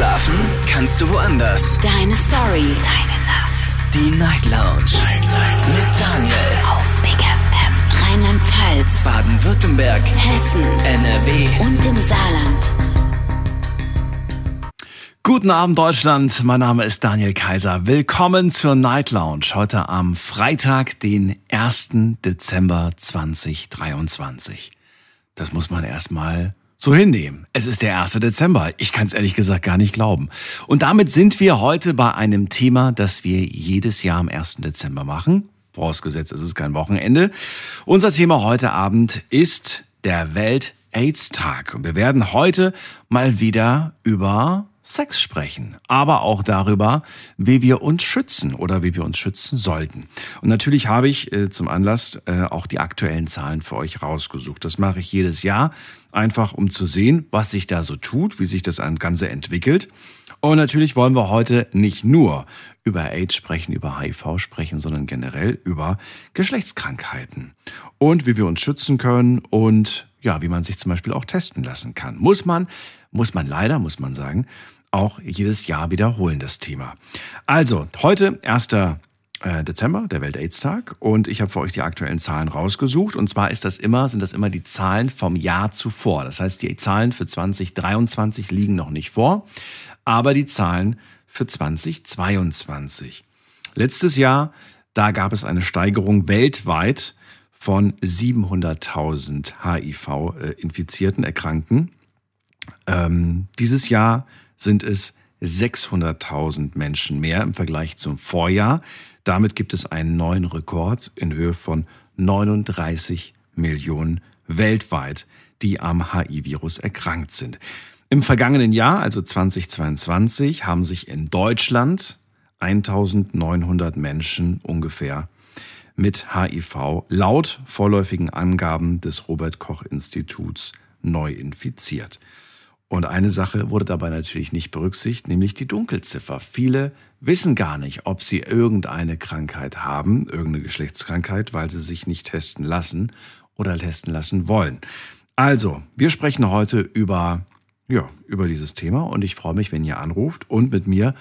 Schlafen kannst du woanders. Deine Story. Deine Nacht. Die Night Lounge. Night, Night. Mit Daniel. Auf Big FM. Rheinland-Pfalz. Baden-Württemberg. Hessen. NRW. Und im Saarland. Guten Abend Deutschland, mein Name ist Daniel Kaiser. Willkommen zur Night Lounge heute am Freitag, den 1. Dezember 2023. Das muss man erstmal so hinnehmen. Es ist der 1. Dezember. Ich kann es ehrlich gesagt gar nicht glauben. Und damit sind wir heute bei einem Thema, das wir jedes Jahr am 1. Dezember machen. Vorausgesetzt, es ist kein Wochenende. Unser Thema heute Abend ist der Welt-AIDS-Tag. Und wir werden heute mal wieder über Sex sprechen, aber auch darüber, wie wir uns schützen oder wie wir uns schützen sollten. Und natürlich habe ich äh, zum Anlass äh, auch die aktuellen Zahlen für euch rausgesucht. Das mache ich jedes Jahr, einfach um zu sehen, was sich da so tut, wie sich das Ganze entwickelt. Und natürlich wollen wir heute nicht nur über AIDS sprechen, über HIV sprechen, sondern generell über Geschlechtskrankheiten und wie wir uns schützen können und ja, wie man sich zum Beispiel auch testen lassen kann. Muss man, muss man leider, muss man sagen, auch jedes Jahr wiederholen, das Thema. Also, heute 1. Äh, Dezember, der Welt-Aids-Tag, und ich habe für euch die aktuellen Zahlen rausgesucht. Und zwar ist das immer, sind das immer die Zahlen vom Jahr zuvor. Das heißt, die Zahlen für 2023 liegen noch nicht vor, aber die Zahlen für 2022. Letztes Jahr, da gab es eine Steigerung weltweit von 700.000 HIV-Infizierten, Erkrankten. Ähm, dieses Jahr sind es 600.000 Menschen mehr im Vergleich zum Vorjahr. Damit gibt es einen neuen Rekord in Höhe von 39 Millionen weltweit, die am HIV-Virus erkrankt sind. Im vergangenen Jahr, also 2022, haben sich in Deutschland 1900 Menschen ungefähr mit HIV laut vorläufigen Angaben des Robert Koch Instituts neu infiziert. Und eine Sache wurde dabei natürlich nicht berücksichtigt, nämlich die Dunkelziffer. Viele wissen gar nicht, ob sie irgendeine Krankheit haben, irgendeine Geschlechtskrankheit, weil sie sich nicht testen lassen oder testen lassen wollen. Also, wir sprechen heute über, ja, über dieses Thema und ich freue mich, wenn ihr anruft und mit mir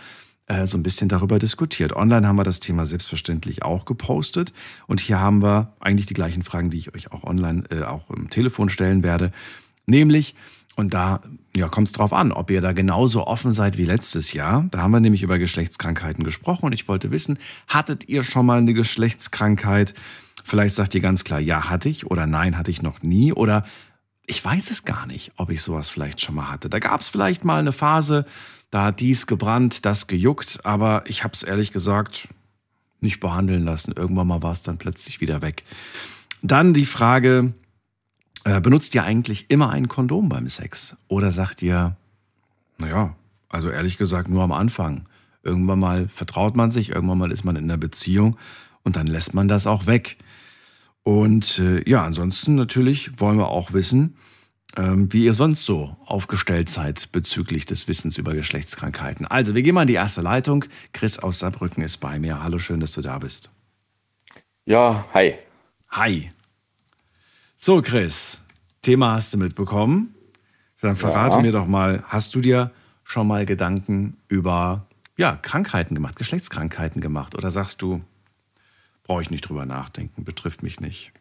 äh, so ein bisschen darüber diskutiert. Online haben wir das Thema selbstverständlich auch gepostet und hier haben wir eigentlich die gleichen Fragen, die ich euch auch online, äh, auch im Telefon stellen werde. Nämlich, und da ja, kommt es drauf an, ob ihr da genauso offen seid wie letztes Jahr. Da haben wir nämlich über Geschlechtskrankheiten gesprochen und ich wollte wissen, hattet ihr schon mal eine Geschlechtskrankheit? Vielleicht sagt ihr ganz klar, ja, hatte ich oder nein, hatte ich noch nie oder ich weiß es gar nicht, ob ich sowas vielleicht schon mal hatte. Da gab es vielleicht mal eine Phase, da hat dies gebrannt, das gejuckt, aber ich habe es ehrlich gesagt nicht behandeln lassen. Irgendwann mal war es dann plötzlich wieder weg. Dann die Frage, benutzt ihr eigentlich immer ein Kondom beim Sex? Oder sagt ihr, naja, also ehrlich gesagt nur am Anfang. Irgendwann mal vertraut man sich, irgendwann mal ist man in einer Beziehung und dann lässt man das auch weg. Und äh, ja, ansonsten natürlich wollen wir auch wissen, ähm, wie ihr sonst so aufgestellt seid bezüglich des Wissens über Geschlechtskrankheiten. Also, wir gehen mal in die erste Leitung. Chris aus Saarbrücken ist bei mir. Hallo, schön, dass du da bist. Ja, hi. Hi. So, Chris, Thema hast du mitbekommen. Dann verrate ja. mir doch mal, hast du dir schon mal Gedanken über ja, Krankheiten gemacht, Geschlechtskrankheiten gemacht? Oder sagst du, brauche ich nicht drüber nachdenken, betrifft mich nicht?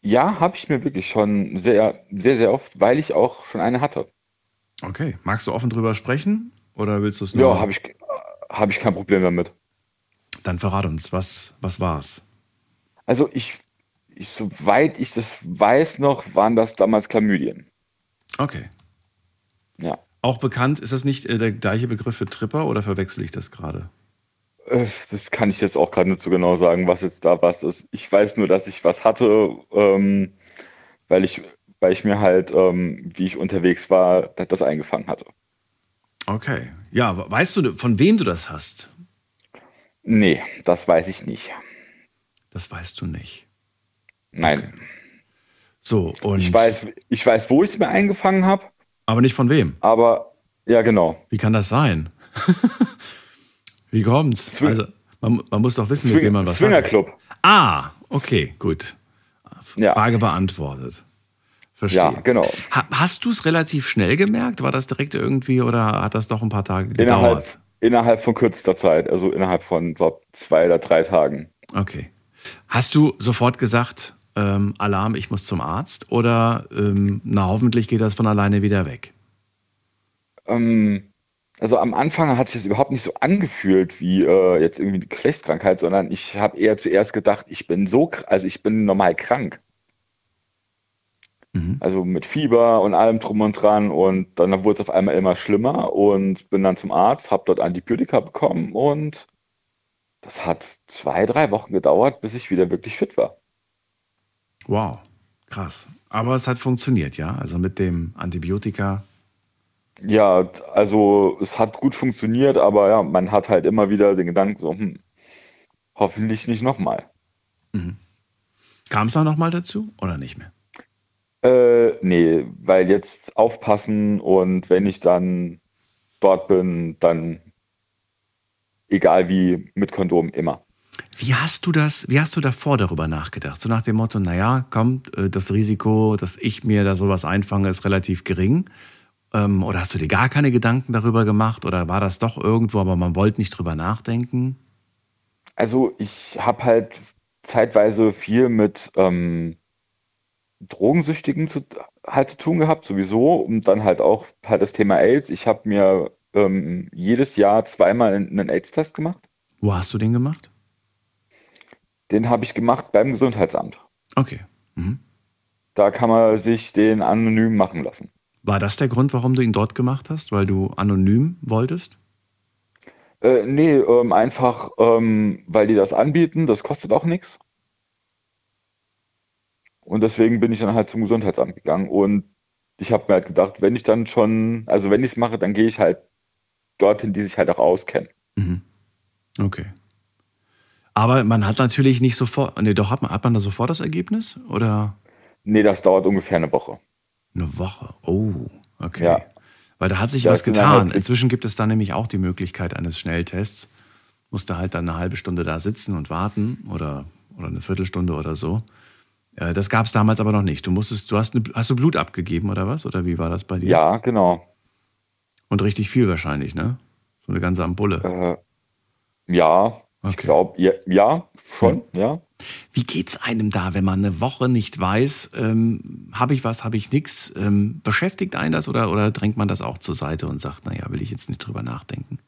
Ja, habe ich mir wirklich schon sehr, sehr, sehr oft, weil ich auch schon eine hatte. Okay. Magst du offen drüber sprechen? Oder willst du es nur? Ja, habe ich, hab ich kein Problem damit. Dann verrat uns, was, was war's? Also ich ich, soweit ich das weiß noch, waren das damals Chlamydien. Okay. Ja. Auch bekannt, ist das nicht äh, der gleiche Begriff für Tripper oder verwechsel ich das gerade? Äh, das kann ich jetzt auch gerade nicht so genau sagen, was jetzt da was ist. Ich weiß nur, dass ich was hatte, ähm, weil, ich, weil ich mir halt, ähm, wie ich unterwegs war, das eingefangen hatte. Okay. Ja, weißt du, von wem du das hast? Nee, das weiß ich nicht. Das weißt du nicht. Nein. Okay. So, und. Ich weiß, ich weiß, wo ich es mir eingefangen habe. Aber nicht von wem. Aber, ja, genau. Wie kann das sein? Wie kommt's? Swing also, man, man, muss doch wissen, Swing mit wem man was Swingerclub. hat. Ah, okay, gut. Ja. Frage beantwortet. Verstehe. Ja, genau. Ha hast du es relativ schnell gemerkt? War das direkt irgendwie oder hat das doch ein paar Tage gedauert? Innerhalb, innerhalb von kürzester Zeit, also innerhalb von glaub, zwei oder drei Tagen. Okay. Hast du sofort gesagt, ähm, Alarm, ich muss zum Arzt? Oder ähm, na, hoffentlich geht das von alleine wieder weg? Ähm, also am Anfang hat sich das überhaupt nicht so angefühlt wie äh, jetzt irgendwie eine Geschlechtskrankheit, sondern ich habe eher zuerst gedacht, ich bin so, also ich bin normal krank. Mhm. Also mit Fieber und allem drum und dran und dann wurde es auf einmal immer schlimmer und bin dann zum Arzt, habe dort Antibiotika bekommen und das hat zwei, drei Wochen gedauert, bis ich wieder wirklich fit war. Wow, krass. Aber es hat funktioniert, ja? Also mit dem Antibiotika. Ja, also es hat gut funktioniert, aber ja, man hat halt immer wieder den Gedanken so, hm, hoffentlich nicht nochmal. Kam es da nochmal dazu oder nicht mehr? Äh, nee, weil jetzt aufpassen und wenn ich dann dort bin, dann egal wie, mit Kondom immer. Wie hast du das, wie hast du davor darüber nachgedacht? So nach dem Motto, naja, komm, äh, das Risiko, dass ich mir da sowas einfange, ist relativ gering. Ähm, oder hast du dir gar keine Gedanken darüber gemacht? Oder war das doch irgendwo, aber man wollte nicht drüber nachdenken? Also ich habe halt zeitweise viel mit ähm, Drogensüchtigen zu, halt zu tun gehabt, sowieso. Und dann halt auch halt das Thema AIDS. Ich habe mir ähm, jedes Jahr zweimal einen AIDS-Test gemacht. Wo hast du den gemacht? Den habe ich gemacht beim Gesundheitsamt. Okay. Mhm. Da kann man sich den anonym machen lassen. War das der Grund, warum du ihn dort gemacht hast? Weil du anonym wolltest? Äh, nee, ähm, einfach, ähm, weil die das anbieten, das kostet auch nichts. Und deswegen bin ich dann halt zum Gesundheitsamt gegangen und ich habe mir halt gedacht, wenn ich dann schon, also wenn ich es mache, dann gehe ich halt dorthin, die sich halt auch auskennen. Mhm. Okay. Aber man hat natürlich nicht sofort, nee, doch, hat man, hat man da sofort das Ergebnis? Oder Nee, das dauert ungefähr eine Woche. eine Woche? Oh, okay. Ja. Weil da hat sich Da was getan. Inzwischen gibt es da nämlich auch die Möglichkeit eines Schnelltests. Musste halt dann eine halbe Stunde da sitzen und warten oder, oder eine Viertelstunde oder so. Äh, Das gab es damals aber noch nicht. Du musstest, du hast, eine, hast du Blut abgegeben oder was? Oder wie war das bei dir? Ja, genau. Und richtig viel wahrscheinlich, ne? So eine ganze Ampulle. Äh, ja, ich Okay. glaube, ja, ja, schon, ja. Wie geht's einem da, wenn man eine Woche nicht weiß, ähm, habe ich was, habe ich nichts? Ähm, beschäftigt einen das oder, oder drängt man das auch zur Seite und sagt, naja, will ich jetzt nicht drüber nachdenken?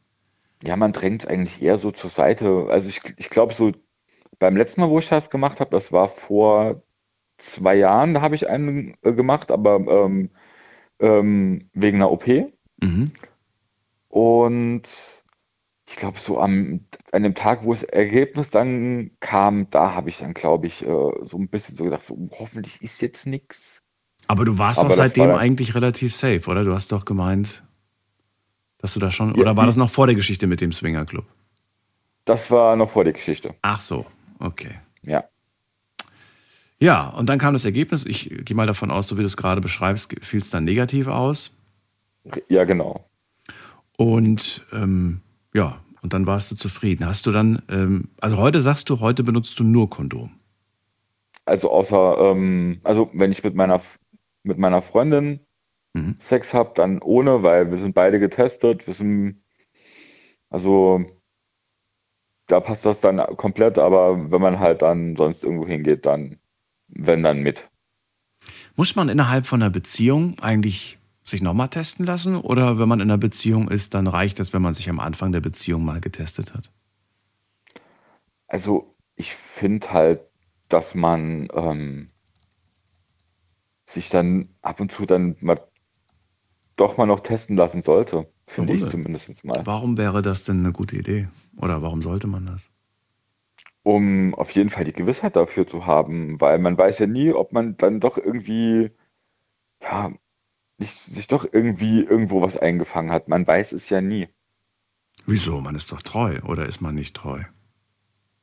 Ja, man drängt es eigentlich eher so zur Seite. Also ich, ich glaube so, beim letzten Mal, wo ich das gemacht habe, das war vor zwei Jahren, da habe ich einen äh, gemacht, aber ähm, ähm, wegen einer OP. Mhm. Und ich glaube, so am, an dem Tag, wo das Ergebnis dann kam, da habe ich dann, glaube ich, äh, so ein bisschen so gedacht, so, hoffentlich ist jetzt nichts. Aber du warst Aber doch seitdem war- eigentlich relativ safe, oder? Du hast doch gemeint, dass du da schon, Ja, oder war das noch vor der Geschichte mit dem Swingerclub? Das war noch vor der Geschichte. Ach so, okay. Ja. Ja, und dann kam das Ergebnis. Ich gehe mal davon aus, so wie du es gerade beschreibst, fiel es dann negativ aus. Ja, genau. Und ähm, ja, und dann warst du zufrieden. Hast du dann, ähm, also heute sagst du, heute benutzt du nur Kondom. Also außer, ähm, also wenn ich mit meiner, mit meiner Freundin Mhm. Sex habe, dann ohne, weil wir sind beide getestet. Wir sind, also da passt das dann komplett, aber wenn man halt dann sonst irgendwo hingeht, dann, wenn dann mit. Muss man innerhalb von einer Beziehung eigentlich sich nochmal testen lassen? Oder wenn man in einer Beziehung ist, dann reicht es, wenn man sich am Anfang der Beziehung mal getestet hat? Also ich finde halt, dass man ähm, sich dann ab und zu dann mal doch mal noch testen lassen sollte. Finde ich zumindest mal. Warum wäre das denn eine gute Idee? Oder warum sollte man das? um auf jeden Fall die Gewissheit dafür zu haben, weil man weiß ja nie, ob man dann doch irgendwie, ja, sich doch irgendwie irgendwo was eingefangen hat. Man weiß es ja nie. Wieso? Man ist doch treu oder ist man nicht treu?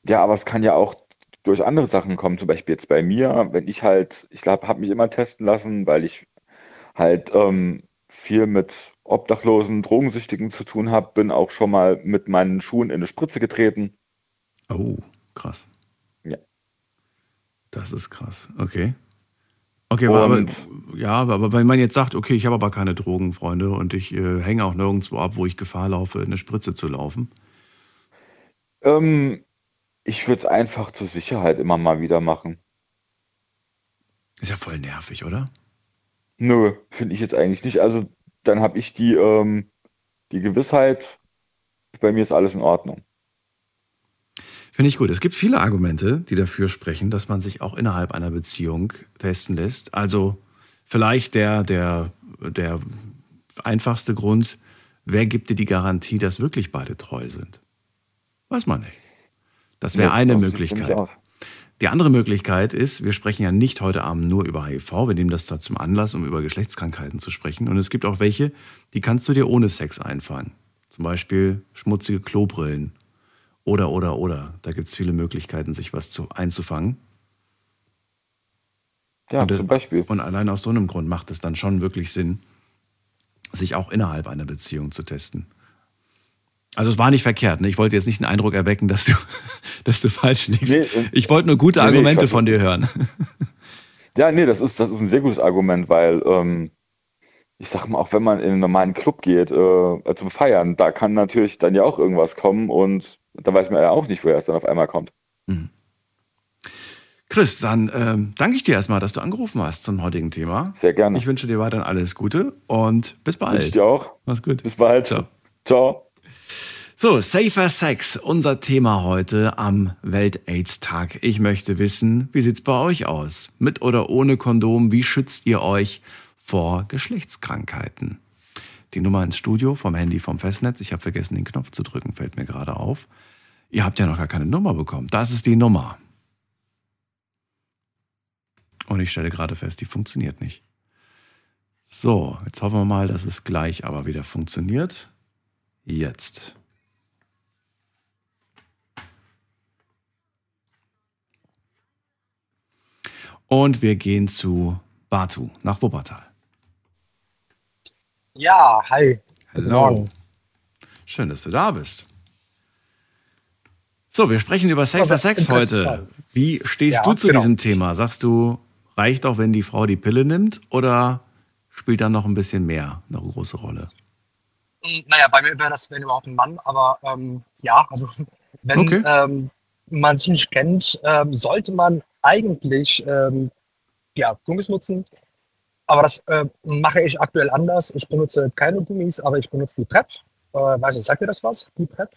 Ja, aber es kann ja auch durch andere Sachen kommen, zum Beispiel jetzt bei mir, wenn ich halt, ich glaube, habe mich immer testen lassen, weil ich halt ähm, viel mit Obdachlosen, Drogensüchtigen zu tun habe, bin auch schon mal mit meinen Schuhen in eine Spritze getreten. Oh, krass. Ja. Das ist krass. Okay. Okay, aber, Und- ja, aber wenn man jetzt sagt, okay, ich habe aber keine Drogen, Freunde, und ich äh, hänge auch nirgendwo ab, wo ich Gefahr laufe, eine Spritze zu laufen. Ähm, ich würde es einfach zur Sicherheit immer mal wieder machen. Ist ja voll nervig, oder? Nö, finde ich jetzt eigentlich nicht. Also dann habe ich die, ähm, die Gewissheit, bei mir ist alles in Ordnung. Finde ich gut. Es gibt viele Argumente, die dafür sprechen, dass man sich auch innerhalb einer Beziehung testen lässt. Also vielleicht der, der, der einfachste Grund, wer gibt dir die Garantie, dass wirklich beide treu sind? Weiß man nicht. Das wäre Ja, eine das Möglichkeit. Die andere Möglichkeit ist, wir sprechen ja nicht heute Abend nur über HIV, wir nehmen das da zum Anlass, um über Geschlechtskrankheiten zu sprechen. Und es gibt auch welche, die kannst du dir ohne Sex einfangen. Zum Beispiel schmutzige Klobrillen. Oder, oder, oder. Da gibt es viele Möglichkeiten, sich was zu, einzufangen. Ja, Und, äh, zum Beispiel. Und allein aus so einem Grund macht es dann schon wirklich Sinn, sich auch innerhalb einer Beziehung zu testen. Also es war nicht verkehrt. Ne? Ich wollte jetzt nicht den Eindruck erwecken, dass du, dass du falsch liegst. Nee, ähm, ich wollte nur gute nee, Argumente von dir hören. Ja, nee, das ist, das ist ein sehr gutes Argument, weil ähm, ich sag mal, auch wenn man in einen normalen Club geht, äh, zum Feiern, da kann natürlich dann ja auch irgendwas kommen und da weiß man ja auch nicht, woher es dann auf einmal kommt. Chris, dann ähm, danke ich dir erstmal, dass du angerufen hast zum heutigen Thema. Sehr gerne. Ich wünsche dir weiterhin alles Gute und bis Wünsche ich bald. dir auch. Mach's gut. Bis bald. Ciao. Ciao. So, Safer Sex, unser Thema heute am Welt-AIDS-Tag. Ich möchte wissen, wie sieht's bei euch aus? Mit oder ohne Kondom? Wie schützt ihr euch vor Geschlechtskrankheiten? Die Nummer ins Studio vom Handy vom Festnetz. Ich habe vergessen, den Knopf zu drücken, fällt mir gerade auf. Ihr habt ja noch gar keine Nummer bekommen. Das ist die Nummer. Und ich stelle gerade fest, die funktioniert nicht. So, jetzt hoffen wir mal, dass es gleich aber wieder funktioniert. Jetzt. Und wir gehen zu Batu nach Wuppertal. Ja, hi. Hallo. Schön, dass du da bist. So, wir sprechen über Safer Sex heute. Wie stehst Ja, du zu genau. diesem Thema? Sagst du, reicht auch, wenn die Frau die Pille nimmt oder spielt dann noch ein bisschen mehr eine große Rolle? Hm, Naja, bei mir wäre das wenn überhaupt ein Mann, aber ähm, ja, also wenn Okay. ähm, man sich nicht kennt, ähm, sollte man eigentlich ähm, ja, Gummis nutzen. Aber das äh, mache ich aktuell anders. Ich benutze keine Gummis, aber ich benutze die PrEP. Äh, weiß nicht, sagt ihr das was? Die PrEP?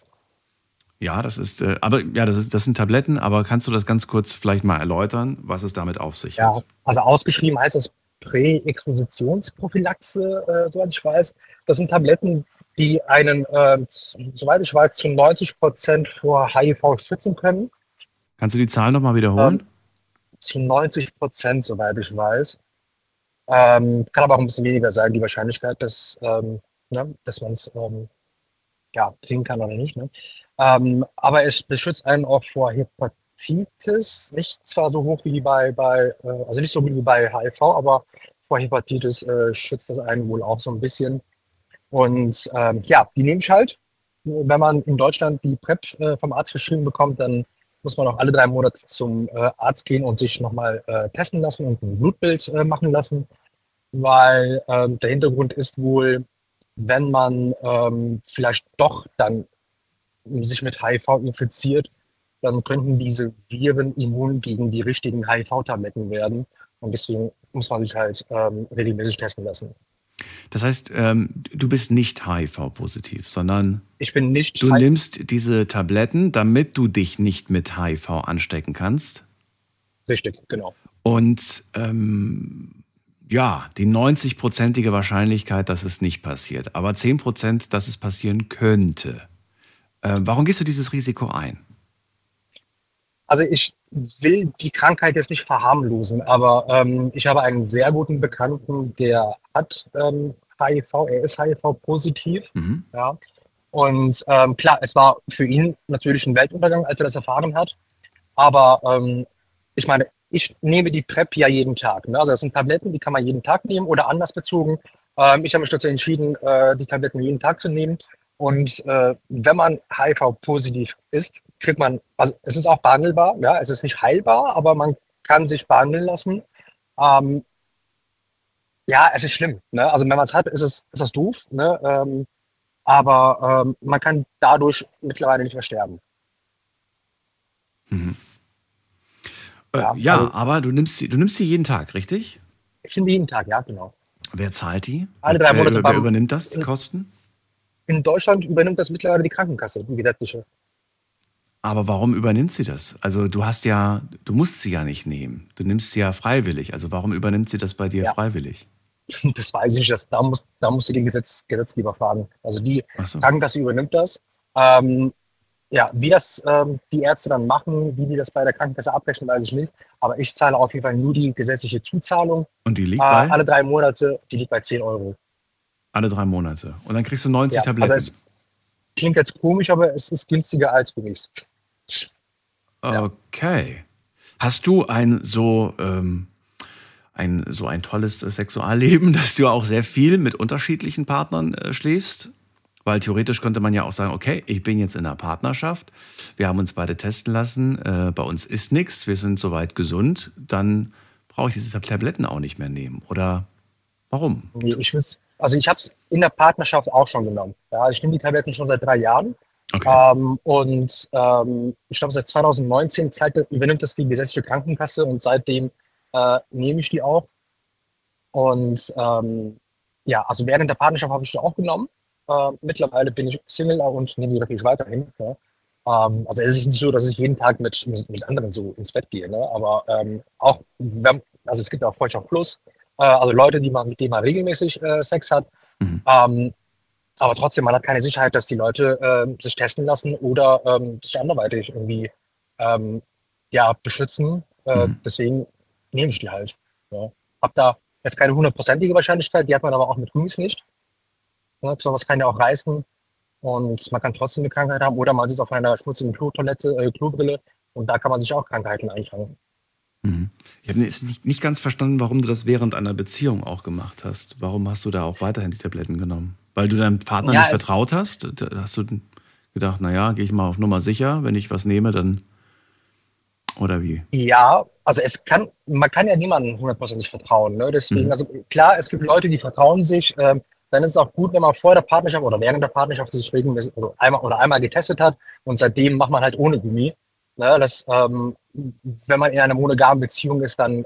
Ja, das ist, äh, aber ja, das ist, das sind Tabletten, aber kannst du das ganz kurz vielleicht mal erläutern, was es damit auf sich Ja, hat? also ausgeschrieben heißt das Präexpositionsprophylaxe, äh, soweit ich weiß. Das sind Tabletten, die einen, äh, soweit ich weiß, zu 90 Prozent vor HIV schützen können. Kannst du die Zahl nochmal wiederholen? Zu 90 Prozent, soweit ich weiß. Ähm, kann aber auch ein bisschen weniger sein, die Wahrscheinlichkeit, dass, ähm, ne, dass man es ähm, ja, kriegen kann oder nicht. Ne? Ähm, aber es beschützt einen auch vor Hepatitis. Nicht zwar so hoch wie bei, bei äh, also nicht so gut wie bei HIV, aber vor Hepatitis äh, schützt das einen wohl auch so ein bisschen. Und ähm, ja, die nehme ich halt. Wenn man in Deutschland die PrEP äh, vom Arzt verschrieben bekommt, dann muss man auch alle drei Monate zum äh, Arzt gehen und sich nochmal äh, testen lassen und ein Blutbild äh, machen lassen, weil ähm, der Hintergrund ist wohl, wenn man ähm, vielleicht doch dann sich mit HIV infiziert, dann könnten diese Viren immun gegen die richtigen HIV-Tabletten werden. Und deswegen muss man sich halt ähm, regelmäßig testen lassen. Das heißt, ähm, du bist nicht HIV-positiv, sondern Ich bin nicht du nimmst diese Tabletten, damit du dich nicht mit HIV anstecken kannst. richtig, genau. Und ähm, ja, die 90-prozentige Wahrscheinlichkeit, dass es nicht passiert, aber 10 Prozent, dass es passieren könnte. Ähm, warum gehst du dieses Risiko ein? Also ich will die Krankheit jetzt nicht verharmlosen, aber ähm, ich habe einen sehr guten Bekannten, der hat ähm, HIV, er ist HIV-positiv. Mhm. Ja. Und ähm, klar, es war für ihn natürlich ein Weltuntergang, als er das erfahren hat. Aber ähm, ich meine, ich nehme die PrEP ja jeden Tag. Ne? Also das sind Tabletten, die kann man jeden Tag nehmen oder anders bezogen. Ähm, ich habe mich dazu entschieden, äh, die Tabletten jeden Tag zu nehmen. Und äh, wenn man HIV-positiv ist, kriegt man, also es ist auch behandelbar, ja, es ist nicht heilbar, aber man kann sich behandeln lassen. Ähm, Ja, es ist schlimm. Ne? Also wenn man es hat, ist es, ist es doof. Ne? Ähm, aber ähm, man kann dadurch mittlerweile nicht mehr sterben. Mhm. Äh, ja, ja also, aber du nimmst, sie, du nimmst sie jeden Tag, richtig? Ich nehme jeden Tag, ja, genau. Wer zahlt die? Alle drei Monate. Wer, wer übernimmt das, die Kosten? In Deutschland übernimmt das mittlerweile die Krankenkasse, die gesetzliche. Aber warum übernimmt sie das? Also du hast ja, du musst sie ja nicht nehmen. Du nimmst sie ja freiwillig. Also warum übernimmt sie das bei dir ja. freiwillig? Das weiß ich nicht. Das, da, muss, da musst du den Gesetz, Gesetzgeber fragen. Also die so. Krankenkasse übernimmt das. Ähm, ja, wie das ähm, die Ärzte dann machen, wie die das bei der Krankenkasse abrechnen, weiß ich nicht. Aber ich zahle auf jeden Fall nur die gesetzliche Zuzahlung. Und die liegt äh, bei? Alle drei Monate, die liegt bei 10 Euro. Alle drei Monate. Und dann kriegst du 90 ja, Tabletten. Also klingt jetzt komisch, aber es ist günstiger als Gummis. Okay. Hast du ein so, ähm, ein so ein tolles Sexualleben, dass du auch sehr viel mit unterschiedlichen Partnern äh, schläfst? Weil theoretisch könnte man ja auch sagen, okay, ich bin jetzt in einer Partnerschaft, wir haben uns beide testen lassen, äh, bei uns ist nichts, wir sind soweit gesund, dann brauche ich diese Tabletten auch nicht mehr nehmen. Oder warum? Nee, ich also ich habe es in der Partnerschaft auch schon genommen. Ja, ich nehme die Tabletten schon seit drei Jahren. Okay. Ähm, und ähm, ich glaube, seit 2019 Zeit, übernimmt das die gesetzliche Krankenkasse und seitdem äh, nehme ich die auch. Und ähm, ja, also während der Partnerschaft habe ich die auch genommen. Äh, mittlerweile bin ich Single und nehme die natürlich weiterhin. Ja. Ähm, also es ist nicht so, dass ich jeden Tag mit, mit, anderen so ins Bett gehe. Ne? Aber ähm, auch, wenn, also es gibt auch Freundschaft Plus, äh, also Leute, die man, mit denen man regelmäßig äh, Sex hat. Mhm. Ähm, aber trotzdem, man hat keine Sicherheit, dass die Leute äh, sich testen lassen oder ähm, sich anderweitig irgendwie ähm, ja, beschützen. Äh, mhm. Deswegen nehme ich die halt. Ja. Hab da jetzt keine hundertprozentige Wahrscheinlichkeit, die hat man aber auch mit Gummis nicht. Ja, sowas kann ja auch reißen und man kann trotzdem eine Krankheit haben oder man sitzt auf einer schmutzigen Klotoilette, äh, Klobrille und da kann man sich auch Krankheiten einfangen. Mhm. Ich habe nicht, nicht ganz verstanden, warum du das während einer Beziehung auch gemacht hast. Warum hast du da auch weiterhin die Tabletten genommen? Weil du deinem Partner ja, nicht vertraut hast? Hast du gedacht, naja, gehe ich mal auf Nummer sicher, wenn ich was nehme, dann. Oder wie? Ja, also es kann, man kann ja niemandem hundertprozentig vertrauen. Ne? Deswegen, mhm. also klar, es gibt Leute, die vertrauen sich. Ähm, dann ist es auch gut, wenn man vor der Partnerschaft oder während der Partnerschaft sich regelmäßig oder einmal, oder einmal getestet hat und seitdem macht man halt ohne Gummi. Ne? Das, ähm, wenn man in einer monogamen Beziehung ist, dann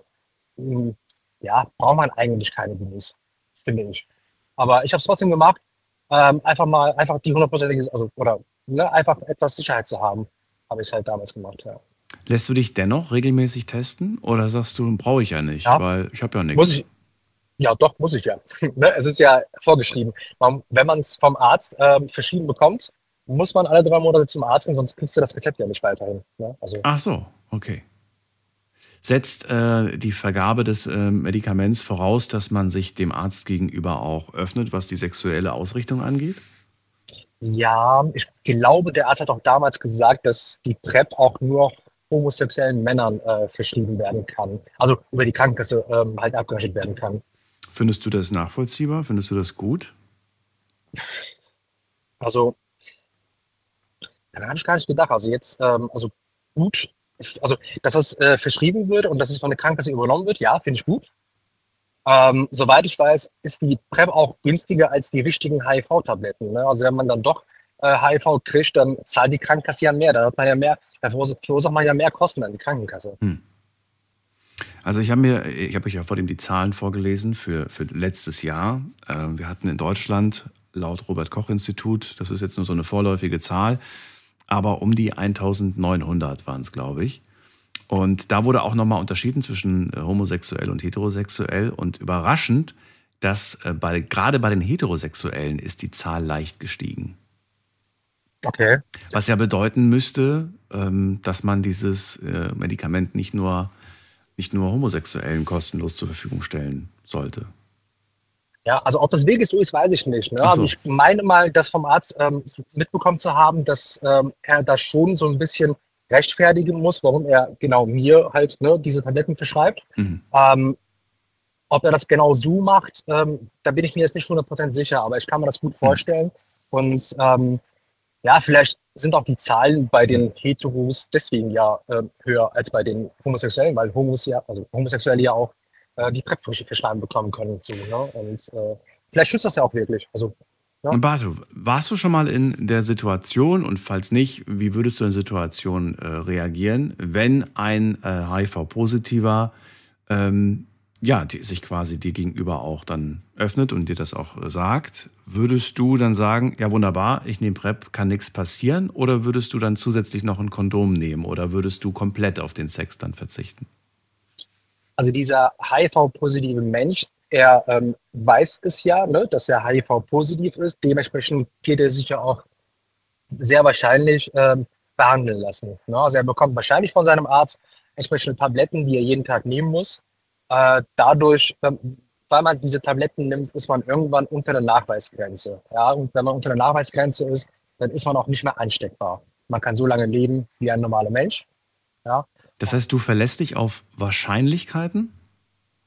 ähm, ja, braucht man eigentlich keine Gummis, finde ich. Aber ich habe es trotzdem gemacht, ähm, einfach mal, einfach die hundertprozentige, also, oder ne, einfach etwas Sicherheit zu haben, habe ich es halt damals gemacht, ja. Lässt du dich dennoch regelmäßig testen oder sagst du, brauche ich ja nicht, ja. weil ich habe ja nichts? Muss ich, ja, doch, muss ich ja. Ne, es ist ja vorgeschrieben. Wenn man es vom Arzt ähm, verschrieben bekommt, muss man alle drei Monate zum Arzt gehen, sonst kriegst du das Rezept ja nicht weiterhin. Ne? Also, Ach so, okay setzt äh, die Vergabe des äh, Medikaments voraus, dass man sich dem Arzt gegenüber auch öffnet, was die sexuelle Ausrichtung angeht? Ja, ich glaube, der Arzt hat auch damals gesagt, dass die PrEP auch nur homosexuellen Männern äh, verschrieben werden kann. Also über die Krankenkasse ähm, halt abgerechnet werden kann. Findest du das nachvollziehbar? Findest du das gut? Also, daran habe ich gar nicht gedacht. Also jetzt, ähm, also gut also dass das äh, verschrieben wird und dass es von der Krankenkasse übernommen wird, ja, finde ich gut. Ähm, soweit ich weiß, ist die PrEP auch günstiger als die richtigen HIV-Tabletten. Ne? Also wenn man dann doch äh, HIV kriegt, dann zahlt die Krankenkasse ja mehr. Da hat man ja mehr, da verursacht man ja mehr Kosten an die Krankenkasse. Hm. Also ich habe mir, ich habe euch ja vor dem die Zahlen vorgelesen für, für letztes Jahr. Äh, wir hatten in Deutschland laut Robert Koch Institut, das ist jetzt nur so eine vorläufige Zahl, aber um die 1900 waren es, glaube ich. Und da wurde auch nochmal unterschieden zwischen äh, homosexuell und heterosexuell. Und überraschend, dass äh, bei, gerade bei den Heterosexuellen ist die Zahl leicht gestiegen. Okay. Was ja bedeuten müsste, ähm, dass man dieses äh, Medikament nicht nur, nicht nur Homosexuellen kostenlos zur Verfügung stellen sollte. Ja, also ob das wirklich so ist, weiß ich nicht. Ne? Also so. Also ich meine mal, das vom Arzt ähm, mitbekommen zu haben, dass ähm, er da schon so ein bisschen rechtfertigen muss, warum er genau mir halt ne, diese Tabletten verschreibt. Mhm. Ähm, ob er das genau so macht, ähm, da bin ich mir jetzt nicht 100% sicher, aber ich kann mir das gut mhm. vorstellen. Mhm. Und ähm, ja, vielleicht sind auch die Zahlen bei den Heteros deswegen ja äh, höher als bei den Homosexuellen, weil Homos ja, also Homosexuelle ja auch äh, die PrEP verschrieben bekommen können. So, ne? Und äh, vielleicht schützt das ja auch wirklich. Also. Und Bartu, warst du schon mal in der Situation und falls nicht, wie würdest du in der Situation äh, reagieren, wenn ein äh, HIV-Positiver ähm, ja, die, sich quasi dir gegenüber auch dann öffnet und dir das auch äh, sagt? Würdest du dann sagen, ja wunderbar, ich nehme PrEP, kann nichts passieren? Oder würdest du dann zusätzlich noch ein Kondom nehmen oder würdest du komplett auf den Sex dann verzichten? Also dieser HIV-positive Mensch, er ähm, weiß es ja, ne, dass er HIV-positiv ist. Dementsprechend geht er sich ja auch sehr wahrscheinlich ähm, behandeln lassen. Ne? Also er bekommt wahrscheinlich von seinem Arzt entsprechende Tabletten, die er jeden Tag nehmen muss. Äh, dadurch, weil man diese Tabletten nimmt, ist man irgendwann unter der Nachweisgrenze. Ja? Und wenn man unter der Nachweisgrenze ist, dann ist man auch nicht mehr ansteckbar. Man kann so lange leben wie ein normaler Mensch. Ja? Das heißt, du verlässt dich auf Wahrscheinlichkeiten?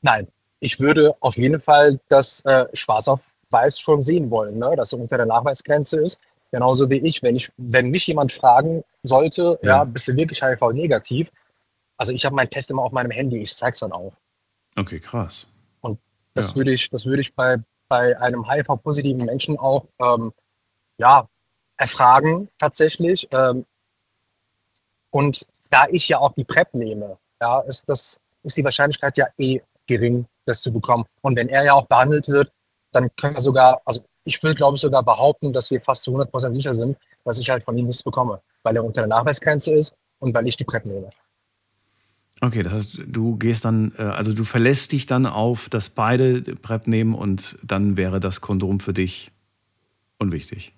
Nein, ich würde auf jeden Fall das äh, schwarz auf weiß schon sehen wollen, ne? dass er unter der Nachweisgrenze ist. Genauso wie ich, wenn ich, wenn mich jemand fragen sollte, ja, ja bist du wirklich HIV-negativ? Also ich habe meinen Test immer auf meinem Handy, ich zeige es dann auch. Okay, krass. Und das ja. würde ich, das würde ich bei, bei einem HIV-positiven Menschen auch ähm, ja, erfragen tatsächlich. Ähm, und da ich ja auch die PrEP nehme, ja, ist, das, ist die Wahrscheinlichkeit ja eh gering, das zu bekommen. Und wenn er ja auch behandelt wird, dann können wir sogar, also ich will glaube ich sogar behaupten, dass wir fast zu 100% sicher sind, dass ich halt von ihm nichts bekomme, weil er unter der Nachweisgrenze ist und weil ich die PrEP nehme. Okay, das heißt, du gehst dann, äh, also du verlässt dich dann auf, dass beide PrEP nehmen und dann wäre das Kondom für dich unwichtig.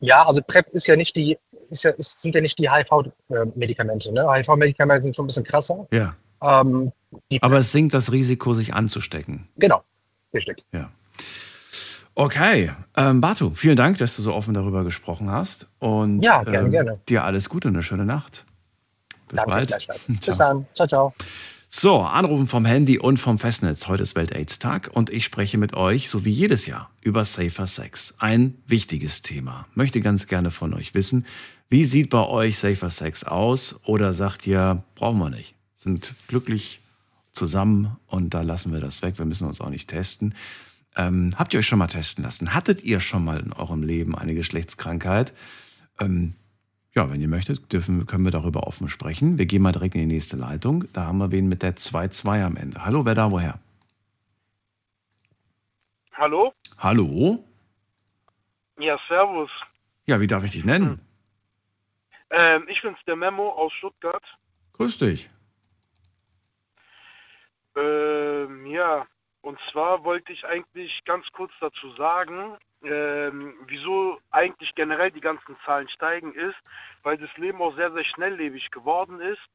Ja, also PrEP ist ja nicht die, ist ja, ist, sind ja nicht die HIV-Medikamente. Ne? HIV-Medikamente sind schon ein bisschen krasser. Ja. Ähm, Aber es sinkt das Risiko, sich anzustecken. Genau, richtig. Ja. Okay, ähm, Batu, vielen Dank, dass du so offen darüber gesprochen hast. Und ja, gerne, ähm, gerne. dir alles Gute und eine schöne Nacht. Bis Danke, bald. Bis dann. Ciao, ciao. So, Anrufen vom Handy und vom Festnetz. Heute ist Welt-AIDS-Tag und ich spreche mit euch, so wie jedes Jahr, über Safer Sex. Ein wichtiges Thema. Möchte ganz gerne von euch wissen, wie sieht bei euch Safer Sex aus? Oder sagt ihr, brauchen wir nicht? Sind glücklich zusammen und da lassen wir das weg. Wir müssen uns auch nicht testen. Ähm, habt ihr euch schon mal testen lassen? Hattet ihr schon mal in eurem Leben eine Geschlechtskrankheit? Ähm, ja, wenn ihr möchtet, dürfen, können wir darüber offen sprechen. Wir gehen mal direkt in die nächste Leitung. Da haben wir wen mit der 2-2 am Ende. Hallo, wer da woher? Hallo? Hallo? Ja, servus. Ja, wie darf ich dich nennen? Hm. Ähm, ich bin's, der Memo aus Stuttgart. Grüß dich. Ähm, ja, und zwar wollte ich eigentlich ganz kurz dazu sagen, ähm, wieso eigentlich generell die ganzen Zahlen steigen, ist, weil das Leben auch sehr, sehr schnelllebig geworden ist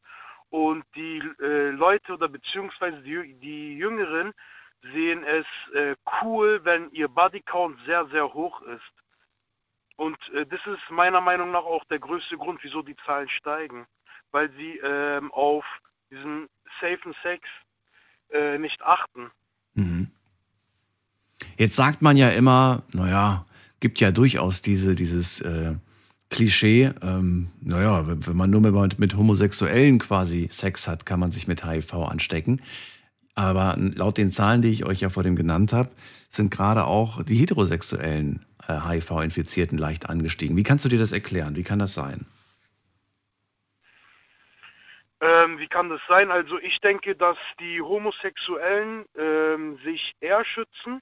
und die äh, Leute oder beziehungsweise die, die Jüngeren sehen es äh, cool, wenn ihr Bodycount sehr, sehr hoch ist. Und äh, das ist meiner Meinung nach auch der größte Grund, wieso die Zahlen steigen, weil sie ähm, auf diesen safen Sex äh, nicht achten. Mhm. Jetzt sagt man ja immer, naja, gibt ja durchaus diese, dieses äh, Klischee, ähm, naja, wenn man nur mit, mit Homosexuellen quasi Sex hat, kann man sich mit HIV anstecken. Aber laut den Zahlen, die ich euch ja vor dem genannt habe, sind gerade auch die heterosexuellen HIV-Infizierten leicht angestiegen. Wie kannst du dir das erklären? Wie kann das sein? Ähm, wie kann das sein? Also ich denke, dass die Homosexuellen ähm, sich eher schützen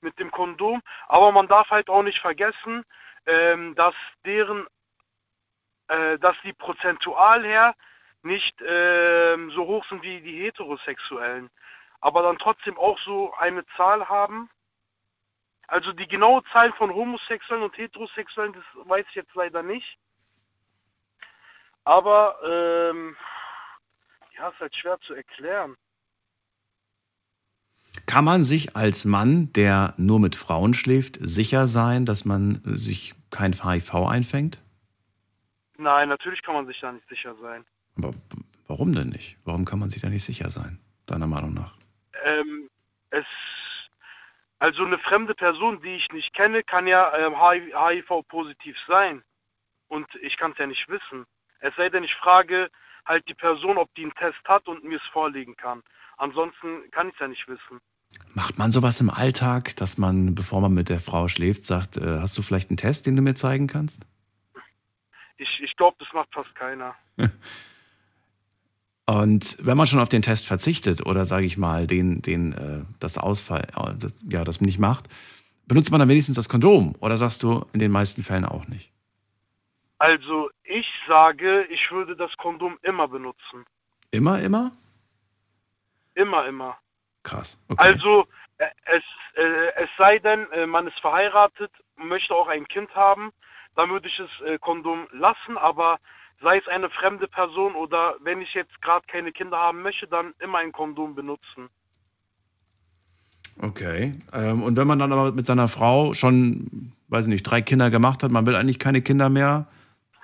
mit dem Kondom. Aber man darf halt auch nicht vergessen, ähm, dass deren, äh, dass die prozentual her nicht ähm, so hoch sind wie die Heterosexuellen, aber dann trotzdem auch so eine Zahl haben. Also die genaue Zahl von Homosexuellen und Heterosexuellen, das weiß ich jetzt leider nicht. Aber ähm, ja, ist halt schwer zu erklären. Kann man sich als Mann, der nur mit Frauen schläft, sicher sein, dass man sich kein HIV einfängt? Nein, natürlich kann man sich da nicht sicher sein. Aber warum denn nicht? Warum kann man sich da nicht sicher sein, deiner Meinung nach? Ähm, es, also eine fremde Person, die ich nicht kenne, kann ja ähm, HIV-positiv sein. Und ich kann es ja nicht wissen. Es sei denn, ich frage halt die Person, ob die einen Test hat und mir es vorlegen kann. Ansonsten kann ich es ja nicht wissen. Macht man sowas im Alltag, dass man, bevor man mit der Frau schläft, sagt, äh, hast du vielleicht einen Test, den du mir zeigen kannst? Ich, ich glaube, das macht fast keiner. Und wenn man schon auf den Test verzichtet oder sage ich mal, den, den, äh, das Ausfall, äh, das, ja, das nicht macht, benutzt man dann wenigstens das Kondom oder sagst du in den meisten Fällen auch nicht? Also ich sage, ich würde das Kondom immer benutzen. Immer, immer? Immer, immer. Krass. Okay. Also äh, es, äh, es sei denn, man ist verheiratet, möchte auch ein Kind haben, dann würde ich das Kondom lassen, aber sei es eine fremde Person oder wenn ich jetzt gerade keine Kinder haben möchte, dann immer ein Kondom benutzen. Okay. Ähm, und wenn man dann aber mit seiner Frau schon, weiß ich nicht, drei Kinder gemacht hat, man will eigentlich keine Kinder mehr,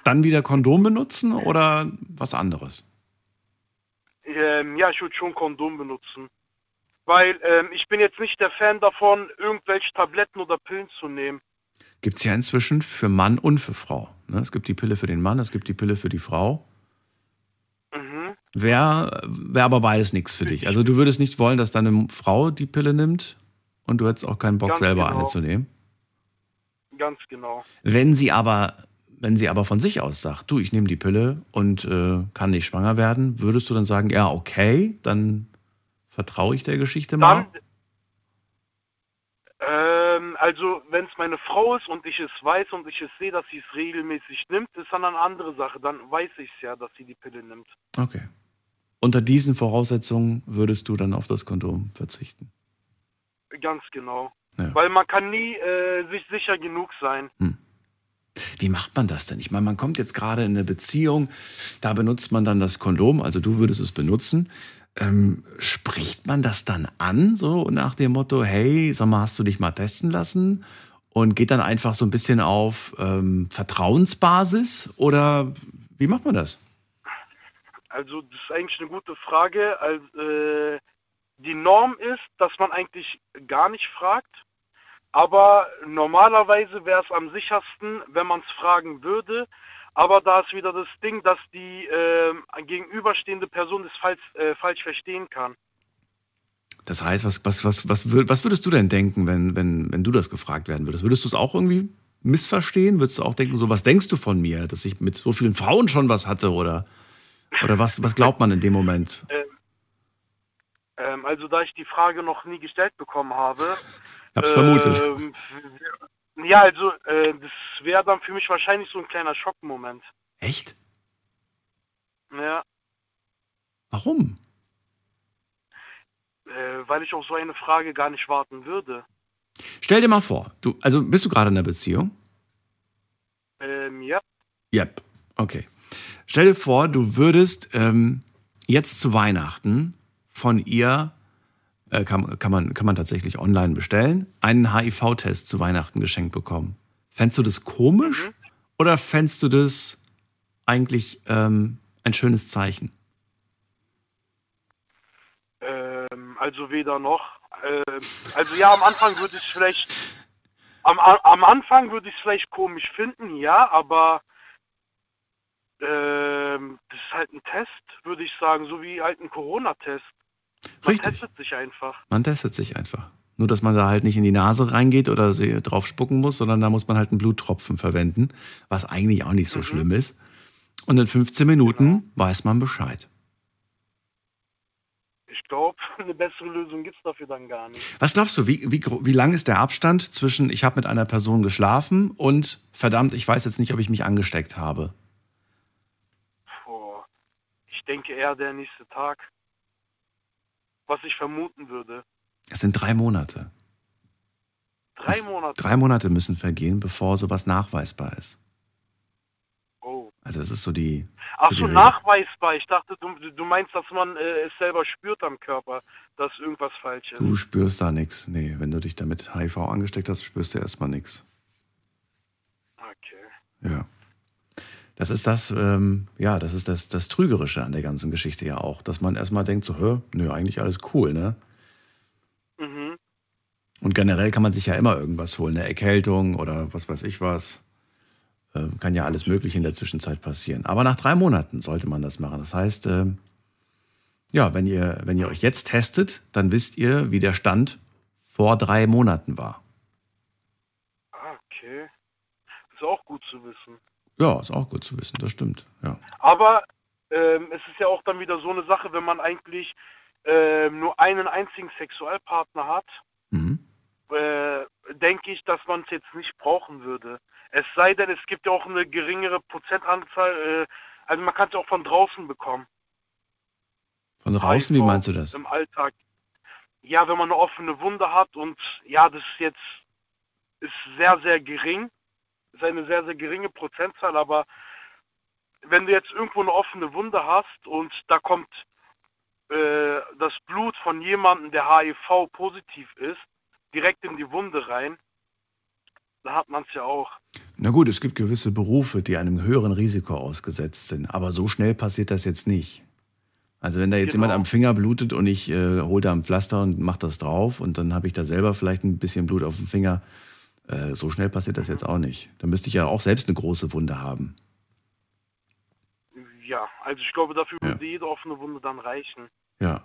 dann wieder Kondom benutzen oder was anderes? Ähm, ja, ich würde schon Kondom benutzen. Weil ähm, ich bin jetzt nicht der Fan davon, irgendwelche Tabletten oder Pillen zu nehmen. Gibt es ja inzwischen für Mann und für Frau. Ne? Es gibt die Pille für den Mann, es gibt die Pille für die Frau. Mhm. Wäre wär aber beides nichts für dich. Also du würdest nicht wollen, dass deine Frau die Pille nimmt und du hättest auch keinen Bock, Ganz selber genau. eine zu nehmen. Ganz genau. Wenn sie aber, wenn sie aber von sich aus sagt, du, ich nehme die Pille und äh, kann nicht schwanger werden, würdest du dann sagen, ja, okay, dann vertraue ich der Geschichte mal? Dann, ähm, also wenn es meine Frau ist und ich es weiß und ich es sehe, dass sie es regelmäßig nimmt, ist dann eine andere Sache. Dann weiß ich es ja, dass sie die Pille nimmt. Okay. Unter diesen Voraussetzungen würdest du dann auf das Kondom verzichten. Ganz genau. Ja. Weil man kann nie äh, sich sicher genug sein. Wie macht man das denn? Ich meine, man kommt jetzt gerade in eine Beziehung, da benutzt man dann das Kondom, also du würdest es benutzen. Ähm, spricht man das dann an, so nach dem Motto, hey, sag mal, hast du dich mal testen lassen? Und geht dann einfach so ein bisschen auf ähm, Vertrauensbasis? Oder wie macht man das? Also das ist eigentlich eine gute Frage. Also, äh, die Norm ist, dass man eigentlich gar nicht fragt. Aber normalerweise wäre es am sichersten, wenn man es fragen würde. Aber da ist wieder das Ding, dass die ähm, gegenüberstehende Person es falsch, äh, falsch verstehen kann. Das heißt, was, was, was, was, wür- was würdest du denn denken, wenn, wenn, wenn du das gefragt werden würdest? Würdest du es auch irgendwie missverstehen? Würdest du auch denken, so, was denkst du von mir, dass ich mit so vielen Frauen schon was hatte? Oder, oder was, was glaubt man in dem Moment? Ähm, also da ich die Frage noch nie gestellt bekommen habe. Ich hab's vermutet. ähm, ja, also äh, das wäre dann für mich wahrscheinlich so ein kleiner Schockmoment. Echt? Ja, Warum? äh, weil ich auf so eine Frage gar nicht warten würde. Stell dir mal vor, du, also bist du gerade in einer Beziehung? Ähm, ja, Yep. Okay. Stell dir vor, du würdest ähm, jetzt zu Weihnachten von ihr, äh, kann, kann, man, kann man tatsächlich online bestellen, einen HIV-Test zu Weihnachten geschenkt bekommen. Fändest du das komisch Mhm. oder fändest du das eigentlich ähm, ein schönes Zeichen? ähm, also weder noch. Ähm, also ja, am Anfang würde ich es vielleicht, am, am Anfang würde ich es vielleicht komisch finden, ja, aber ähm, das ist halt ein Test, würde ich sagen, so wie halt ein Corona-Test. Man Richtig. testet sich einfach. Man testet sich einfach. Nur, dass man da halt nicht in die Nase reingeht oder sie drauf spucken muss, sondern da muss man halt einen Bluttropfen verwenden, was eigentlich auch nicht so Mhm. schlimm ist. Und in 15 Minuten weiß man Bescheid. Ich glaube, eine bessere Lösung gibt es dafür dann gar nicht. Was glaubst du, wie, wie, wie lang ist der Abstand zwischen ich habe mit einer Person geschlafen und verdammt, ich weiß jetzt nicht, ob ich mich angesteckt habe? Boah. Ich denke eher der nächste Tag. Was ich vermuten würde. Es sind drei Monate. Drei Monate. Drei Monate müssen vergehen, bevor sowas nachweisbar ist. Oh. Also es ist so die. Ach die so, Regel. nachweisbar. Ich dachte, du, du meinst, dass man äh, es selber spürt am Körper, dass irgendwas falsch ist. Du spürst da nichts. Nee, wenn du dich damit HIV angesteckt hast, spürst du erstmal nichts. Okay. Ja. Das ist das, ähm, ja, das ist das, das Trügerische an der ganzen Geschichte ja auch, dass man erstmal denkt, so, hä, nö, eigentlich alles cool, ne? Mhm. Und generell kann man sich ja immer irgendwas holen, eine Erkältung oder was weiß ich was. Ähm, kann ja alles Mögliche in der Zwischenzeit passieren. Aber nach drei Monaten sollte man das machen. Das heißt, ähm, Ja, wenn ihr, wenn ihr euch jetzt testet, dann wisst ihr, wie der Stand vor drei Monaten war. Ah, okay. Ist auch gut zu wissen. Ja, ist auch gut zu wissen, das stimmt. Ja. Aber ähm, es ist ja auch dann wieder so eine Sache, wenn man eigentlich ähm, nur einen einzigen Sexualpartner hat, Mhm. äh, denke ich, dass man es jetzt nicht brauchen würde. Es sei denn, es gibt ja auch eine geringere Prozentanzahl, äh, also man kann es ja auch von draußen bekommen. Von draußen, wie HIV meinst du das? Im Alltag. Ja, wenn man eine offene Wunde hat und ja, das ist jetzt ist sehr, sehr gering. Ist eine sehr, sehr geringe Prozentzahl, aber wenn du jetzt irgendwo eine offene Wunde hast und da kommt äh, das Blut von jemandem, der HIV positiv ist, direkt in die Wunde rein, da hat man es ja auch. Na gut, es gibt gewisse Berufe, die einem höheren Risiko ausgesetzt sind, aber so schnell passiert das jetzt nicht. Also wenn da jetzt Genau. jemand am Finger blutet und ich äh, hole da ein Pflaster und mache das drauf und dann habe ich da selber vielleicht ein bisschen Blut auf dem Finger, äh, so schnell passiert das jetzt auch nicht. Da müsste ich ja auch selbst eine große Wunde haben. Ja, also ich glaube, dafür Ja. würde jede offene Wunde dann reichen. Ja.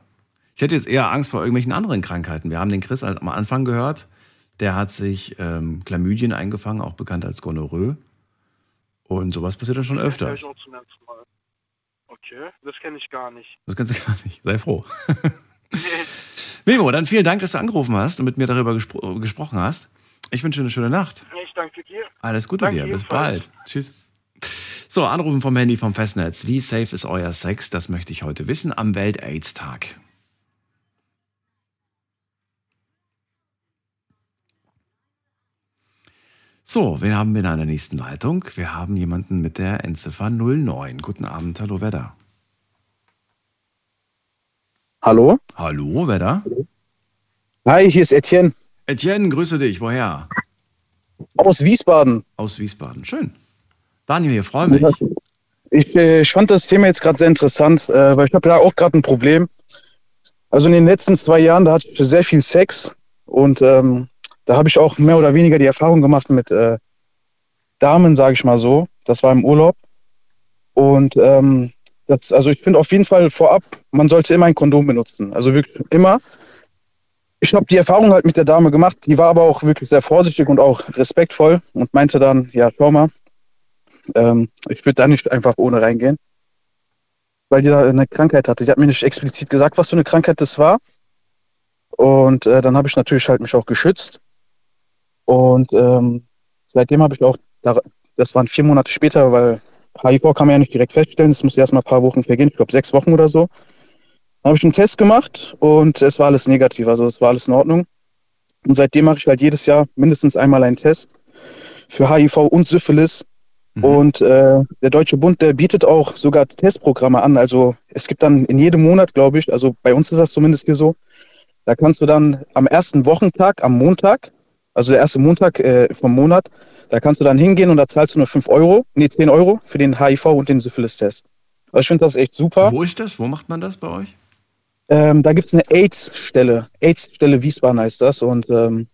Ich hätte jetzt eher Angst vor irgendwelchen anderen Krankheiten. Wir haben den Chris am Anfang gehört, der hat sich ähm, Chlamydien eingefangen, auch bekannt als Gonorrhoe. Und sowas passiert dann schon Das höre öfters. ich auch zum ersten Mal. Okay, das kenne ich gar nicht. Das kannst du gar nicht. Sei froh. Memo, dann vielen Dank, dass du angerufen hast und mit mir darüber gespro gesprochen hast. Ich wünsche eine schöne Nacht. Ich danke dir. Alles Gute Danke dir. Bis bald. Tschüss. So, Anrufen vom Handy vom Festnetz. Wie safe ist euer Sex? Das möchte ich heute wissen am Welt-AIDS-Tag. So, wen haben wir in einer nächsten Leitung? Wir haben jemanden mit der Endziffer 09. Guten Abend, hallo, wer da? Hallo? Hallo, wer da? Hi, hier ist Etienne Etienne, grüße dich. Woher? aus Wiesbaden. Aus Wiesbaden. Schön. Daniel hier, freue mich. Ich, äh, ich fand das Thema jetzt gerade sehr interessant, äh, weil ich habe da auch gerade ein Problem. Also in den letzten zwei Jahren, da hatte ich sehr viel Sex und ähm, da habe ich auch mehr oder weniger die Erfahrung gemacht mit äh, Damen, sage ich mal so. Das war im Urlaub. Und ähm, das, also ich finde auf jeden Fall vorab, man sollte immer ein Kondom benutzen. Also wirklich immer. Ich habe die Erfahrung halt mit der Dame gemacht, die war aber auch wirklich sehr vorsichtig und auch respektvoll und meinte dann, ja, schau mal, ähm, ich würde da nicht einfach ohne reingehen, weil die da eine Krankheit hatte. Die hat mir nicht explizit gesagt, was für eine Krankheit das war. Und äh, dann habe ich natürlich halt mich auch geschützt. Und ähm, seitdem habe ich auch, da, das waren vier Monate später, weil HIV kann man ja nicht direkt feststellen, es musste erst mal ein paar Wochen vergehen, ich glaube sechs Wochen oder so. Dann habe ich einen Test gemacht und es war alles negativ, also es war alles in Ordnung. Und seitdem mache ich halt jedes Jahr mindestens einmal einen Test für HIV und Syphilis. Mhm. Und äh, der Deutsche Bund, der bietet auch sogar Testprogramme an. Also es gibt dann in jedem Monat, glaube ich, also bei uns ist das zumindest hier so, da kannst du dann am ersten Wochentag, am Montag, also der erste Montag äh, vom Monat, da kannst du dann hingehen und da zahlst du nur 5 Euro, nee, 10 Euro für den HIV und den Syphilis-Test. Also ich finde das echt super. Wo ist das? Wo macht man das bei euch? Ähm, da gibt es eine AIDS-Stelle. AIDS-Stelle Wiesbaden heißt das. Und ähm,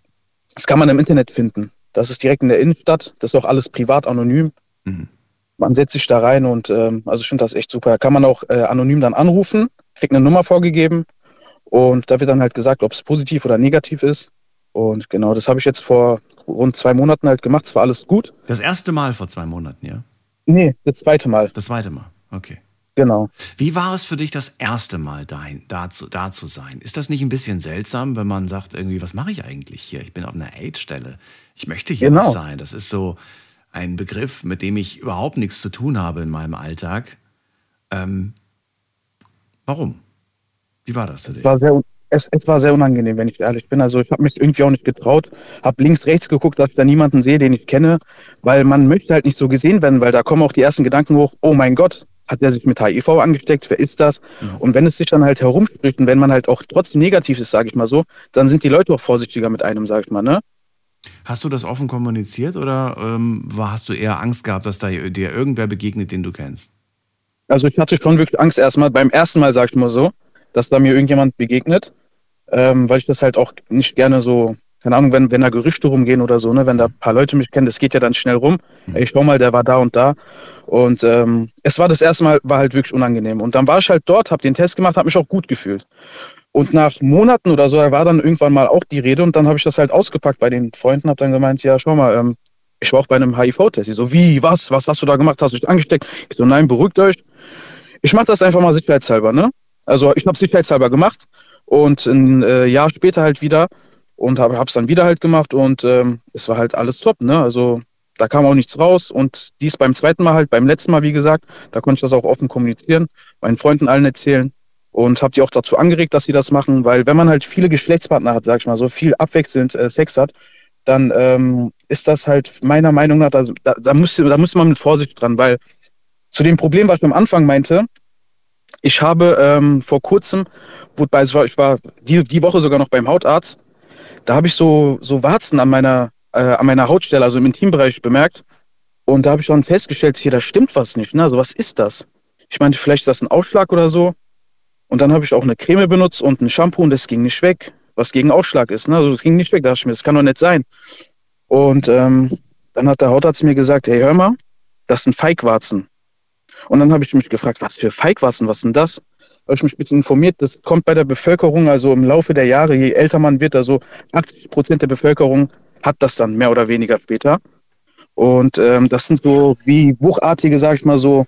das kann man im Internet finden. Das ist direkt in der Innenstadt. Das ist auch alles privat, anonym. Mhm. Man setzt sich da rein und ähm, also ich finde das echt super. Da kann man auch äh, anonym dann anrufen, kriegt eine Nummer vorgegeben und da wird dann halt gesagt, ob es positiv oder negativ ist. Und genau, das habe ich jetzt vor rund zwei Monaten halt gemacht. Es war alles gut. Das erste Mal vor zwei Monaten, ja? Nee, das zweite Mal. Das zweite Mal. Okay. Genau. Wie war es für dich, das erste Mal dahin, da, zu, da zu sein? Ist das nicht ein bisschen seltsam, wenn man sagt, irgendwie, was mache ich eigentlich hier? Ich bin auf einer AIDS-Stelle. Ich möchte hier Genau. nicht sein. Das ist so ein Begriff, mit dem ich überhaupt nichts zu tun habe in meinem Alltag. Ähm, warum? Wie war das für Es dich? war sehr, es, es war sehr unangenehm, wenn ich ehrlich bin. Also ich habe mich irgendwie auch nicht getraut, habe links, rechts geguckt, dass ich da niemanden sehe, den ich kenne, weil man möchte halt nicht so gesehen werden, weil da kommen auch die ersten Gedanken hoch, oh mein Gott, hat der sich mit HIV angesteckt, wer ist das? Mhm. Und wenn es sich dann halt herumspricht und wenn man halt auch trotzdem negativ ist, sage ich mal so, dann sind die Leute auch vorsichtiger mit einem, sage ich mal, ne? Hast du das offen kommuniziert oder ähm, war, hast du eher Angst gehabt, dass da dir irgendwer begegnet, den du kennst? Also ich hatte schon wirklich Angst erstmal, beim ersten Mal, sag ich mal so, dass da mir irgendjemand begegnet, ähm, weil ich das halt auch nicht gerne so keine Ahnung, wenn, wenn da Gerüchte rumgehen oder so, ne, wenn da ein paar Leute mich kennen, das geht ja dann schnell rum. Mhm. Ey, schau mal, der war da und da. Und ähm, es war das erste Mal, war halt wirklich unangenehm. Und dann war ich halt dort, habe den Test gemacht, habe mich auch gut gefühlt. Und nach Monaten oder so, da war dann irgendwann mal auch die Rede und dann habe ich das halt ausgepackt bei den Freunden, habe dann gemeint, ja, schau mal, ähm, ich war auch bei einem HIV-Test. Die so, wie, was, was hast du da gemacht? Hast du dich angesteckt? Ich so, nein, beruhigt euch. Ich mache das einfach mal sicherheitshalber, ne? Also ich habe sicherheitshalber gemacht und ein äh, Jahr später halt wieder und habe es dann wieder halt gemacht und ähm, es war halt alles top, ne? Also da kam auch nichts raus und dies beim zweiten Mal halt, beim letzten Mal, wie gesagt, da konnte ich das auch offen kommunizieren, meinen Freunden allen erzählen und habe die auch dazu angeregt, dass sie das machen, weil wenn man halt viele Geschlechtspartner hat, sag ich mal, so viel abwechselnd äh, Sex hat, dann ähm, ist das halt meiner Meinung nach, da, da, da, muss, da muss man mit Vorsicht dran, weil zu dem Problem, was ich am Anfang meinte, ich habe ähm, vor kurzem, war, ich war die, die Woche sogar noch beim Hautarzt, da habe ich so, so Warzen an meiner, äh, an meiner Hautstelle, also im Intimbereich bemerkt. Und da habe ich dann festgestellt, hier, da stimmt was nicht. Ne? Also was ist das? Ich meinte, vielleicht ist das ein Ausschlag oder so. Und dann habe ich auch eine Creme benutzt und ein Shampoo und das ging nicht weg, was gegen Ausschlag ist. Ne? Also das ging nicht weg, da dachte ich mir, das kann doch nicht sein. Und ähm, dann hat der Hautarzt mir gesagt, hey, hör mal, das sind Feigwarzen. Und dann habe ich mich gefragt, was für Feigwarzen, was sind das? Habe ich mich ein bisschen informiert, das kommt bei der Bevölkerung, also im Laufe der Jahre, je älter man wird, also 80 Prozent der Bevölkerung hat das dann mehr oder weniger später. Und ähm, das sind so wie buchartige, sag ich mal so,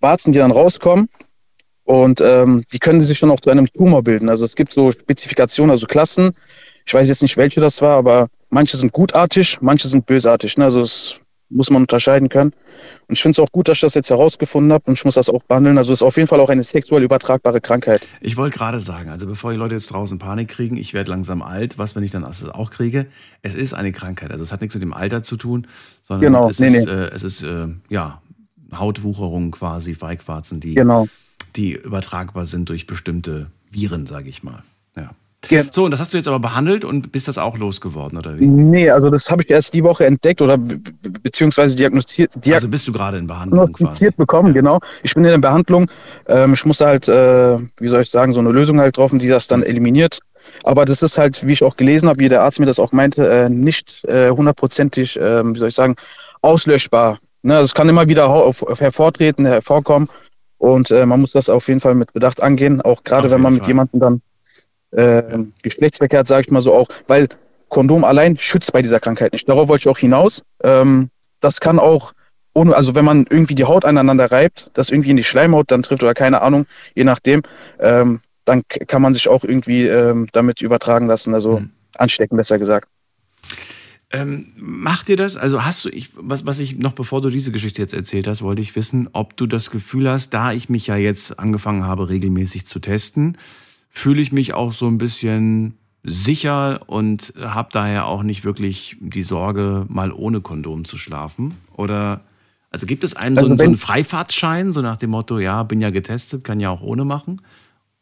Warzen, die dann rauskommen. Und ähm, die können sich dann auch zu einem Tumor bilden. Also es gibt so Spezifikationen, also Klassen. Ich weiß jetzt nicht, welche das war, aber manche sind gutartig, manche sind bösartig. Ne? Also das muss man unterscheiden können. Und ich finde es auch gut, dass ich das jetzt herausgefunden habe und ich muss das auch behandeln. Also es ist auf jeden Fall auch eine sexuell übertragbare Krankheit. Ich wollte gerade sagen, also bevor die Leute jetzt draußen Panik kriegen, ich werde langsam alt, was wenn ich dann das auch kriege, es ist eine Krankheit. Also es hat nichts mit dem Alter zu tun, sondern Genau, es nee, ist, nee. Äh, es ist äh, ja Hautwucherung quasi, Feigwarzen, die, Genau. die übertragbar sind durch bestimmte Viren, sage ich mal. Ja. Genau. So, und das hast du jetzt aber behandelt und bist das auch losgeworden, oder wie? Nee, also das habe ich erst die Woche entdeckt oder be be beziehungsweise diagnostiziert, Also bist du gerade in Behandlung quasi. diagnostiziert bekommen, genau. Ich bin in der Behandlung. Ähm, ich muss halt, äh, wie soll ich sagen, so eine Lösung halt drauf, die das dann eliminiert. Aber das ist halt, wie ich auch gelesen habe, wie der Arzt mir das auch meinte, äh, nicht äh, hundertprozentig, äh, wie soll ich sagen, auslöschbar. Ne? Also es kann immer wieder hau- auf, auf hervortreten, hervorkommen. Und äh, man muss das auf jeden Fall mit Bedacht angehen, auch gerade wenn man mit Fall. jemandem dann äh, Geschlechtsverkehr hat, sage ich mal so auch, weil Kondom allein schützt bei dieser Krankheit nicht. Darauf wollte ich auch hinaus. Ähm, das kann auch ohne, also wenn man irgendwie die Haut aneinander reibt, das irgendwie in die Schleimhaut dann trifft oder keine Ahnung, je nachdem, ähm, dann kann man sich auch irgendwie ähm, damit übertragen lassen, also Mhm. anstecken, besser gesagt. Ähm, macht dir das? Also hast du, ich, was, was ich noch bevor du diese Geschichte jetzt erzählt hast, wollte ich wissen, ob du das Gefühl hast, da ich mich ja jetzt angefangen habe, regelmäßig zu testen, fühle ich mich auch so ein bisschen sicher und habe daher auch nicht wirklich die Sorge, mal ohne Kondom zu schlafen? Oder also gibt es einen so, Also einen, so einen Freifahrtschein, so nach dem Motto, ja, bin ja getestet, kann ja auch ohne machen?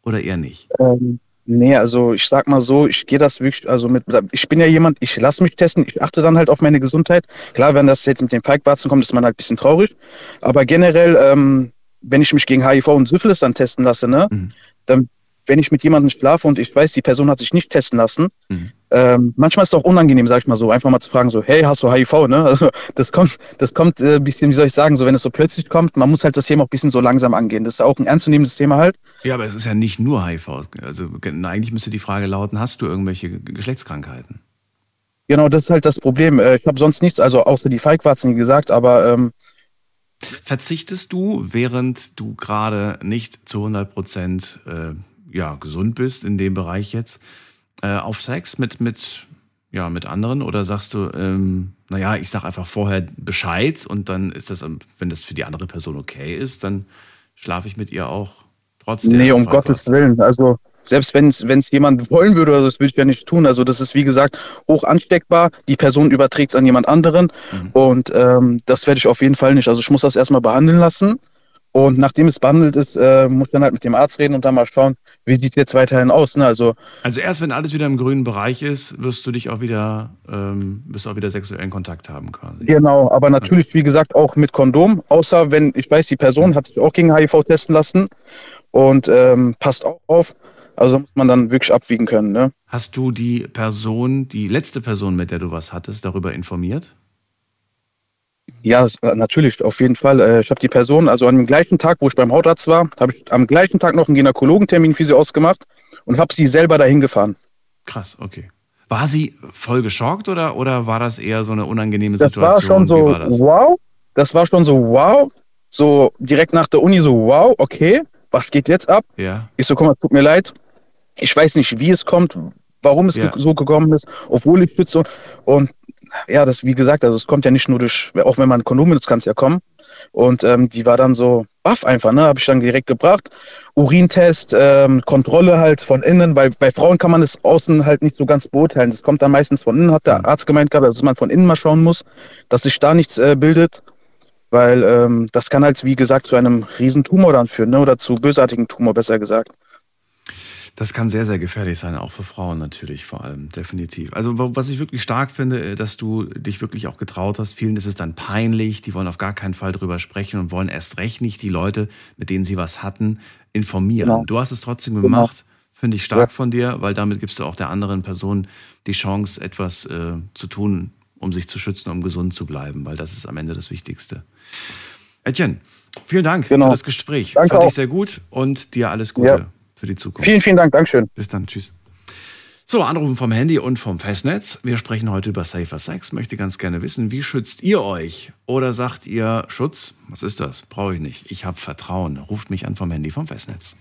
Oder eher nicht? Ähm, nee, also ich sag mal so, ich gehe das wirklich, also mit, ich bin ja jemand, ich lasse mich testen, ich achte dann halt auf meine Gesundheit. Klar, wenn das jetzt mit den Feigwarzen kommt, ist man halt ein bisschen traurig. Aber generell, ähm, wenn ich mich gegen HIV und Syphilis dann testen lasse, ne, Mhm. dann, wenn ich mit jemandem schlafe und ich weiß, die Person hat sich nicht testen lassen, Mhm. ähm, manchmal ist es auch unangenehm, sag ich mal so, einfach mal zu fragen, so, hey, hast du HIV, ne? Also das kommt, das kommt äh, ein bisschen, wie soll ich sagen, so, wenn es so plötzlich kommt, man muss halt das Thema auch ein bisschen so langsam angehen. Das ist auch ein ernstzunehmendes Thema halt. Ja, aber es ist ja nicht nur HIV. Also eigentlich müsste die Frage lauten, hast du irgendwelche Geschlechtskrankheiten? Genau, das ist halt das Problem. Äh, Ich habe sonst nichts, also außer die Feigwarzen, gesagt, aber ähm, Verzichtest du, während du gerade nicht zu 100 Prozent äh, ja, gesund bist in dem Bereich jetzt, äh, auf Sex mit, mit, ja, mit anderen? Oder sagst du, ähm, naja, ich sag einfach vorher Bescheid und dann ist das, ähm, wenn das für die andere Person okay ist, dann schlafe ich mit ihr auch trotzdem. nee, um Gottes Willen. Also selbst wenn es jemand wollen würde, also das würde ich ja nicht tun. Also das ist, wie gesagt, hoch ansteckbar. Die Person überträgt es an jemand anderen Mhm. und ähm, das werde ich auf jeden Fall nicht. Also ich muss das erstmal behandeln lassen. Und nachdem es behandelt ist, äh, muss ich dann halt mit dem Arzt reden und dann mal schauen, wie sieht es jetzt weiterhin aus. Ne? Also Also erst wenn alles wieder im grünen Bereich ist, wirst du dich auch wieder, ähm, wirst du auch wieder sexuellen Kontakt haben quasi. Genau, aber natürlich, wie gesagt, auch mit Kondom. Außer wenn, ich weiß, die Person hat sich auch gegen HIV testen lassen und ähm, passt auch auf. Also muss man dann wirklich abwiegen können. Ne? Hast du die Person, die letzte Person, mit der du was hattest, darüber informiert? Ja, äh, natürlich, auf jeden Fall. Äh, ich habe die Person, also an dem gleichen Tag, wo ich beim Hautarzt war, habe ich am gleichen Tag noch einen Gynäkologentermin für sie ausgemacht und habe sie selber dahin gefahren. Krass, okay. War sie voll geschockt oder, oder war das eher so eine unangenehme Situation? Das war schon so, war das? wow. Das war schon so, wow. So direkt nach der Uni so, wow, okay, was geht jetzt ab? Ja. Ich so, mal, tut mir leid. Ich weiß nicht, wie es kommt, warum es ja. so gekommen ist, obwohl ich schütze. Und ja, das, wie gesagt, also es kommt ja nicht nur durch, auch wenn man Kondom benutzt, kann es ja kommen. Und ähm, die war dann so baff einfach, ne? Habe ich dann direkt gebracht. Urintest, ähm, Kontrolle halt von innen, weil bei Frauen kann man es außen halt nicht so ganz beurteilen. Das kommt dann meistens von innen, hat der Arzt gemeint gehabt, dass man von innen mal schauen muss, dass sich da nichts äh, bildet. Weil ähm, das kann halt, wie gesagt, zu einem Riesentumor dann führen, ne? oder zu bösartigen Tumor, besser gesagt. Das kann sehr, sehr gefährlich sein, auch für Frauen natürlich vor allem, definitiv. Also was ich wirklich stark finde, äh, dass du dich wirklich auch getraut hast. Vielen ist es dann peinlich, die wollen auf gar keinen Fall drüber sprechen und wollen erst recht nicht die Leute, mit denen sie was hatten, informieren. Genau. Du hast es trotzdem genau. gemacht, finde ich stark ja. von dir, weil damit gibst du auch der anderen Person die Chance, etwas äh, zu tun, um sich zu schützen, um gesund zu bleiben, weil das ist am Ende das Wichtigste. Etienne, vielen Dank genau. für das Gespräch. Danke Fand auch. ich sehr gut und dir alles Gute. Ja für die Zukunft. Vielen, vielen Dank. Dankeschön. Bis dann. Tschüss. So, Anrufen vom Handy und vom Festnetz. Wir sprechen heute über Safer Sex. Möchte ganz gerne wissen, wie schützt ihr euch? Oder sagt ihr Schutz? Was ist das? Brauche ich nicht. Ich habe Vertrauen. Ruft mich an vom Handy vom Festnetz.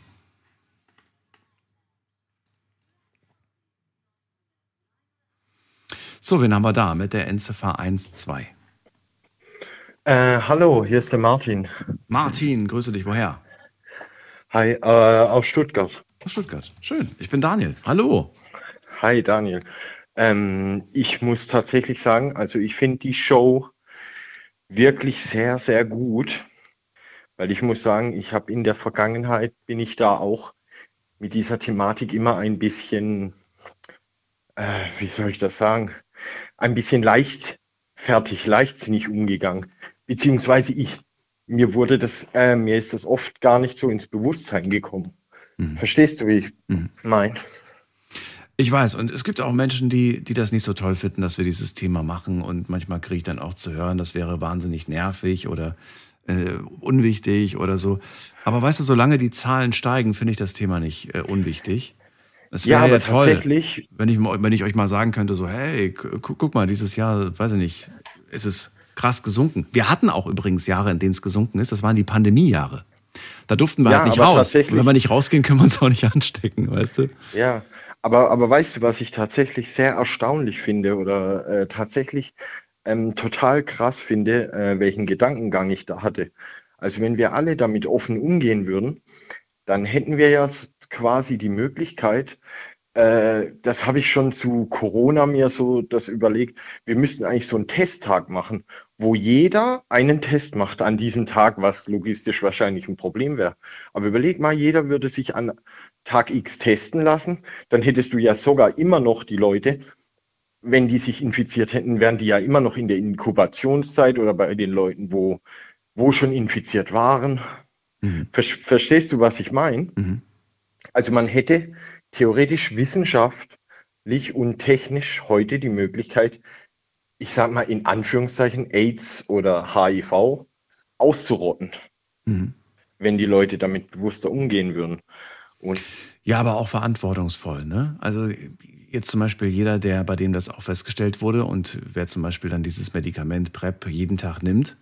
So, wen haben wir da mit der Endziffer 12? Äh, hallo, hier ist der Martin. Martin, grüße dich. Woher? Hi, äh, aus Stuttgart. Aus Stuttgart. Schön. Ich bin Daniel. Hallo. Hi, Daniel. Ähm, ich muss tatsächlich sagen, also ich finde die Show wirklich sehr, sehr gut, weil ich muss sagen, ich habe in der Vergangenheit, bin ich da auch mit dieser Thematik immer ein bisschen, äh, wie soll ich das sagen, ein bisschen leichtfertig, leichtsinnig umgegangen. Beziehungsweise ich mir wurde das, äh, mir ist das oft gar nicht so ins Bewusstsein gekommen. Mhm. Verstehst du, wie ich mhm. meine? Ich weiß, und es gibt auch Menschen, die, die das nicht so toll finden, dass wir dieses Thema machen. Und manchmal kriege ich dann auch zu hören, das wäre wahnsinnig nervig oder äh, unwichtig oder so. Aber weißt du, solange die Zahlen steigen, finde ich das Thema nicht äh, unwichtig. Es wäre ja, ja toll, wenn ich, wenn ich euch mal sagen könnte, so, hey, guck mal, dieses Jahr, weiß ich nicht, ist es krass gesunken. Wir hatten auch übrigens Jahre, in denen es gesunken ist. Das waren die Pandemiejahre. Da durften wir ja, halt nicht raus. Und wenn wir nicht rausgehen, können wir uns auch nicht anstecken, weißt du? Ja, aber, aber weißt du, was ich tatsächlich sehr erstaunlich finde oder äh, tatsächlich ähm, total krass finde, äh, welchen Gedankengang ich da hatte. Also wenn wir alle damit offen umgehen würden, dann hätten wir ja quasi die Möglichkeit, äh, das habe ich schon zu Corona mir so das überlegt, wir müssten eigentlich so einen Testtag machen, wo jeder einen Test macht an diesem Tag, was logistisch wahrscheinlich ein Problem wäre. Aber überleg mal, jeder würde sich an Tag X testen lassen, dann hättest du ja sogar immer noch die Leute, wenn die sich infiziert hätten, wären die ja immer noch in der Inkubationszeit oder bei den Leuten, wo, wo schon infiziert waren. Mhm. Verstehst du, was ich meine? Mhm. Also man hätte theoretisch wissenschaftlich und technisch heute die Möglichkeit, ich sag mal in Anführungszeichen AIDS oder HIV auszurotten, mhm. wenn die Leute damit bewusster umgehen würden. Und ja, aber auch verantwortungsvoll, ne? Also jetzt zum Beispiel jeder, der bei dem das auch festgestellt wurde und wer zum Beispiel dann dieses Medikament PrEP jeden Tag nimmt,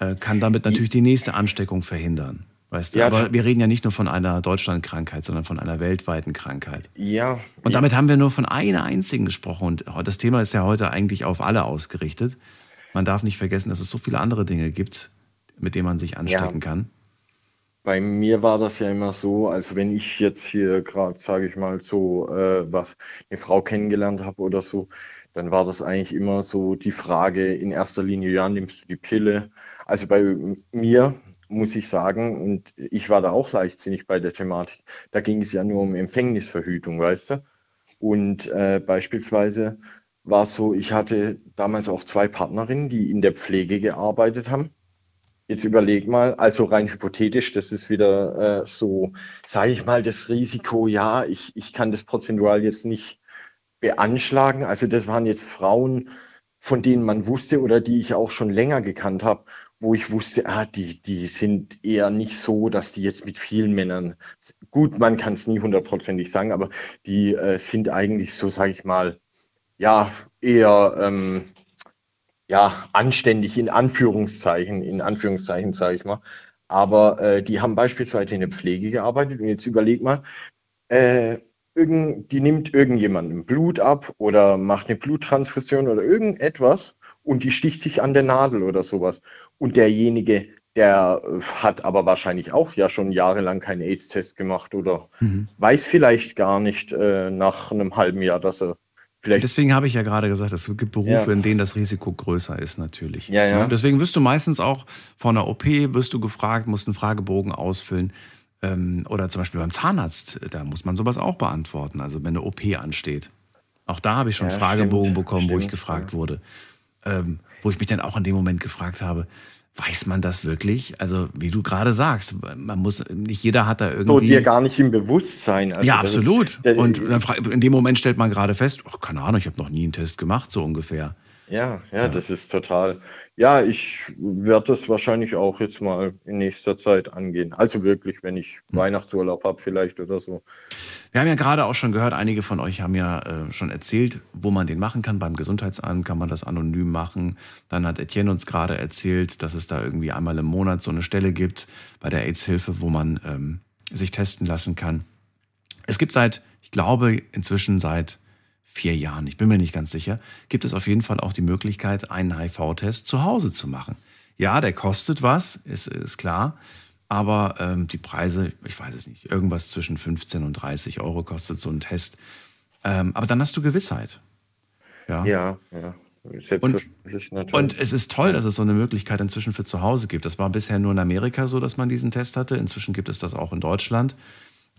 äh, kann damit natürlich die nächste Ansteckung verhindern. Weißt du? Ja, Aber wir reden ja nicht nur von einer Deutschlandkrankheit, sondern von einer weltweiten Krankheit. Ja. Und damit haben wir nur von einer einzigen gesprochen. Und das Thema ist ja heute eigentlich auf alle ausgerichtet. Man darf nicht vergessen, dass es so viele andere Dinge gibt, mit denen man sich anstecken ja. kann. Bei mir war das ja immer so, also wenn ich jetzt hier gerade, sage ich mal, so äh, was eine Frau kennengelernt habe oder so, dann war das eigentlich immer so die Frage in erster Linie, ja, nimmst du die Pille? Also bei mir muss ich sagen, und ich war da auch leichtsinnig bei der Thematik. Da ging es ja nur um Empfängnisverhütung, weißt du? Und äh, beispielsweise war es so, ich hatte damals auch zwei Partnerinnen, die in der Pflege gearbeitet haben. jetzt überleg mal, also rein hypothetisch, das ist wieder äh, so, sage ich mal, das Risiko, ja, ich, ich kann das prozentual jetzt nicht beanschlagen. Also das waren jetzt Frauen, von denen man wusste oder die ich auch schon länger gekannt habe, wo ich wusste, ah, die, die sind eher nicht so, dass die jetzt mit vielen Männern, gut, man kann es nie hundertprozentig sagen, aber die äh, sind eigentlich so, sage ich mal, ja, eher ähm, ja, anständig in Anführungszeichen, in Anführungszeichen sage ich mal. Aber äh, die haben beispielsweise in der Pflege gearbeitet und jetzt überleg mal, äh, irgend, die nimmt irgendjemandem Blut ab oder macht eine Bluttransfusion oder irgendetwas und die sticht sich an der Nadel oder sowas. Und derjenige, der äh, hat aber wahrscheinlich auch ja schon jahrelang keinen AIDS-Test gemacht oder mhm. weiß vielleicht gar nicht äh, nach einem halben Jahr, dass er vielleicht. Deswegen habe ich ja gerade gesagt, es gibt Berufe, ja. in denen das Risiko größer ist, natürlich. Ja, ja. Deswegen wirst du meistens auch vor einer OP wirst du gefragt, musst einen Fragebogen ausfüllen. Ähm, oder zum Beispiel beim Zahnarzt, da muss man sowas auch beantworten, also wenn eine OP ansteht. Auch da habe ich schon Fragebogen stimmt, bekommen, stimmt, wo ich gefragt wurde. Ähm, wo ich mich dann auch in dem Moment gefragt habe, weiß man das wirklich? Also, wie du gerade sagst, man muss, nicht jeder hat da irgendwie. So dir gar nicht im Bewusstsein. Also ja, absolut. Ist, und in dem Moment stellt man gerade fest, oh, keine Ahnung, ich habe noch nie einen Test gemacht, so ungefähr. Ja, ja, ja, das ist total. Ja, ich werde das wahrscheinlich auch jetzt mal in nächster Zeit angehen. Also wirklich, wenn ich hm. Weihnachtsurlaub habe, vielleicht oder so. Wir haben ja gerade auch schon gehört, einige von euch haben ja äh, schon erzählt, wo man den machen kann. Beim Gesundheitsamt kann man das anonym machen. Dann hat Etienne uns gerade erzählt, dass es da irgendwie einmal im Monat so eine Stelle gibt bei der AIDS-Hilfe, wo man ähm, sich testen lassen kann. Es gibt seit, ich glaube, inzwischen seit vier Jahren, ich bin mir nicht ganz sicher, gibt es auf jeden Fall auch die Möglichkeit, einen HIV-Test zu Hause zu machen. Ja, der kostet was, ist, ist klar. Aber ähm, die Preise, ich weiß es nicht, irgendwas zwischen 15 und 30 Euro kostet so ein Test. Ähm, aber dann hast du Gewissheit. Ja, ja. ja. Und, und, es ist toll, dass es so eine Möglichkeit inzwischen für zu Hause gibt. Das war bisher nur in Amerika so, dass man diesen Test hatte. Inzwischen gibt es das auch in Deutschland.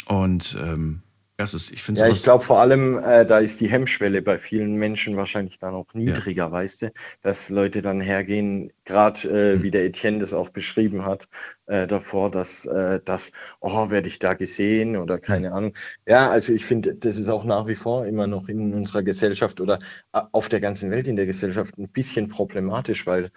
Und ähm, das ist, ich ja, ich glaube vor allem, äh, da ist die Hemmschwelle bei vielen Menschen wahrscheinlich dann auch niedriger, ja. weißt du, dass Leute dann hergehen, gerade äh, mhm. wie der Etienne das auch beschrieben hat äh, davor, dass äh, das, oh, werde ich da gesehen oder keine mhm. Ahnung. Ja, also ich finde, das ist auch nach wie vor immer noch in unserer Gesellschaft oder äh, auf der ganzen Welt in der Gesellschaft ein bisschen problematisch, weil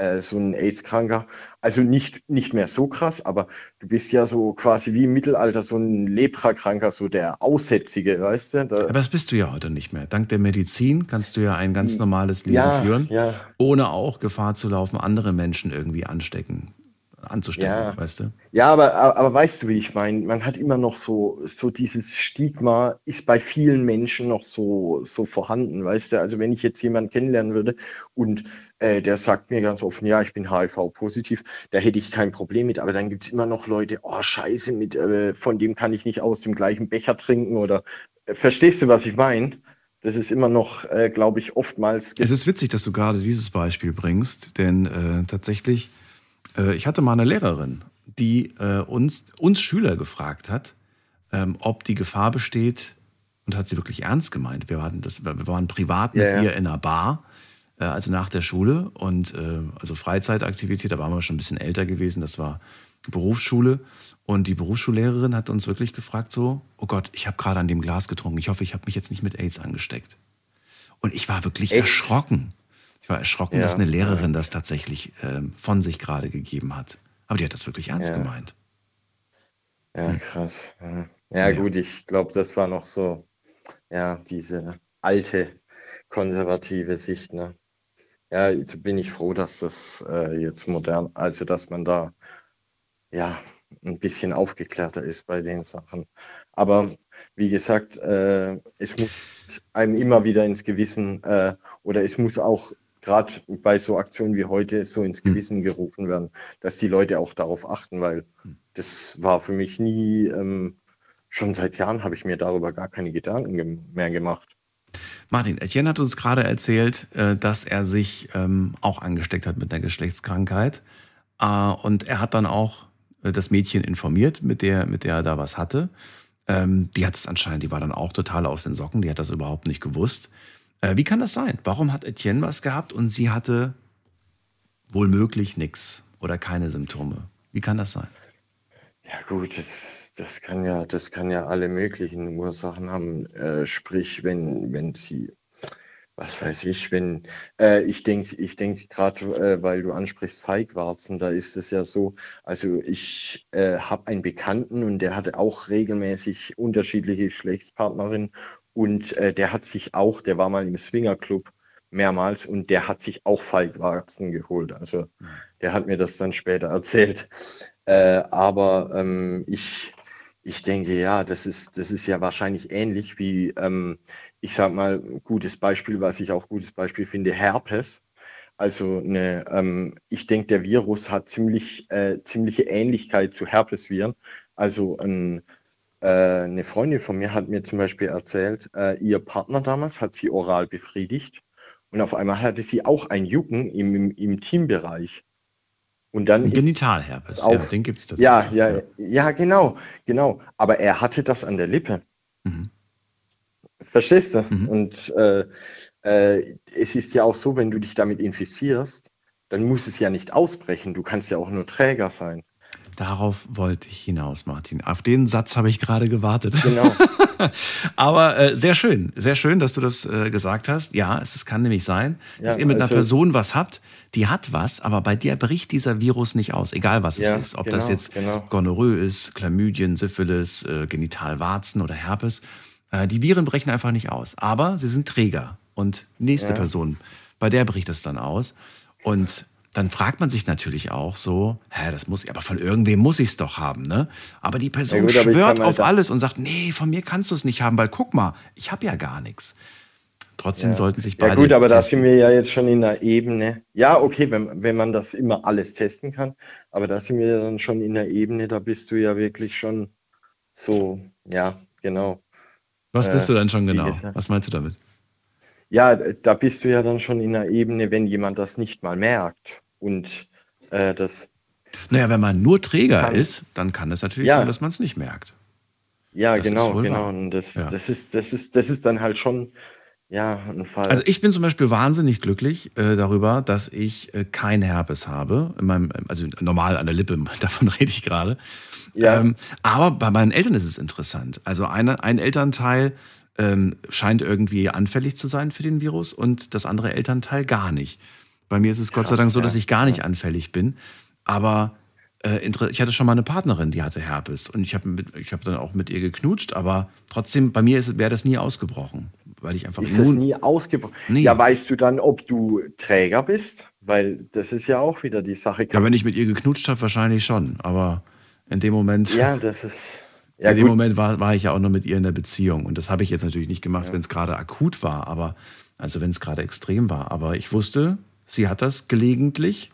äh, so ein AIDS-Kranker. Also nicht, nicht mehr so krass, aber du bist ja so quasi wie im Mittelalter so ein Leprakranker, so der Aussätzige, weißt du? Da aber das bist du ja heute nicht mehr. Dank der Medizin kannst du ja ein ganz normales Leben ja, führen, ja. ohne auch Gefahr zu laufen, andere Menschen irgendwie anstecken anzustecken, ja. weißt du? Ja, aber, aber weißt du, wie ich meine? Man hat immer noch so, so dieses Stigma, ist bei vielen Menschen noch so, so vorhanden, weißt du? Also wenn ich jetzt jemanden kennenlernen würde und äh, der sagt mir ganz offen, ja, ich bin HIV-positiv, da hätte ich kein Problem mit, aber dann gibt es immer noch Leute, oh scheiße, mit, äh, von dem kann ich nicht aus dem gleichen Becher trinken oder äh, verstehst du, was ich meine? Das ist immer noch, äh, glaube ich, oftmals. Es ist witzig, dass du gerade dieses Beispiel bringst, denn äh, tatsächlich, ich hatte mal eine Lehrerin, die uns, uns Schüler gefragt hat, ähm, ob die Gefahr besteht, und hat sie wirklich ernst gemeint. Wir waren, das, wir waren privat mit ja, ihr in einer Bar äh, also nach der Schule und äh, also Freizeitaktivität, da waren wir schon ein bisschen älter gewesen, das war Berufsschule. Und die Berufsschullehrerin hat uns wirklich gefragt, so, oh Gott, ich habe gerade an dem Glas getrunken, ich hoffe, ich habe mich jetzt nicht mit AIDS angesteckt. Und ich war wirklich Echt? erschrocken. Ich war erschrocken, ja, dass eine Lehrerin das tatsächlich ähm, von sich gerade gegeben hat. Aber die hat das wirklich ernst ja. gemeint. Ja, hm. krass. Ja, ja gut, ich glaube, das war noch so, ja, diese alte konservative Sicht, ne? Ja, bin ich froh, dass das äh, jetzt modern, also dass man da ja ein bisschen aufgeklärter ist bei den Sachen. Aber wie gesagt, äh, es muss einem immer wieder ins Gewissen äh, oder es muss auch gerade bei so Aktionen wie heute so ins hm. Gewissen gerufen werden, dass die Leute auch darauf achten, weil hm. das war für mich nie, ähm, schon seit Jahren habe ich mir darüber gar keine Gedanken mehr gemacht. Martin, Etienne hat uns gerade erzählt, äh, dass er sich ähm, auch angesteckt hat mit einer Geschlechtskrankheit. Äh, und er hat dann auch äh, das Mädchen informiert, mit der, mit der er da was hatte. Ähm, die hat es anscheinend, die war dann auch total aus den Socken, die hat das überhaupt nicht gewusst. Wie kann das sein? Warum hat Etienne was gehabt und sie hatte wohl möglich nichts? oder keine Symptome? Wie kann das sein? Ja gut, das, das kann ja, das kann ja alle möglichen Ursachen haben. Äh, sprich, wenn, wenn sie, was weiß ich, wenn, äh, ich denke, ich denke gerade, äh, weil du ansprichst Feigwarzen, da ist es ja so, also ich äh, habe einen Bekannten und der hatte auch regelmäßig unterschiedliche Geschlechtspartnerinnen und äh, der hat sich auch, der war mal im Swingerclub mehrmals und der hat sich auch Feigwarzen geholt. Also der hat mir das dann später erzählt. Äh, aber ähm, ich, ich denke, ja, das ist, das ist ja wahrscheinlich ähnlich wie, ähm, ich sag mal, gutes Beispiel, was ich auch gutes Beispiel finde, Herpes. Also eine, ähm, ich denke, der Virus hat ziemlich, äh, ziemliche Ähnlichkeit zu Herpesviren. Also ein, äh, eine Freundin von mir hat mir zum Beispiel erzählt, äh, ihr Partner damals hat sie oral befriedigt und auf einmal hatte sie auch ein Jucken im, im, im Teambereich. Und dann Genitalherpes, auch, ja, den gibt es dazu. ja, ja, ja, genau, genau. Aber er hatte das an der Lippe. Mhm. Verstehst du? Mhm. Und äh, äh, es ist ja auch so, wenn du dich damit infizierst, dann muss es ja nicht ausbrechen. Du kannst ja auch nur Träger sein. Darauf wollte ich hinaus, Martin. Auf den Satz habe ich gerade gewartet. Genau. Aber äh, sehr schön, sehr schön, dass du das äh, gesagt hast. Ja, es, es kann nämlich sein, dass Ja, ihr mit einer also- Person was habt, die hat was, aber bei der bricht dieser Virus nicht aus, egal was Ja, es ist. Ob das genau, jetzt genau. Gonorrhoe ist, Chlamydien, Syphilis, äh, Genitalwarzen oder Herpes. Äh, die Viren brechen einfach nicht aus. Aber sie sind Träger. Und nächste Ja. Person, bei der bricht es dann aus. Und dann fragt man sich natürlich auch so, hä, das muss ich, aber von irgendwem muss ich es doch haben, ne? Aber die Person Ja gut, schwört auf da- alles und sagt, nee, von mir kannst du es nicht haben, weil guck mal, ich habe ja gar nichts. Trotzdem Ja. sollten sich beide Ja gut, aber da testen. sind wir ja jetzt schon in einer Ebene. Ja, okay, wenn, wenn man das immer alles testen kann, aber da sind wir ja dann schon in einer Ebene, da bist du ja wirklich schon so, ja, genau. Was bist du äh, dann schon genau? Was meinst du damit? Ja, da bist du ja dann schon in einer Ebene, wenn jemand das nicht mal merkt. Und äh, das, Naja, wenn man nur Träger Kann- ist, dann kann es natürlich Ja. sein, dass man es nicht merkt. ja, Das genau, genau. Und das, Ja. das ist, das ist, das ist dann halt schon, ja, ein Fall. Also ich bin zum Beispiel wahnsinnig glücklich äh, darüber, dass ich äh, kein Herpes habe. In meinem, also normal an der Lippe, davon rede ich gerade. Ja. Ähm, aber bei meinen Eltern ist es interessant. Also eine, ein Elternteil ähm, scheint irgendwie anfällig zu sein für den Virus und das andere Elternteil gar nicht. Bei mir ist es Gott sei Krass, Dank so, dass ich gar nicht Ja. anfällig bin. Aber äh, ich hatte schon mal eine Partnerin, die hatte Herpes und ich habe ich habe dann auch mit ihr geknutscht, aber trotzdem bei mir wäre das nie ausgebrochen, weil ich einfach ist das nie ausgebrochen? Nee. Ja, weißt du dann, ob du Träger bist? Weil das ist ja auch wieder die Sache. Ja, wenn ich mit ihr geknutscht habe, wahrscheinlich schon. Aber in dem Moment, Ja, das ist. Ja, in dem gut. Moment war, war ich ja auch noch mit ihr in der Beziehung. Und das habe ich jetzt natürlich nicht gemacht, wenn es gerade akut war, aber also wenn es gerade extrem war. Aber ich wusste, sie hat das gelegentlich.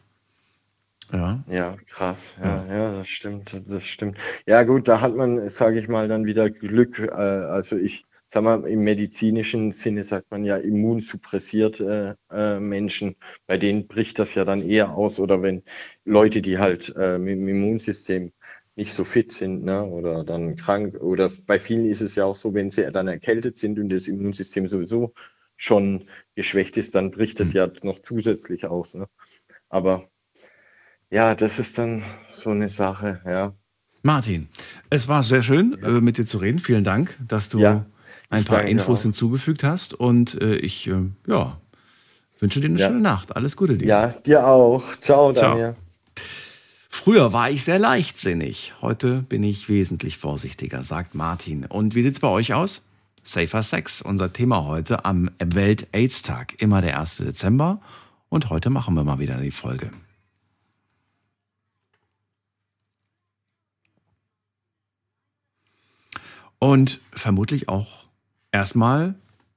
Ja. Ja, krass. Ja, ja, das stimmt. Das stimmt. Ja, gut, da hat man, sage ich mal, dann wieder Glück. Äh, also ich sag mal, im medizinischen Sinne sagt man ja immunsuppressierte äh, Menschen, bei denen bricht das ja dann eher aus. Oder wenn Leute, die halt äh, mit dem Immunsystem nicht so fit sind, ne, oder dann krank, oder bei vielen ist es ja auch so, wenn sie dann erkältet sind und das Immunsystem sowieso schon geschwächt ist, dann bricht es ja noch zusätzlich aus. Ne? Aber ja, das ist dann so eine Sache, ja. Martin, es war sehr schön, äh, mit dir zu reden. Vielen Dank, dass du Ja, ein paar Infos auch. hinzugefügt hast. Und äh, ich äh, ja, wünsche dir eine Ja. schöne Nacht. Alles Gute dir. Ja, dir auch. Ciao, Ciao. Daniel. Früher war ich sehr leichtsinnig. Heute bin ich wesentlich vorsichtiger, sagt Martin. Und wie sieht's bei euch aus? Safer Sex, unser Thema heute am Welt-AIDS-Tag. Immer der 1. Dezember. Und heute machen wir mal wieder die Folge. Und vermutlich auch erstmal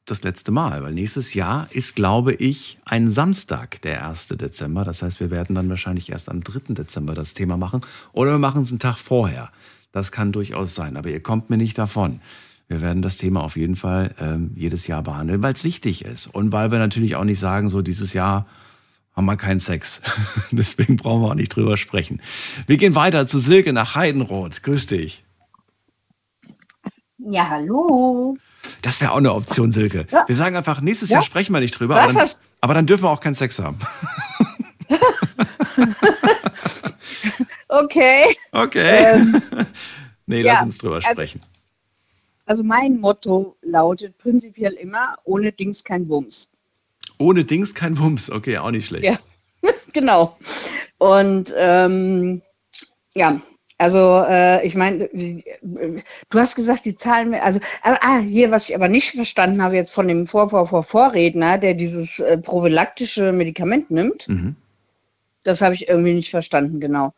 das letzte Mal, weil nächstes Jahr ist, glaube ich, ein Samstag, der 1. Dezember. Das heißt, wir werden dann wahrscheinlich erst am 3. Dezember das Thema machen oder wir machen es einen Tag vorher. Das kann durchaus sein, aber ihr kommt mir nicht davon. Wir werden das Thema auf jeden Fall ähm, jedes Jahr behandeln, weil es wichtig ist und weil wir natürlich auch nicht sagen, so dieses Jahr haben wir keinen Sex. Deswegen brauchen wir auch nicht drüber sprechen. Wir gehen weiter zu Silke nach Heidenroth. Grüß dich. Ja, hallo. Das wäre auch eine Option, Silke. Ja. Wir sagen einfach, nächstes Ja. Jahr sprechen wir nicht drüber, aber dann, aber dann dürfen wir auch keinen Sex haben. okay. Okay. Ähm, nee, lass ja, uns drüber also- sprechen. Also mein Motto lautet prinzipiell immer, ohne Dings kein Wumms. Ohne Dings kein Wumms. Okay, auch nicht schlecht. Ja. genau. Und ähm, ja, also äh, ich meine, äh, du hast gesagt, die Zahlen, also ah, ah, hier, was ich aber nicht verstanden habe jetzt von dem Vor Vor Vor Vorredner, der dieses äh, prophylaktische Medikament nimmt, Mhm. das habe ich irgendwie nicht verstanden, genau.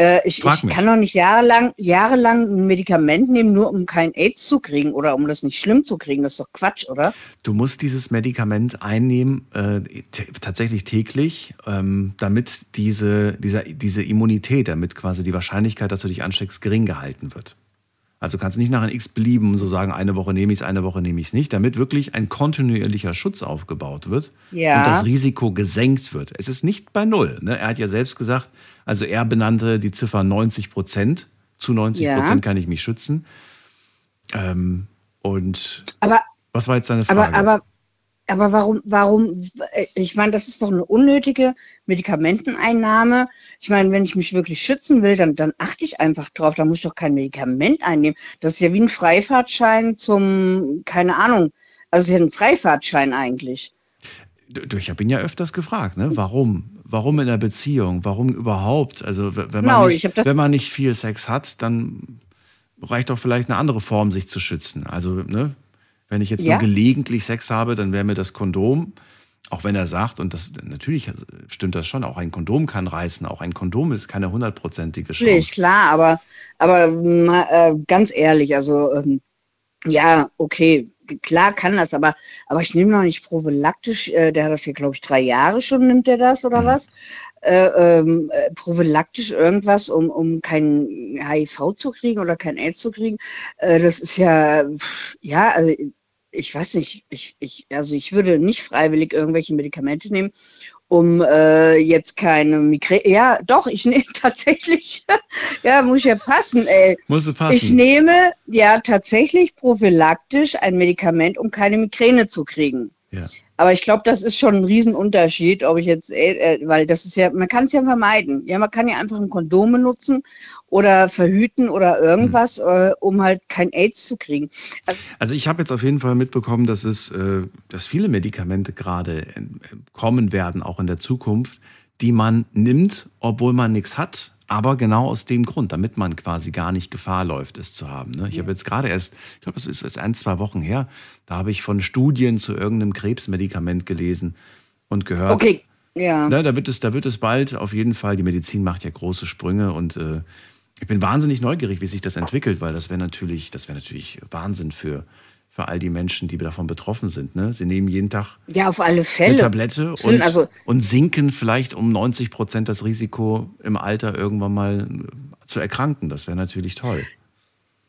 Äh, ich ich kann doch nicht jahrelang, jahrelang ein Medikament nehmen, nur um kein AIDS zu kriegen oder um das nicht schlimm zu kriegen. Das ist doch Quatsch, oder? Du musst dieses Medikament einnehmen, äh, tatsächlich täglich, ähm, damit diese, dieser, diese Immunität, damit quasi die Wahrscheinlichkeit, dass du dich ansteckst, gering gehalten wird. Also du kannst nicht nach ein X belieben, so sagen, eine Woche nehme ich es, eine Woche nehme ich es nicht, damit wirklich ein kontinuierlicher Schutz aufgebaut wird Ja. und das Risiko gesenkt wird. Es ist nicht bei Null. Ne? Er hat ja selbst gesagt, also er benannte die Ziffer 90 Prozent. Zu 90 Ja. Prozent kann ich mich schützen. Ähm, und Aber was war jetzt deine Frage? Aber, aber, aber warum, warum, ich meine, das ist doch eine unnötige Medikamenteneinnahme. Ich meine, wenn ich mich wirklich schützen will, dann, dann achte ich einfach drauf. Da muss ich doch kein Medikament einnehmen. Das ist ja wie ein Freifahrtschein zum, keine Ahnung, also es ist ja ein Freifahrtschein eigentlich. Ich habe ihn ja öfters gefragt, ne? Warum? Warum in der Beziehung? Warum überhaupt? Also wenn man, Genau, ich nicht, wenn man nicht viel Sex hat, dann reicht doch vielleicht eine andere Form, sich zu schützen. Also, ne? Wenn ich jetzt Ja. nur gelegentlich Sex habe, dann wäre mir das Kondom, auch wenn er sagt, und das natürlich stimmt das schon, auch ein Kondom kann reißen, auch ein Kondom ist keine hundertprozentige Chance. klar, aber, aber äh, ganz ehrlich, also ähm, ja, okay, klar kann das, aber, aber ich nehme noch nicht prophylaktisch, äh, der hat das ja, glaube ich, drei Jahre schon, nimmt er das oder was? Äh, ähm, äh, prophylaktisch irgendwas, um, um kein HIV zu kriegen oder kein AIDS zu kriegen. Äh, das ist ja, pff, ja, also ich weiß nicht, ich, ich, also ich würde nicht freiwillig irgendwelche Medikamente nehmen, um äh, jetzt keine Migräne. Ja, doch, ich nehme tatsächlich, ja, muss ja passen, ey. Muss es passen. Ich nehme ja tatsächlich prophylaktisch ein Medikament, um keine Migräne zu kriegen. Ja. Aber ich glaube, das ist schon ein Riesenunterschied, ob ich jetzt, äh, äh, weil das ist ja, man kann es ja vermeiden. Ja, man kann ja einfach ein Kondom benutzen oder verhüten oder irgendwas, äh, um halt kein AIDS zu kriegen. Also, Also ich habe jetzt auf jeden Fall mitbekommen, dass es, äh, dass viele Medikamente gerade äh, kommen werden, auch in der Zukunft, die man nimmt, obwohl man nichts hat, aber genau aus dem Grund, damit man quasi gar nicht Gefahr läuft, es zu haben. Ne? Ich habe jetzt gerade erst, ich glaube, das ist jetzt ein, zwei Wochen her, da habe ich von Studien zu irgendeinem Krebsmedikament gelesen und gehört. okay, ja. Ne, da, wird es, da wird es bald auf jeden Fall, die Medizin macht ja große Sprünge und äh, ich bin wahnsinnig neugierig, wie sich das entwickelt, weil das wäre natürlich, das wäre natürlich Wahnsinn für, für all die Menschen, die davon betroffen sind. Ne? Sie nehmen jeden Tag Ja, auf alle eine Fälle. Tablette Sind und, also- und sinken vielleicht um 90 Prozent das Risiko, im Alter irgendwann mal äh, zu erkranken. Das wäre natürlich toll.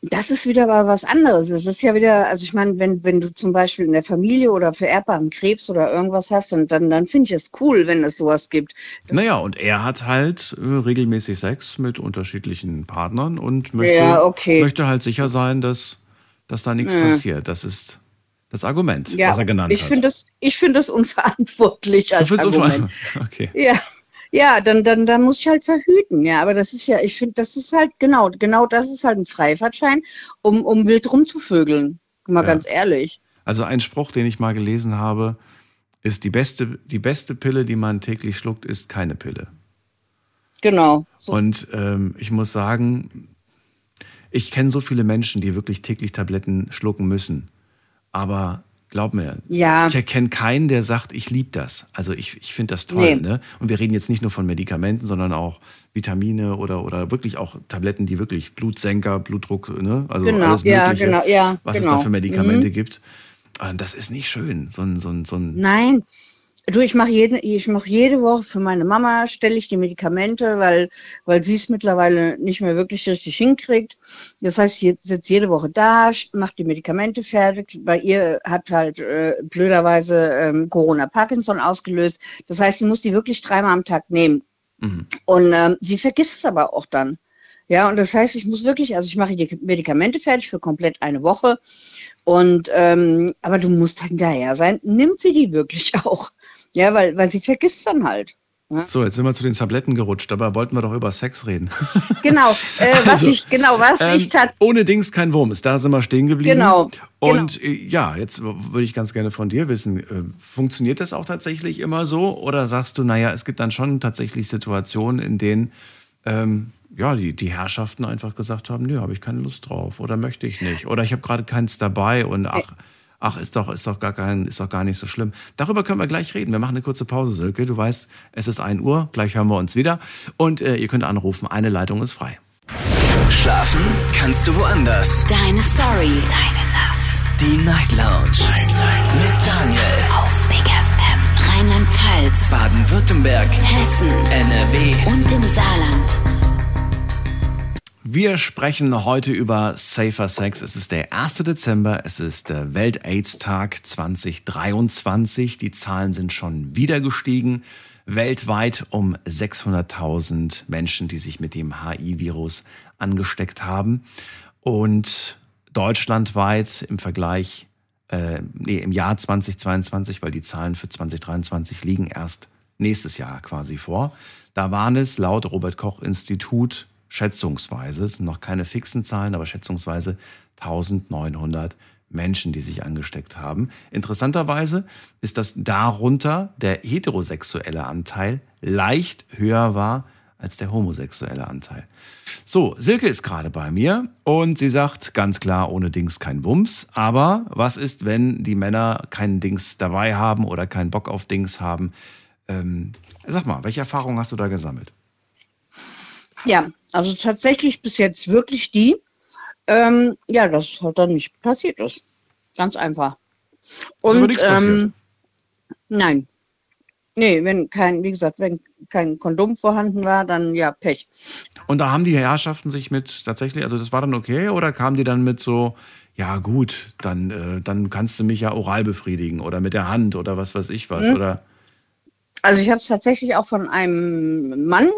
Das ist wieder mal was anderes. Es ist ja wieder, also ich meine, wenn, wenn du zum Beispiel in der Familie oder vererbbaren Krebs oder irgendwas hast, dann, dann, dann finde ich es cool, wenn es sowas gibt. Naja, und er hat halt äh, regelmäßig Sex mit unterschiedlichen Partnern und möchte, Ja, okay. möchte halt sicher sein, dass, dass da nichts Mhm. passiert. Das ist das Argument, Ja, was er genannt ich hat. finde das, ich finde das unverantwortlich als Argument. Okay. Ja, ja, dann, dann, dann muss ich halt verhüten. Ja, aber das ist ja, ich finde, das ist halt genau, genau das ist halt ein Freifahrtschein, um, um wild rumzuvögeln. Mal Ja. ganz ehrlich. Also ein Spruch, den ich mal gelesen habe, ist die beste, die beste Pille, die man täglich schluckt, ist keine Pille. Genau. So, Und ähm, ich muss sagen, ich kenne so viele Menschen, die wirklich täglich Tabletten schlucken müssen. Aber glaub mir, Ja. ich erkenne keinen, der sagt, ich liebe das. Also ich, ich finde das toll. Nee. Ne? Und wir reden jetzt nicht nur von Medikamenten, sondern auch Vitamine oder, oder wirklich auch Tabletten, die wirklich Blutsenker, Blutdruck, ne? also Genau, alles ja, Mögliche, genau, ja, was es genau. da für Medikamente Mhm. gibt. Und das ist nicht schön. So ein, so ein, so ein Nein. Du, ich mache jede, ich mache jede Woche für meine Mama, stelle ich die Medikamente, weil, weil sie es mittlerweile nicht mehr wirklich richtig hinkriegt. Das heißt, sie sitzt jede Woche da, macht die Medikamente fertig. Bei ihr hat halt äh, blöderweise ähm, Corona Parkinson ausgelöst. Das heißt, sie muss die wirklich dreimal am Tag nehmen. Mhm. Und ähm, sie vergisst es aber auch dann. Ja, und das heißt, ich muss wirklich, also ich mache die Medikamente fertig für komplett eine Woche. Und ähm, aber du musst hinterher sein, nimmt sie die wirklich auch. Ja, weil, weil sie vergisst dann halt. Ne? So, jetzt sind wir zu den Tabletten gerutscht, dabei wollten wir doch über Sex reden. Genau, äh, was Also, ich, genau, was Ähm, ich tat. ohne Dings kein Wurm ist, da sind wir stehen geblieben. Genau, Und äh, ja, jetzt würde ich ganz gerne von dir wissen, äh, funktioniert das auch tatsächlich immer so? Oder sagst du, naja, es gibt dann schon tatsächlich Situationen, in denen ähm, ja, die, die Herrschaften einfach gesagt haben, nö, habe ich keine Lust drauf oder möchte ich nicht. Oder ich habe gerade keins dabei und ach, ach, ist doch, ist doch gar kein, ist doch gar nicht so schlimm. Darüber können wir gleich reden. Wir machen eine kurze Pause, Silke. Du weißt, es ist 1 Uhr, gleich hören wir uns wieder. Und äh, ihr könnt anrufen, eine Leitung ist frei. Schlafen kannst du woanders. Deine Story. Deine Nacht. Die Night Lounge. Night, Night. Mit Daniel. Auf Big FM. Rheinland-Pfalz. Baden-Württemberg. Hessen. NRW. Und im Saarland. Wir sprechen heute über Safer Sex. Es ist der 1. Dezember, es ist der Welt-AIDS-Tag 2023. Die Zahlen sind schon wieder gestiegen. Weltweit um 600.000 Menschen, die sich mit dem HIV-Virus angesteckt haben. Und deutschlandweit im Vergleich, äh, nee, im Jahr 2022, weil die Zahlen für 2023 liegen erst nächstes Jahr quasi vor. Da waren es laut Robert Koch Institut schätzungsweise, es sind noch keine fixen Zahlen, aber schätzungsweise 1900 Menschen, die sich angesteckt haben. Interessanterweise ist das darunter der heterosexuelle Anteil leicht höher war als der homosexuelle Anteil. So, Silke ist gerade bei mir und sie sagt ganz klar, ohne Dings kein Bums. Aber was ist, wenn die Männer keinen Dings dabei haben oder keinen Bock auf Dings haben? Ähm, sag mal, welche Erfahrungen hast du da gesammelt? Ja, also tatsächlich bis jetzt wirklich die, ähm, ja, das halt dann nicht passiert ist. Ganz einfach. Und ähm, nein. Nee, wenn kein, wie gesagt, wenn kein Kondom vorhanden war, dann ja, Pech. Und da haben die Herrschaften sich mit tatsächlich, also das war dann okay oder kamen die dann mit so, ja gut, dann, äh, dann kannst du mich ja oral befriedigen oder mit der Hand oder was weiß ich was Mhm. oder Also ich habe es tatsächlich auch von einem Mann,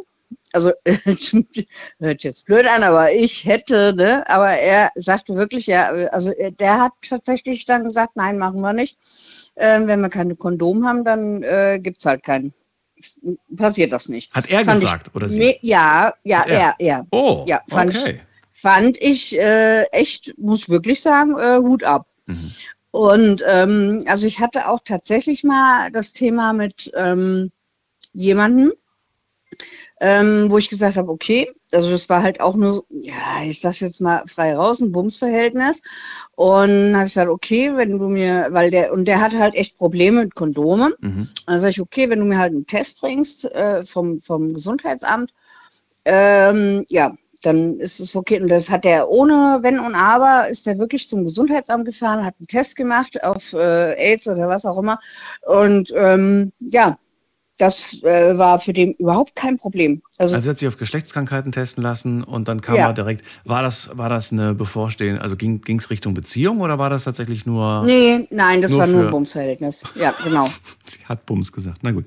also hört jetzt blöd an, aber ich hätte, ne, aber er sagte wirklich, ja, also er- der hat tatsächlich dann gesagt, nein, machen wir nicht. Ähm, wenn wir keine Kondom haben, dann äh, gibt es halt keinen. Passiert das nicht. Hat er Fand gesagt, ich, oder sie? Nee, ja, ja, Hat er? er, er. Oh, ja, fand okay. ich, fand ich äh, echt, muss wirklich sagen, äh, Hut ab. Mhm. Und ähm, also ich hatte auch tatsächlich mal das Thema mit ähm, jemandem, ähm, wo ich gesagt habe, okay, also das war halt auch nur, ja, ich sag's jetzt mal frei raus, ein Bumsverhältnis. Und habe ich gesagt, okay, wenn du mir, weil der, und der hatte halt echt Probleme mit Kondomen. Mhm. Dann sage ich, okay, wenn du mir halt einen Test bringst äh, vom, vom Gesundheitsamt, ähm, ja, dann ist es okay. Und das hat er ohne Wenn und Aber, ist er wirklich zum Gesundheitsamt gefahren, hat einen Test gemacht auf äh, AIDS oder was auch immer. Und ähm, ja, das äh, war für den überhaupt kein Problem. Also, Also er hat sich auf Geschlechtskrankheiten testen lassen und dann kam Ja. er direkt. War das, war das eine bevorstehende, also ging es Richtung Beziehung oder war das tatsächlich nur. nee, nein, das nur war nur ein Bumsverhältnis. Ja, genau. Sie hat Bums gesagt. Na gut.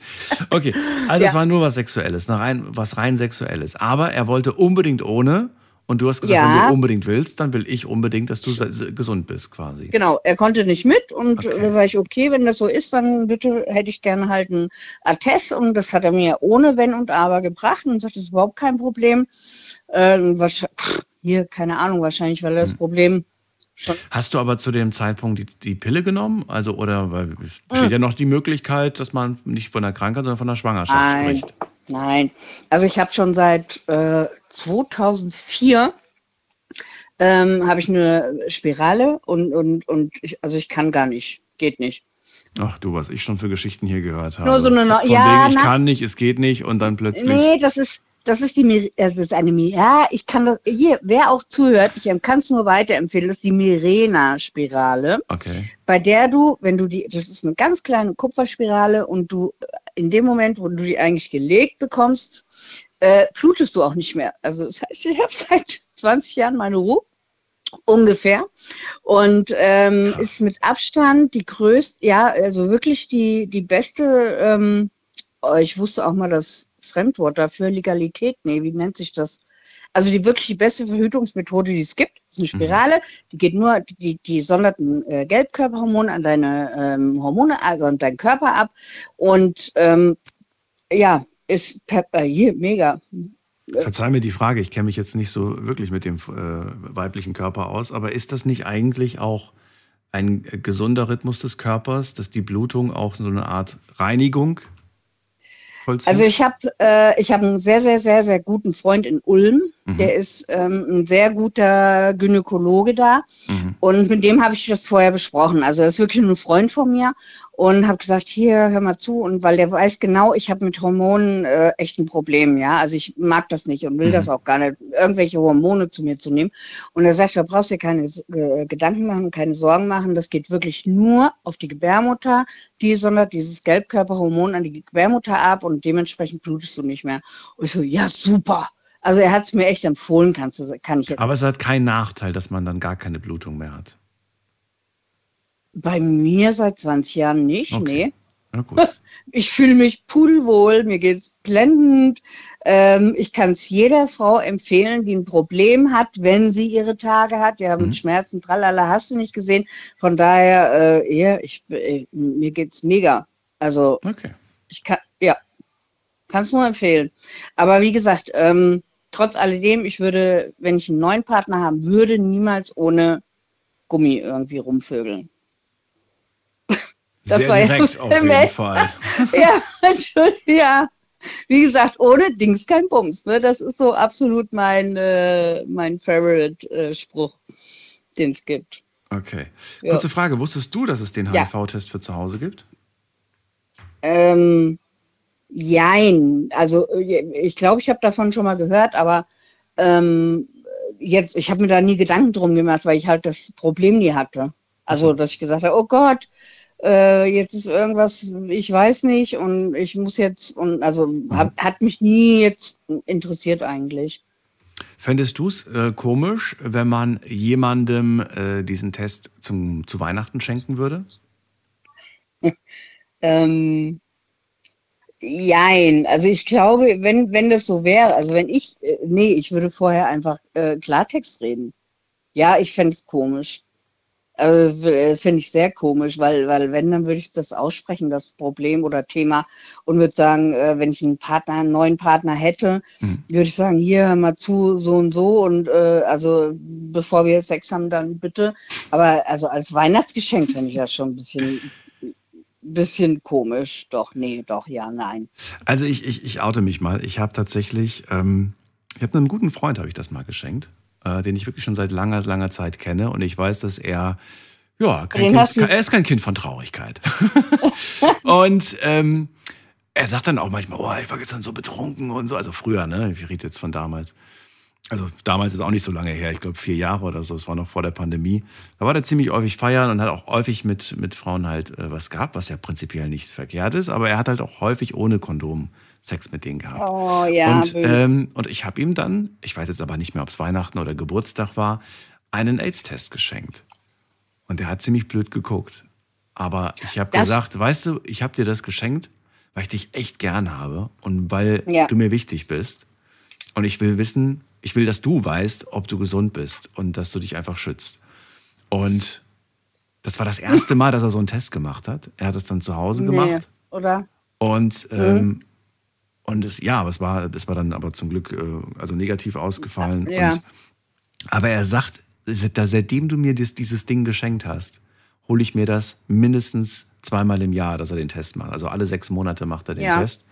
Okay. Also es Ja. war nur was Sexuelles, rein, was rein Sexuelles. Aber er wollte unbedingt ohne. Und du hast gesagt, Ja. wenn du unbedingt willst, dann will ich unbedingt, dass du gesund bist, quasi. Genau, er konnte nicht mit und Okay. da sage ich, okay, wenn das so ist, dann bitte hätte ich gerne halt einen Attest und das hat er mir ohne Wenn und Aber gebracht und sagt, das ist überhaupt kein Problem. Ähm, hier, keine Ahnung, wahrscheinlich, weil er das Hm. Problem schon. Hast du aber zu dem Zeitpunkt die, die Pille genommen? Also, oder weil es besteht ja noch die Möglichkeit, dass man nicht von der Krankheit, sondern von der Schwangerschaft Nein, spricht. Nein. Also ich habe schon seit äh, 2004 ähm, habe ich eine Spirale und, und, und ich, also ich kann gar nicht, geht nicht. Ach du, was ich schon für Geschichten hier gehört habe. Nur so eine Von ja, wegen, ich na- kann nicht, es geht nicht und dann plötzlich. Nee, das ist, das ist die, äh, das ist eine, ja, ich kann das, hier, wer auch zuhört, ich kann es nur weiterempfehlen, das ist die Mirena-Spirale, Okay. bei der du, wenn du die, das ist eine ganz kleine Kupferspirale und du äh, in dem Moment, wo du die eigentlich gelegt bekommst, äh, blutest du auch nicht mehr. Also das heißt, ich habe seit 20 Jahren meine Ruhe. Ungefähr. Und ähm, ist mit Abstand die größte, ja, also wirklich die, die beste, ähm, oh, ich wusste auch mal das Fremdwort dafür, Legalität, nee, wie nennt sich das? Also die wirklich die beste Verhütungsmethode, die es gibt, ist eine Spirale, die geht nur, die, die sondert ein äh, Gelbkörperhormon an deine ähm, Hormone, also an deinen Körper ab. Und ähm, ja, ist Pepper hier mega. Verzeih mir die Frage, ich kenne mich jetzt nicht so wirklich mit dem äh, weiblichen Körper aus, aber ist das nicht eigentlich auch ein äh, gesunder Rhythmus des Körpers, dass die Blutung auch so eine Art Reinigung vollzieht? Also ich habe äh, ich hab einen sehr, sehr, sehr, sehr guten Freund in Ulm. Mhm. Der ist ähm, ein sehr guter Gynäkologe da. Mhm. Und mit dem habe ich das vorher besprochen. Also das ist wirklich ein Freund von mir und habe gesagt, hier, hör mal zu. Und weil der weiß genau, ich habe mit Hormonen äh, echt ein Problem, ja. Also ich mag das nicht und will mhm. das auch gar nicht, irgendwelche Hormone zu mir zu nehmen. Und er sagt, da brauchst dir keine äh, Gedanken machen, keine Sorgen machen. Das geht wirklich nur auf die Gebärmutter. Die sondert dieses Gelbkörperhormon an die Gebärmutter ab und dementsprechend blutest du nicht mehr. Und ich so, ja, super. Also er hat es mir echt empfohlen, kannst du, kann ich jetzt. Aber es hat keinen Nachteil, dass man dann gar keine Blutung mehr hat. Bei mir seit 20 Jahren nicht, okay. nee. Ich fühle mich pudelwohl, mir geht es blendend. Ähm, ich kann es jeder Frau empfehlen, die ein Problem hat, wenn sie ihre Tage hat. Wir haben mhm. Schmerzen, tralala, hast du nicht gesehen. Von daher, äh, ja, ich, äh, mir geht es mega. Also, okay. ich kann, ja, kann es nur empfehlen. Aber wie gesagt, ähm, trotz alledem, ich würde, wenn ich einen neuen Partner haben würde, niemals ohne Gummi irgendwie rumvögeln. Das Sehr war direkt ja auf jeden Fall. ja, ja. Wie gesagt, ohne Dings kein Bums. Ne? Das ist so absolut mein, äh, mein Favorite-Spruch, äh, den es gibt. Okay. Ja. Kurze Frage: Wusstest du, dass es den HIV-Test für zu Hause gibt? Ähm, jein. Also, ich glaube, ich habe davon schon mal gehört, aber ähm, jetzt, ich habe mir da nie Gedanken drum gemacht, weil ich halt das Problem nie hatte. Also, dass ich gesagt habe, oh Gott, äh, jetzt ist irgendwas, ich weiß nicht und ich muss jetzt, und also mhm. hat, hat mich nie jetzt interessiert eigentlich. Fändest du es äh, komisch, wenn man jemandem äh, diesen Test zum, zu Weihnachten schenken würde? ähm, Jein, also ich glaube, wenn, wenn das so wäre, also wenn ich, äh, nee, ich würde vorher einfach äh, Klartext reden. Ja, ich fände es komisch. Also, äh, Finde ich sehr komisch, weil, weil wenn, dann würde ich das aussprechen, das Problem oder Thema, und würde sagen, äh, wenn ich einen Partner, einen neuen Partner hätte, mhm. würde ich sagen, hier, hör mal zu, so und so, und äh, also bevor wir Sex haben, dann bitte. Aber also als Weihnachtsgeschenk finde ich das schon ein bisschen bisschen komisch. Doch, nee, doch, ja, nein. Also ich, ich, ich oute mich mal. Ich habe tatsächlich, ähm, ich habe einem guten Freund, habe ich das mal geschenkt äh, den ich wirklich schon seit langer, langer Zeit kenne. Und ich weiß, dass er, ja, kein kind, er ist kein Kind von Traurigkeit. und ähm, er sagt dann auch manchmal, oh, ich war gestern so betrunken und so. Also früher, ne? Ich rede jetzt von damals. Also damals ist auch nicht so lange her, ich glaube vier Jahre oder so, es war noch vor der Pandemie. Da war er ziemlich häufig feiern und hat auch häufig mit, mit Frauen halt äh, was gehabt, was ja prinzipiell nicht verkehrt ist, aber er hat halt auch häufig ohne Kondom Sex mit denen gehabt. Oh, ja, und, ähm, und ich habe ihm dann, ich weiß jetzt aber nicht mehr, ob es Weihnachten oder Geburtstag war, einen AIDS-Test geschenkt. Und er hat ziemlich blöd geguckt. Aber ich habe gesagt, weißt du, ich habe dir das geschenkt, weil ich dich echt gern habe und weil ja. du mir wichtig bist. Und ich will wissen, ich will, dass du weißt, ob du gesund bist und dass du dich einfach schützt. Und das war das erste Mal, dass er so einen Test gemacht hat. Er hat es dann zu Hause nee, gemacht. Oder? Und ähm, mhm. Und es, ja, es war, das war dann aber zum Glück äh, also negativ ausgefallen. Ja. Und, aber er sagt, seitdem du mir das, dieses Ding geschenkt hast, hole ich mir das mindestens zweimal im Jahr, dass er den Test macht. Also alle sechs Monate macht er den ja. Test.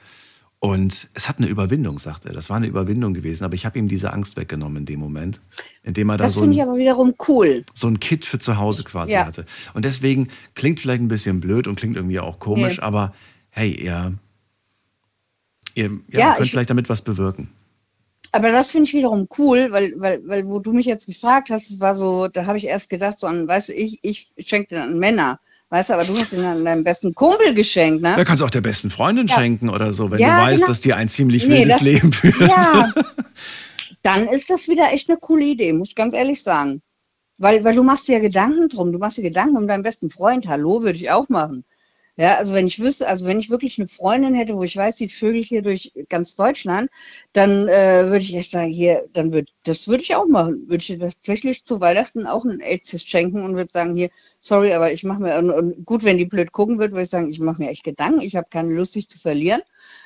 Und es hat eine Überwindung, sagt er. Das war eine Überwindung gewesen, aber ich habe ihm diese Angst weggenommen in dem Moment, indem er da das so ein, ich aber wiederum cool. so ein Kit für zu Hause quasi ja. hatte. Und deswegen klingt vielleicht ein bisschen blöd und klingt irgendwie auch komisch, nee. aber hey, er Ihr ja, ja, könnt ich, vielleicht damit was bewirken. Aber das finde ich wiederum cool, weil, weil, weil, wo du mich jetzt gefragt hast, es war so, da habe ich erst gedacht, so an, weißt du, ich, ich schenke den an Männer. Weißt du, aber du hast ihn an deinem besten Kumpel geschenkt, ne? Da kannst du auch der besten Freundin ja. schenken oder so, wenn ja, du weißt, genau. dass die ein ziemlich nee, wildes das, Leben führt. Ja. Dann ist das wieder echt eine coole Idee, muss ich ganz ehrlich sagen. Weil, weil du machst dir ja Gedanken drum, du machst dir Gedanken um deinen besten Freund. Hallo, würde ich auch machen. Ja, also wenn ich wüsste, also wenn ich wirklich eine Freundin hätte, wo ich weiß, die Vögel hier durch ganz Deutschland, dann äh, würde ich echt sagen, hier, dann würde, das würde ich auch machen. Würde ich tatsächlich zu Weihnachten auch einen AIDS schenken und würde sagen, hier, sorry, aber ich mache mir, und, und, gut, wenn die blöd gucken wird, würde ich sagen, ich mache mir echt Gedanken, ich habe keine Lust, dich zu verlieren.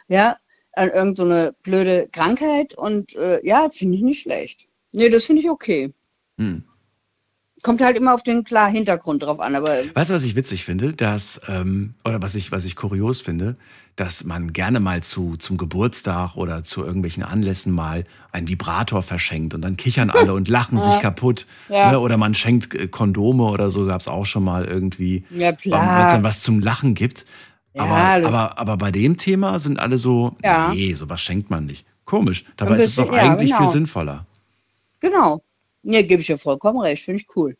Ja, an irgendeine so blöde Krankheit und äh, ja, finde ich nicht schlecht. Nee, das finde ich okay. Hm. Kommt halt immer auf den klar Hintergrund drauf an, aber Weißt du, was ich witzig finde? Dass, ähm, oder was ich, was ich kurios finde, dass man gerne mal zu, zum Geburtstag oder zu irgendwelchen Anlässen mal einen Vibrator verschenkt und dann kichern alle und lachen sich kaputt. Ja. Ne? Oder man schenkt äh, Kondome oder so, gab es auch schon mal irgendwie, ja wenn es klar. dann was zum Lachen gibt. Aber, aber, aber bei dem Thema sind alle so, nee, sowas schenkt man nicht. Komisch. Dabei Ein ist es doch bisschen, eigentlich viel genau. sinnvoller. Genau. Nee, gebe ich dir vollkommen recht, finde ich cool.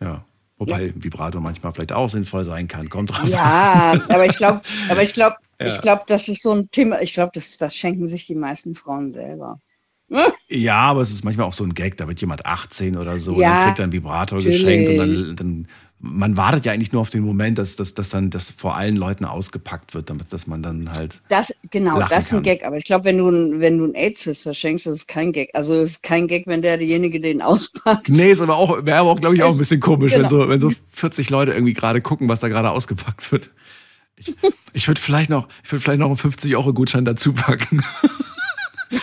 Ja. Wobei Vibrator manchmal vielleicht auch sinnvoll sein kann. Kommt drauf an. Ja, aber ich glaube, aber ich glaube, Ja. ich glaube, das ist so ein Thema, ich glaube, das, das schenken sich die meisten Frauen selber. Ja, aber es ist manchmal auch so ein Gag, da wird jemand 18 oder so, und Ja, dann kriegt er einen Vibrator natürlich. geschenkt und dann, dann man wartet ja eigentlich nur auf den Moment, dass, dass, dass dann das vor allen Leuten ausgepackt wird, damit dass man dann halt. Das, genau, das ist ein kann. Gag. Aber ich glaube, wenn du, ein- wenn du ein AIDS verschenkst, das ist kein Gag. Also es ist kein Gag, wenn der derjenige den auspackt. Nee, ist aber auch, wäre aber auch, glaube ich, auch ein bisschen komisch, wenn, genau. so, wenn so 40 Leute irgendwie gerade gucken, was da gerade ausgepackt wird. Ich, ich würde vielleicht noch, ich würde vielleicht noch einen 50-Euro-Gutschein dazu packen.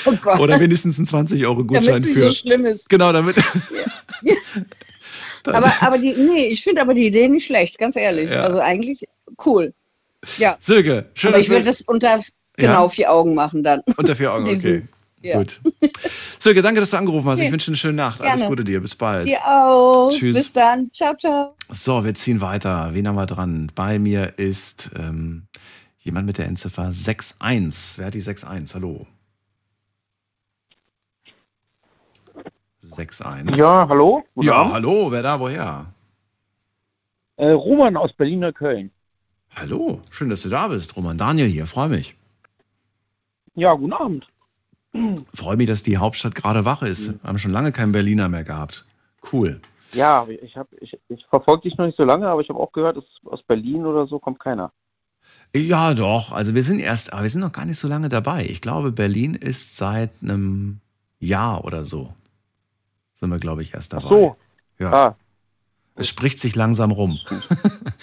Oh Gott, Oder wenigstens einen 20-Euro-Gutschein damit es nicht für. so schlimm ist. Genau, damit. Dann- Aber, aber die, nee, ich finde aber die Idee nicht schlecht, ganz ehrlich. Ja. Also eigentlich cool. Ja, Silke, schön, aber ich würde das unter genau vier Augen machen dann. unter vier Augen, okay. ja. Gut. Silke, danke, dass du angerufen hast. Ich wünsche eine schöne Nacht. Alles Gerne. Gute dir. Bis bald. Dir auch. Tschüss. Bis dann. Ciao, ciao. So, wir ziehen weiter. Wen haben wir dran? Bei mir ist ähm, jemand mit der Endziffer 61. Wer hat die 61? Hallo. 61. Ja, hallo? Guten Ja, Abend. hallo. Wer da? Woher? Äh, Roman aus Berliner Köln. Hallo. Schön, dass du da bist. Roman Daniel hier. Freue mich. Ja, guten Abend. Freue mich, dass die Hauptstadt gerade wach ist. Wir haben schon lange keinen Berliner mehr gehabt. Cool. Ja, ich, hab, ich, ich verfolge dich noch nicht so lange, aber ich habe auch gehört, aus Berlin oder so kommt keiner. Ja, doch. Also wir sind erst, aber wir sind noch gar nicht so lange dabei. Ich glaube, Berlin ist seit einem Jahr oder so. Sind wir, glaube ich, erst dabei. Ach so. Ja. Ah, Es spricht sich langsam rum.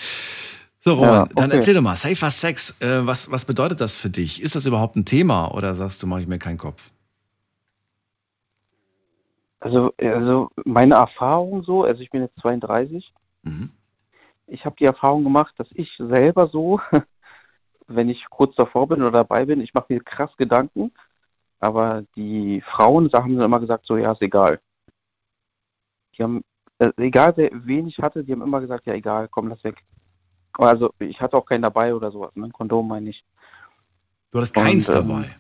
so, Roman, Ja, dann okay. erzähl doch mal, Safer Sex, äh, was, was bedeutet das für dich? Ist das überhaupt ein Thema oder sagst du, mache ich mir keinen Kopf? also, also meine Erfahrung so, also ich bin jetzt 32, Mhm. ich habe die Erfahrung gemacht, dass ich selber so, wenn ich kurz davor bin oder dabei bin, ich mache mir krass Gedanken, aber die Frauen haben dann immer gesagt, so ja, ist egal. Die haben, äh, egal wer, wen ich hatte, die haben immer gesagt, ja egal, komm, lass weg. Also ich hatte auch keinen dabei oder sowas, ne? Kondom meine ich. Du hattest keins Und, ähm, dabei.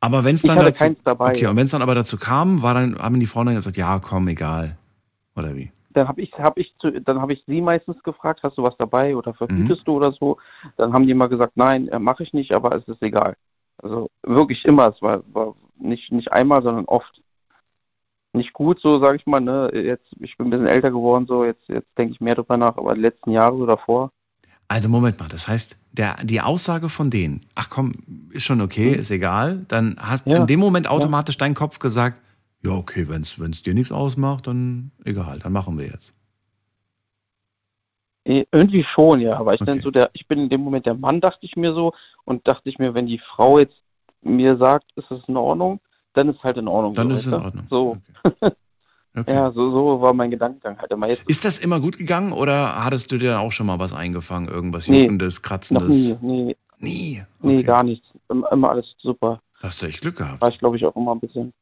Aber wenn es dann dazu, keins dabei. okay, und wenn es dann aber dazu kam, war dann, haben die Frauen dann gesagt, ja, komm, egal. Oder wie? dann habe ich, hab ich, zu, dann habe ich sie meistens gefragt, hast du was dabei oder verhütest Mhm. du oder so. Dann haben die immer gesagt, nein, äh, mache ich nicht, aber es ist egal. Also wirklich immer, es war, war nicht, nicht einmal, sondern oft. Nicht gut, so sage ich mal, ne? Jetzt, ich bin ein bisschen älter geworden, so, jetzt, jetzt denke ich mehr drüber nach, aber die letzten Jahre so davor, Also Moment mal, das heißt, der, die Aussage von denen, ach komm, ist schon okay, ist egal, dann hast Ja, in dem Moment automatisch dein Kopf gesagt, ja okay, wenn es dir nichts ausmacht, dann egal, dann machen wir jetzt. Irgendwie schon, ja. Aber ich Okay. so der, ich bin in dem Moment der Mann, dachte ich mir so, und dachte ich mir, wenn die Frau jetzt mir sagt, ist es in Ordnung, dann ist halt in Ordnung. Dann so, ist es in? Ordnung. So, Okay. Okay. ja, so, so war mein Gedankengang halt immer jetzt. Ist das immer gut gegangen oder hattest du dir auch schon mal was eingefangen, irgendwas Nee, Juckendes, Noch Kratzendes? nie, nee, Nie? nee, Okay. gar nichts. Immer, alles super. Hast du echt Glück gehabt. War ich, glaube ich, auch immer ein bisschen.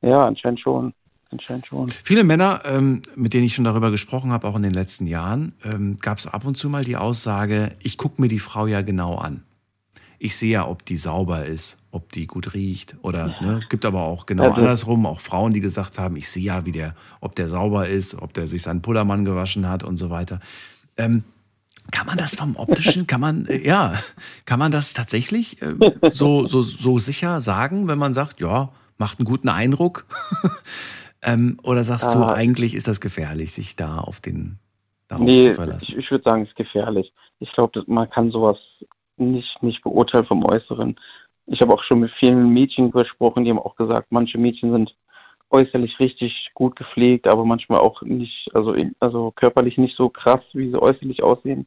Ja, anscheinend schon. Anscheinend schon. Viele Männer, ähm, mit denen ich schon darüber gesprochen habe, auch in den letzten Jahren, ähm, gab es ab und zu mal die Aussage, ich gucke mir die Frau ja genau an. Ich sehe ja, ob die sauber ist, ob die gut riecht oder ne, gibt aber auch genau Also- andersrum, auch Frauen, die gesagt haben, ich sehe ja, wie der, ob der sauber ist, ob der sich seinen Pullermann gewaschen hat und so weiter. Ähm, kann man das vom optischen, kann man, äh, ja, kann man das tatsächlich äh, so, so, so sicher sagen, wenn man sagt, ja, macht einen guten Eindruck? ähm, oder sagst du, Ah. eigentlich ist das gefährlich, sich da auf den, darauf Nee, zu verlassen? ich, ich würde sagen, es ist gefährlich. Ich glaube, man kann sowas nicht, nicht beurteilen vom Äußeren. Ich habe auch schon mit vielen Mädchen gesprochen, die haben auch gesagt, manche Mädchen sind äußerlich richtig gut gepflegt, aber manchmal auch nicht, also, in- also körperlich nicht so krass, wie sie äußerlich aussehen.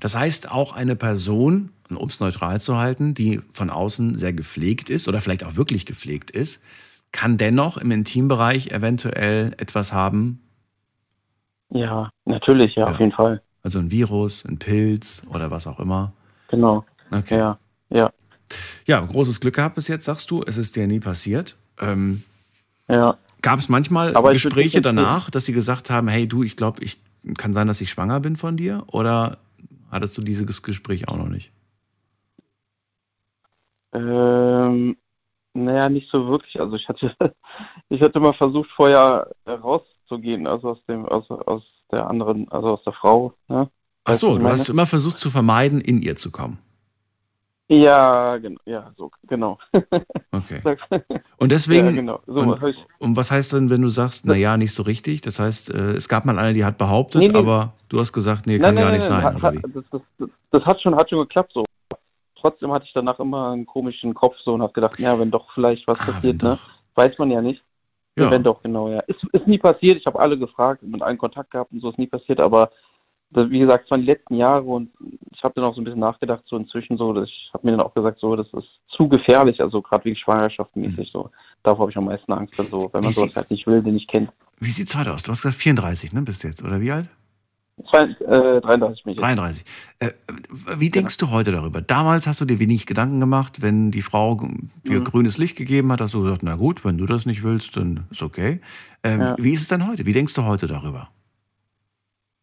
Das heißt, auch eine Person, um es neutral zu halten, die von außen sehr gepflegt ist oder vielleicht auch wirklich gepflegt ist, kann dennoch im Intimbereich eventuell etwas haben. Ja, natürlich, ja, Ja. auf jeden Fall. Also ein Virus, ein Pilz oder was auch immer. Genau. Okay. Ja, ja, Ja, großes Glück gehabt bis jetzt, sagst du. Es ist dir nie passiert. Ähm, ja. Gab es manchmal Aber Gespräche danach, dass sie gesagt haben, hey du, ich glaube, ich kann sein, dass ich schwanger bin von dir? Oder hattest du dieses Gespräch auch noch nicht? Ähm, naja, nicht so wirklich. Also ich hatte, ich hatte mal versucht, vorher rauszugehen, also aus dem, aus, aus der anderen, also aus der Frau. Ne? Ach so, du hast immer versucht zu vermeiden, in ihr zu kommen. Ja, genau, ja, so, genau. Okay. Und deswegen, Ja, genau. So und, ich- und was heißt denn, wenn du sagst, na ja, nicht so richtig? Das heißt, äh, es gab mal eine, die hat behauptet, Nee, nee. aber du hast gesagt, nee, kann gar nicht sein, hat, das, das, das, das hat schon, hat schon geklappt so. Trotzdem hatte ich danach immer einen komischen Kopf so und habe gedacht, ja, wenn doch vielleicht was Ah, passiert, ne? Weiß man ja nicht. Ja. Wenn doch, genau, ja. Ist, ist nie passiert. Ich habe alle gefragt, mit allen Kontakt gehabt und so ist nie passiert, aber wie gesagt, es waren die letzten Jahre und ich habe dann auch so ein bisschen nachgedacht, so inzwischen so, dass ich habe mir dann auch gesagt, so, das ist zu gefährlich, also gerade wegen Schwangerschaft mäßig so. Davor habe ich am meisten Angst, also, wenn man sowas halt nicht will, den ich kenne. Wie sieht's heute aus? Du hast gesagt 34, ne, bist du jetzt, oder wie alt? Zwei- Äh, 33 mich. 33. Äh, wie denkst du heute darüber? Damals hast du dir wenig Gedanken gemacht, wenn die Frau dir Mhm. grünes Licht gegeben hat, hast du gesagt, na gut, wenn du das nicht willst, dann ist okay. Ähm, Ja. Wie ist es denn heute? Wie denkst du heute darüber?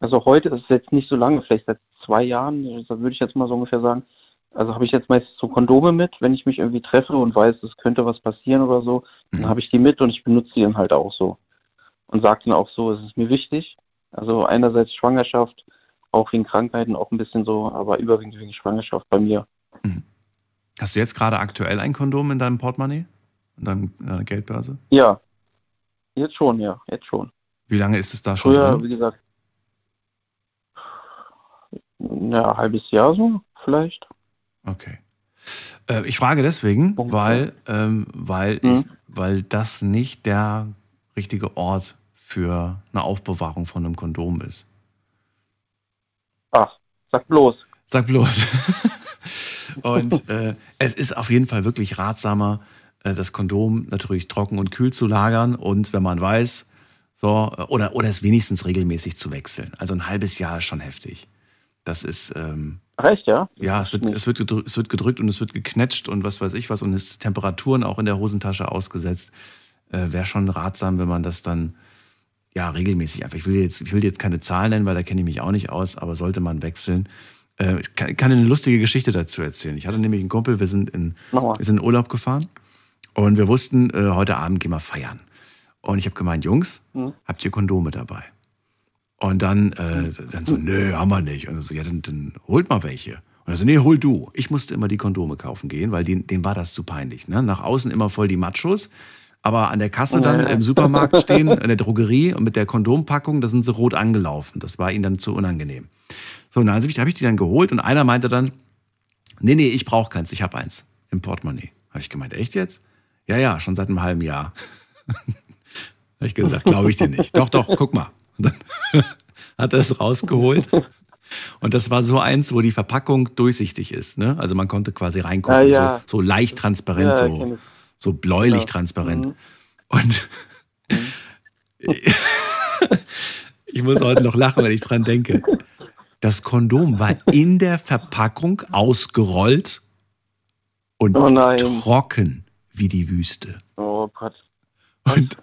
Also heute ist es jetzt nicht so lange, vielleicht seit zwei Jahren, würde ich jetzt mal so ungefähr sagen. Also habe ich jetzt meistens so Kondome mit, wenn ich mich irgendwie treffe und weiß, es könnte was passieren oder so, dann Mhm. habe ich die mit und ich benutze die dann halt auch so. Und sage dann auch so, es ist mir wichtig. Also einerseits Schwangerschaft, auch wegen Krankheiten, auch ein bisschen so, aber überwiegend wegen Schwangerschaft bei mir. Hast du jetzt gerade aktuell ein Kondom in deinem Portemonnaie? In, deinem, in deiner Geldbörse? Ja, jetzt schon, ja, jetzt schon. Wie lange ist es da schon Früher, drin? wie gesagt, ja, ein halbes Jahr so, vielleicht. Okay. Äh, ich frage deswegen, Punkt. weil, ähm, weil, Mhm. ich, weil das nicht der richtige Ort für eine Aufbewahrung von einem Kondom ist. Ach, sag bloß. Sag bloß. und äh, es ist auf jeden Fall wirklich ratsamer, äh, das Kondom natürlich trocken und kühl zu lagern und wenn man weiß, so, oder, oder es wenigstens regelmäßig zu wechseln. Also ein halbes Jahr ist schon heftig. Das ist, ähm, Recht, ja? ja, es wird, es, wird gedrückt, es wird gedrückt und es wird geknetscht und was weiß ich was und es ist Temperaturen auch in der Hosentasche ausgesetzt. Äh, Wäre schon ratsam, wenn man das dann ja regelmäßig einfach. Ich will jetzt, ich will jetzt keine Zahlen nennen, weil da kenne ich mich auch nicht aus, aber sollte man wechseln. Äh, ich kann, kann eine lustige Geschichte dazu erzählen. Ich hatte nämlich einen Kumpel, wir sind in, wir sind in Urlaub gefahren und wir wussten, äh, heute Abend gehen wir feiern. Und ich habe gemeint, Jungs, Mhm. habt ihr Kondome dabei? Und dann, äh, dann so, nö, haben wir nicht. Und dann so, ja, dann, dann holt mal welche. Und er so, nee, hol du. Ich musste immer die Kondome kaufen gehen, weil denen, denen war das zu peinlich. Ne? Nach außen immer voll die Machos, aber an der Kasse dann im Supermarkt stehen, in der Drogerie und mit der Kondompackung, da sind sie rot angelaufen. Das war ihnen dann zu unangenehm. So, und dann habe ich, hab ich die dann geholt und einer meinte dann, nee, nee, ich brauche keins, ich habe eins im Portemonnaie. Habe ich gemeint, echt jetzt? Ja, ja, schon seit einem halben Jahr. habe ich gesagt, glaube ich dir nicht. Doch, doch, guck mal. Und dann hat er es rausgeholt. Und das war so eins, wo die Verpackung durchsichtig ist. Ne? Also man konnte quasi reingucken, Ah, ja. so, so leicht transparent, Ja, so, so bläulich Ja. transparent. Mhm. Und ich muss heute noch lachen, wenn ich dran denke. Das Kondom war in der Verpackung ausgerollt und Oh trocken wie die Wüste. Oh Gott. Und,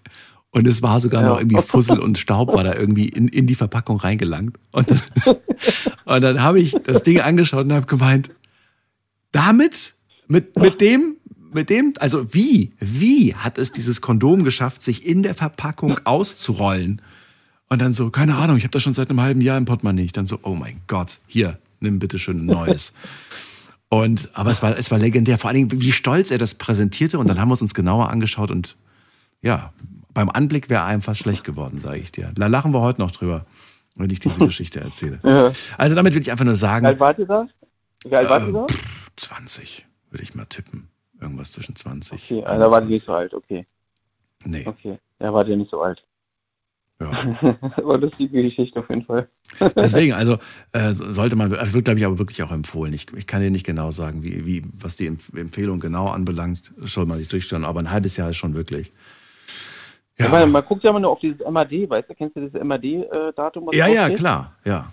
und es war sogar Ja. noch irgendwie Fussel und Staub war da irgendwie in, in die Verpackung reingelangt. Und dann, und dann habe ich das Ding angeschaut und habe gemeint, damit, mit, mit dem, mit dem, also wie, wie hat es dieses Kondom geschafft, sich in der Verpackung auszurollen? Und dann so, keine Ahnung, ich habe das schon seit einem halben Jahr im Portemonnaie. Ich dann so, oh mein Gott, hier, nimm bitte schön ein neues. Und, aber es war, es war legendär, vor allen Dingen, wie stolz er das präsentierte. Und dann haben wir es uns genauer angeschaut und ja, beim Anblick wäre einem fast schlecht geworden, sage ich dir. Da lachen wir heute noch drüber, wenn ich diese Geschichte erzähle. Ja. Also damit will ich einfach nur Wie sagen, alt wart ihr da? Wie alt wart ihr da? äh, 20 würde ich mal tippen. Irgendwas zwischen 20. Okay, also da ihr 21. nicht so alt, okay. Nee, Okay. Ja, wart ihr nicht so alt. ja. Aber das ist die Geschichte auf jeden Fall. Deswegen, also äh, sollte man, also wird glaube ich aber wirklich auch empfohlen. Ich, ich kann dir nicht genau sagen, wie, wie, was die Empfehlung genau anbelangt, soll man sich durchstellen, aber ein halbes Jahr ist schon wirklich. Ja. ja man, man, guckt ja immer nur auf dieses MAD, weißt du, kennst du dieses MAD-Datum? Äh, ja, ja, klar, ja.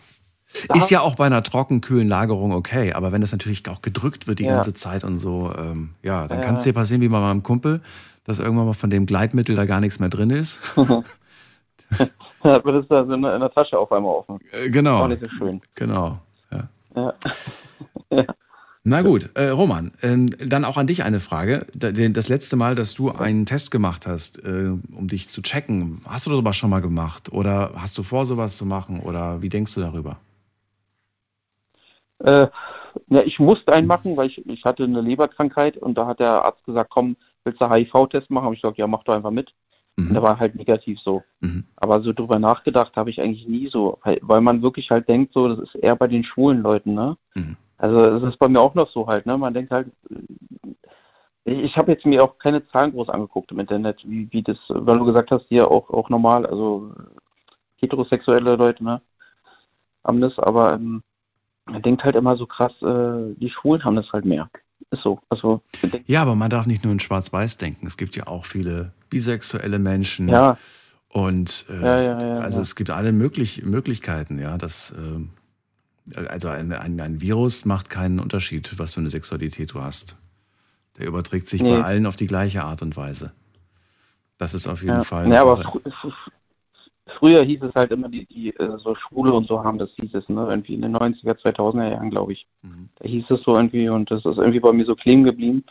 Da ist ja auch bei einer trockenkühlen Lagerung okay, aber wenn das natürlich auch gedrückt wird die ja. ganze Zeit und so, ähm, ja, dann ja. kann es dir passieren wie bei meinem Kumpel, dass irgendwann mal von dem Gleitmittel da gar nichts mehr drin ist. dann wird es da in der Tasche auf einmal offen. Äh, genau. Auch nicht so schön. Genau. Ja. ja. Na gut, äh, Roman, äh, dann auch an dich eine Frage. Das letzte Mal, dass du einen Test gemacht hast, äh, um dich zu checken, hast du das schon mal gemacht? Oder hast du vor, sowas zu machen? Oder wie denkst du darüber? Äh, ja, ich musste einen machen, weil ich, ich hatte eine Leberkrankheit und da hat der Arzt gesagt, komm, willst du HIV-Test machen? Habe ich gesagt, ja, mach doch einfach mit. Mhm. Und der war halt negativ so. Mhm. Aber so drüber nachgedacht habe ich eigentlich nie so, weil, weil, man wirklich halt denkt, so, das ist eher bei den schwulen Leuten, ne? Mhm. Also es ist bei mir auch noch so halt, ne? Man denkt halt, ich habe jetzt mir auch keine Zahlen groß angeguckt im Internet, wie, wie das, weil du gesagt hast, hier auch, auch normal, also heterosexuelle Leute, ne? Haben das, aber ähm, man denkt halt immer so krass, äh, die Schwulen haben das halt mehr. Ist so. Also, ja, aber man darf nicht nur in Schwarz-Weiß denken. Es gibt ja auch viele bisexuelle Menschen. Ja. Und äh, ja, ja, ja, also es gibt alle möglich Möglichkeiten, ja. Das, äh, also ein, ein, ein, Virus macht keinen Unterschied, was für eine Sexualität du hast. Der überträgt sich nee. bei allen auf die gleiche Art und Weise. Das ist auf jeden Fall. Ja, aber früher hieß es halt immer, die, die äh, so Schwule und so haben, das hieß es, ne? Irgendwie in den 90er, 2000er Jahren, glaube ich. Mhm. Da hieß es so irgendwie und das ist irgendwie bei mir so kleben geblieben.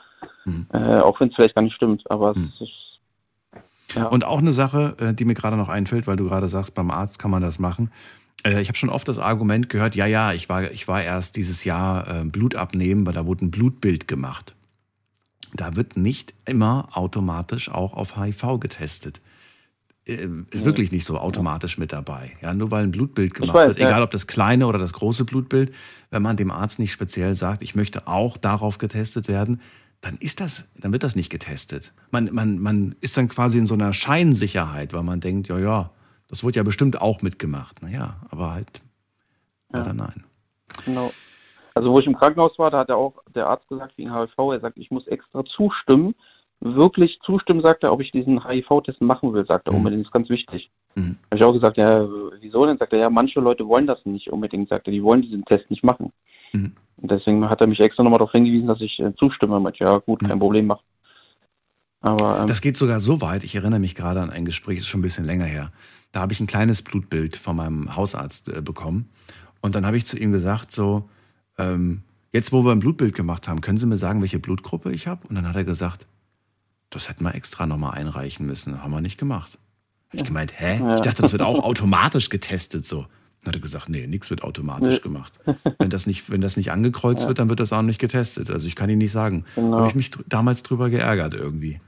Mhm. Äh, auch wenn es vielleicht gar nicht stimmt, aber mhm. es ist. Ja. Und auch eine Sache, äh, die mir gerade noch einfällt, weil du gerade sagst, beim Arzt kann man das machen. Äh, ich habe schon oft das Argument gehört, ja, ja, ich war, ich war erst dieses Jahr äh, Blut abnehmen, weil da wurde ein Blutbild gemacht. Da wird nicht immer automatisch auch auf HIV getestet. Äh, ist ja. wirklich nicht so automatisch mit dabei. Ja, nur weil ein Blutbild gemacht weiß, wird, egal ob das kleine oder das große Blutbild, wenn man dem Arzt nicht speziell sagt, ich möchte auch darauf getestet werden, dann ist das, dann wird das nicht getestet. Man, man, man ist dann quasi in so einer Scheinsicherheit, weil man denkt, ja, ja, das wird ja bestimmt auch mitgemacht. Naja, aber halt ja. nein. Genau. Also wo ich im Krankenhaus war, da hat er auch der Arzt gesagt wegen HIV, er sagt, ich muss extra zustimmen, wirklich zustimmen, sagt er, ob ich diesen HIV-Test machen will, sagt er mhm. unbedingt. Das ist ganz wichtig. Mhm. Habe ich auch gesagt, ja, wieso denn? Sagt er, ja, manche Leute wollen das nicht unbedingt, sagt er, die wollen diesen Test nicht machen. Mhm. Und deswegen hat er mich extra nochmal darauf hingewiesen, dass ich äh, zustimme. Mit, ja, gut, kein mhm. Problem, mach. Aber, ähm, das geht sogar so weit, ich erinnere mich gerade an ein Gespräch, das ist schon ein bisschen länger her. Da habe ich ein kleines Blutbild von meinem Hausarzt äh, bekommen. Und dann habe ich zu ihm gesagt, so, ähm, jetzt wo wir ein Blutbild gemacht haben, können Sie mir sagen, welche Blutgruppe ich habe? Und dann hat er gesagt, das hätten wir extra nochmal einreichen müssen. Haben wir nicht gemacht. Hab ich gemeint, hä? Ja. Ich dachte, das wird auch automatisch getestet so. Dann hat er gesagt, nee, nichts wird automatisch nee. gemacht. Wenn das nicht, wenn das nicht angekreuzt ja. wird, dann wird das auch nicht getestet. Also ich kann Ihnen nicht sagen. Genau. Habe ich mich damals drüber geärgert irgendwie.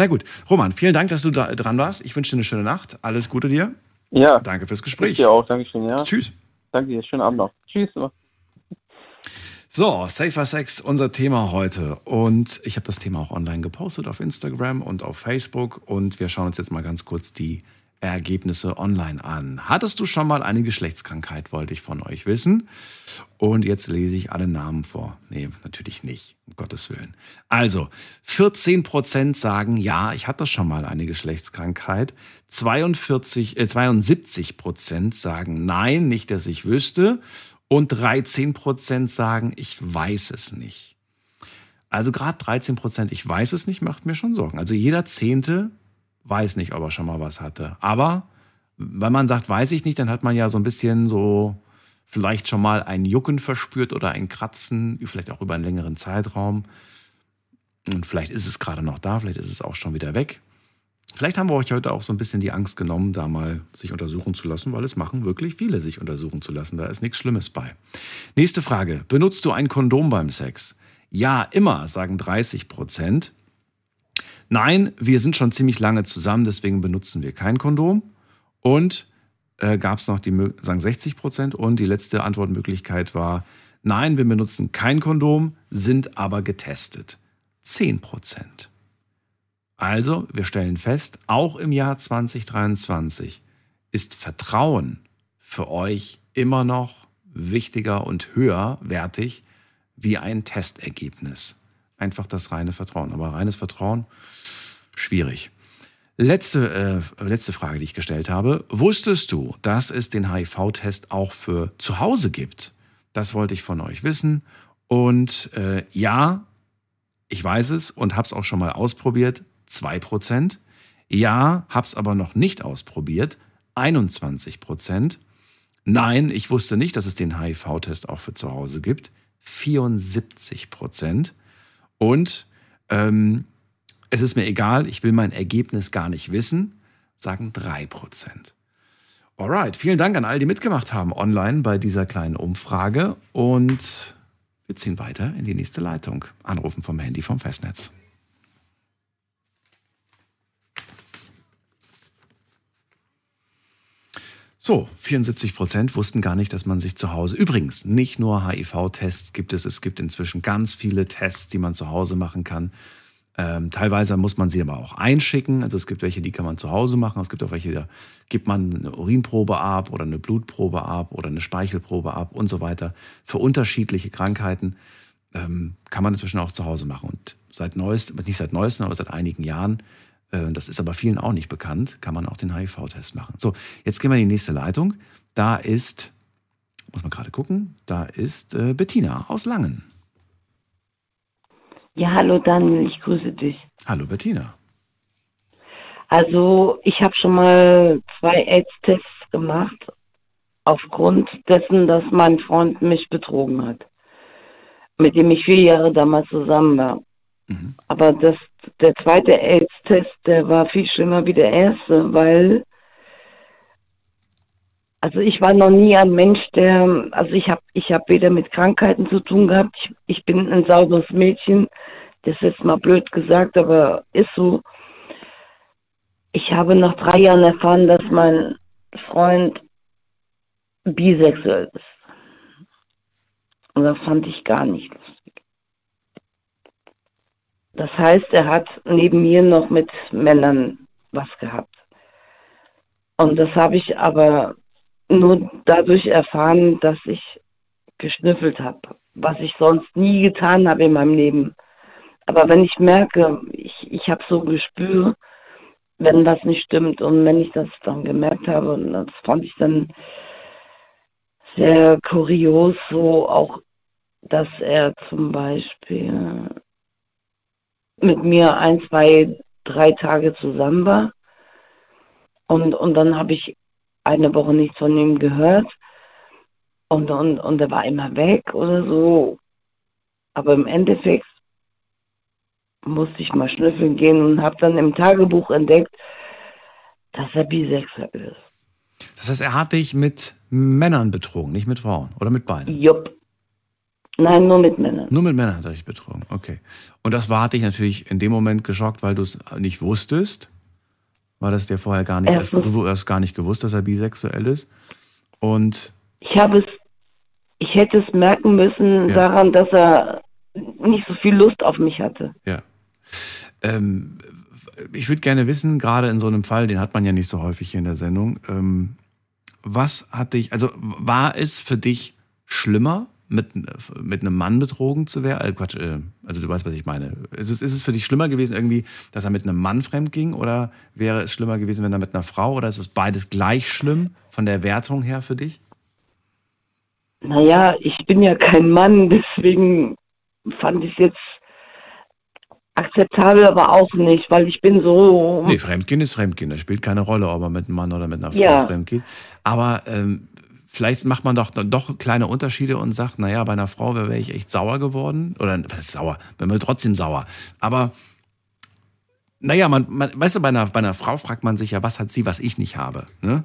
Na gut, Roman, vielen Dank, dass du da dran warst. Ich wünsche dir eine schöne Nacht. Alles Gute dir. Ja. Danke fürs Gespräch. Ich dir auch. Dankeschön, ja. Tschüss. Danke dir. Schönen Abend noch. Tschüss. So, Safer Sex, unser Thema heute. Und ich habe das Thema auch online gepostet auf Instagram und auf Facebook. Und wir schauen uns jetzt mal ganz kurz die Ergebnisse online an. Hattest du schon mal eine Geschlechtskrankheit, wollte ich von euch wissen. Und jetzt lese ich alle Namen vor. Nee, natürlich nicht, um Gottes Willen. Also, 14 Prozent sagen, ja, ich hatte schon mal eine Geschlechtskrankheit. 42, äh, 72 Prozent sagen, nein, nicht, dass ich wüsste und 13 Prozent sagen, ich weiß es nicht. Also gerade 13 Prozent, ich weiß es nicht, macht mir schon Sorgen. Also jeder Zehnte weiß nicht, ob er schon mal was hatte. Aber wenn man sagt, weiß ich nicht, dann hat man ja so ein bisschen so vielleicht schon mal ein Jucken verspürt oder ein Kratzen, vielleicht auch über einen längeren Zeitraum. Und vielleicht ist es gerade noch da, vielleicht ist es auch schon wieder weg. Vielleicht haben wir euch heute auch so ein bisschen die Angst genommen, da mal sich untersuchen zu lassen, weil es machen wirklich viele, sich untersuchen zu lassen. Da ist nichts Schlimmes bei. Nächste Frage. Benutzt du ein Kondom beim Sex? Ja, immer, sagen 30 Prozent. Nein, wir sind schon ziemlich lange zusammen, deswegen benutzen wir kein Kondom. Und äh, gab es noch die, sagen 60 Prozent. Und die letzte Antwortmöglichkeit war, nein, wir benutzen kein Kondom, sind aber getestet. 10 Prozent. Also, wir stellen fest, auch im Jahr 2023 ist Vertrauen für euch immer noch wichtiger und höherwertig wie ein Testergebnis. Einfach das reine Vertrauen. Aber reines Vertrauen, schwierig. Letzte, äh, letzte Frage, die ich gestellt habe. Wusstest du, dass es den HIV-Test auch für zu Hause gibt? Das wollte ich von euch wissen. Und äh, ja, ich weiß es und habe es auch schon mal ausprobiert. 2%. Ja, habe es aber noch nicht ausprobiert. 21 Prozent. Nein, ich wusste nicht, dass es den HIV-Test auch für zu Hause gibt. 74 Prozent. Und ähm, es ist mir egal, ich will mein Ergebnis gar nicht wissen, sagen 3 Prozent. Alright, vielen Dank an all die mitgemacht haben online bei dieser kleinen Umfrage und wir ziehen weiter in die nächste Leitung. Anrufen vom Handy vom Festnetz. So, 74 Prozent wussten gar nicht, dass man sich zu Hause. Übrigens, nicht nur HIV-Tests gibt es, es gibt inzwischen ganz viele Tests, die man zu Hause machen kann. Ähm, teilweise muss man sie aber auch einschicken. Also es gibt welche, die kann man zu Hause machen. Es gibt auch welche, da gibt man eine Urinprobe ab oder eine Blutprobe ab oder eine Speichelprobe ab und so weiter. Für unterschiedliche Krankheiten ähm, kann man inzwischen auch zu Hause machen. Und seit neuestem, nicht seit neuestem, aber seit einigen Jahren das ist aber vielen auch nicht bekannt, kann man auch den HIV-Test machen. So, jetzt gehen wir in die nächste Leitung. Da ist, muss man gerade gucken, da ist äh, Bettina aus Langen. Ja, hallo Daniel, ich grüße dich. Hallo Bettina. Also ich habe schon mal zwei AIDS-Tests gemacht, aufgrund dessen, dass mein Freund mich betrogen hat, mit dem ich vier Jahre damals zusammen war. Mhm. Aber das der zweite AIDS-Test, der war viel schlimmer wie der erste, weil also ich war noch nie ein Mensch, der, also ich habe ich hab weder mit Krankheiten zu tun gehabt, ich, ich bin ein sauberes Mädchen, das ist jetzt mal blöd gesagt, aber ist so. Ich habe nach drei Jahren erfahren, dass mein Freund bisexuell ist. Und das fand ich gar nicht lustig. Das heißt, er hat neben mir noch mit Männern was gehabt. Und das habe ich aber nur dadurch erfahren, dass ich geschnüffelt habe, was ich sonst nie getan habe in meinem Leben. Aber wenn ich merke, ich, ich habe so ein Gespür, wenn was nicht stimmt und wenn ich das dann gemerkt habe, und das fand ich dann sehr kurios, so auch, dass er zum Beispiel mit mir ein, zwei, drei Tage zusammen war. Und, und dann habe ich eine Woche nichts von ihm gehört. Und, und, und er war immer weg oder so. Aber im Endeffekt musste ich mal schnüffeln gehen und habe dann im Tagebuch entdeckt, dass er bisexuell ist. Das heißt, er hat dich mit Männern betrogen, nicht mit Frauen oder mit beiden? Jupp. Nein, nur mit Männern. Nur mit Männern hat er dich betrogen, okay. Und das war dich natürlich in dem Moment geschockt, weil du es nicht wusstest. War das dir vorher gar nicht, erst, du hast gar nicht gewusst, dass er bisexuell ist. Und ich habe es, ich hätte es merken müssen ja. daran, dass er nicht so viel Lust auf mich hatte. Ja. Ähm, ich würde gerne wissen, gerade in so einem Fall, den hat man ja nicht so häufig hier in der Sendung, ähm, was hat dich, also war es für dich schlimmer, mit, mit einem Mann betrogen zu werden? Äh, Quatsch, äh, also du weißt, was ich meine. Ist es, ist es für dich schlimmer gewesen, irgendwie, dass er mit einem Mann fremd ging? Oder wäre es schlimmer gewesen, wenn er mit einer Frau? Oder ist es beides gleich schlimm von der Wertung her für dich? Naja, ich bin ja kein Mann, deswegen fand ich es jetzt akzeptabel, aber auch nicht, weil ich bin so. Nee, Fremdgehen ist Fremdgehen. Das spielt keine Rolle, ob er mit einem Mann oder mit einer Frau ja. fremdgeht. Aber ähm, vielleicht macht man doch doch kleine Unterschiede und sagt, naja, bei einer Frau wäre ich echt sauer geworden. Oder was ist sauer? Bin mir trotzdem sauer. Aber naja, man, man, weißt du, bei einer, bei einer Frau fragt man sich ja, was hat sie, was ich nicht habe. Ne?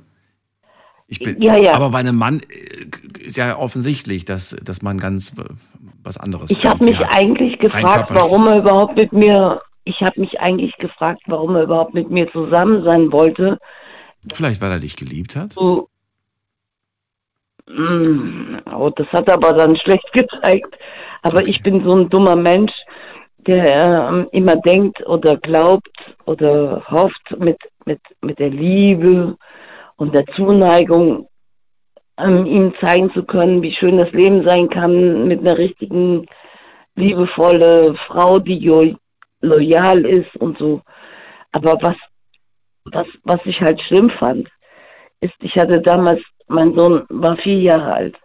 Ich bin, ja, ja. Aber bei einem Mann äh, ist ja offensichtlich, dass, dass man ganz äh, was anderes Ich habe mich hat. eigentlich gefragt, warum er überhaupt mit mir, ich habe mich eigentlich gefragt, warum er überhaupt mit mir zusammen sein wollte. Vielleicht, weil er dich geliebt hat? So, oh, das hat aber dann schlecht gezeigt. Aber okay. ich bin so ein dummer Mensch, der ähm, immer denkt oder glaubt oder hofft mit, mit, mit der Liebe und der Zuneigung ähm, ihm zeigen zu können, wie schön das Leben sein kann mit einer richtigen, liebevolle Frau, die loyal ist und so. Aber was, was, was ich halt schlimm fand, ist, ich hatte damals, mein Sohn war vier Jahre alt.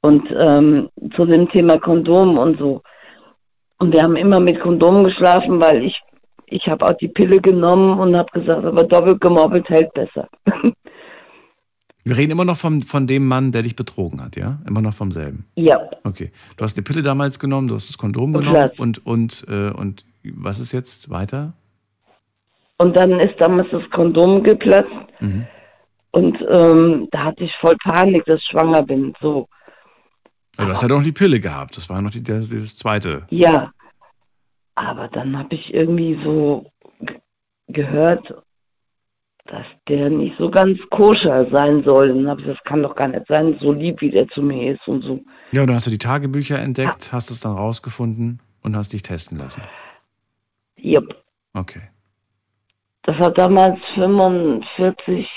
Und ähm, zu dem Thema Kondom und so. Und wir haben immer mit Kondom geschlafen, weil ich, ich habe auch die Pille genommen und habe gesagt, aber doppelt gemobbelt hält besser. Wir reden immer noch vom, von dem Mann, der dich betrogen hat, ja? Immer noch vom selben. Ja, Okay. Du hast die Pille damals genommen, du hast das Kondom Und genommen und, und, äh, und was ist jetzt weiter? und dann ist damals das Kondom geplatzt Mhm. Und ähm, da hatte ich voll Panik, dass ich schwanger bin. So, Ja, du hast ja doch noch die Pille gehabt. Das war noch die, das, das zweite. ja. Aber dann habe ich irgendwie so gehört, dass der nicht so ganz koscher sein soll. Und dann habe ich gesagt, das kann doch gar nicht sein, so lieb wie der zu mir ist und so. Ja, und dann hast du die Tagebücher entdeckt, hast es dann rausgefunden und hast dich testen lassen. Jupp. Okay. Das hat damals 45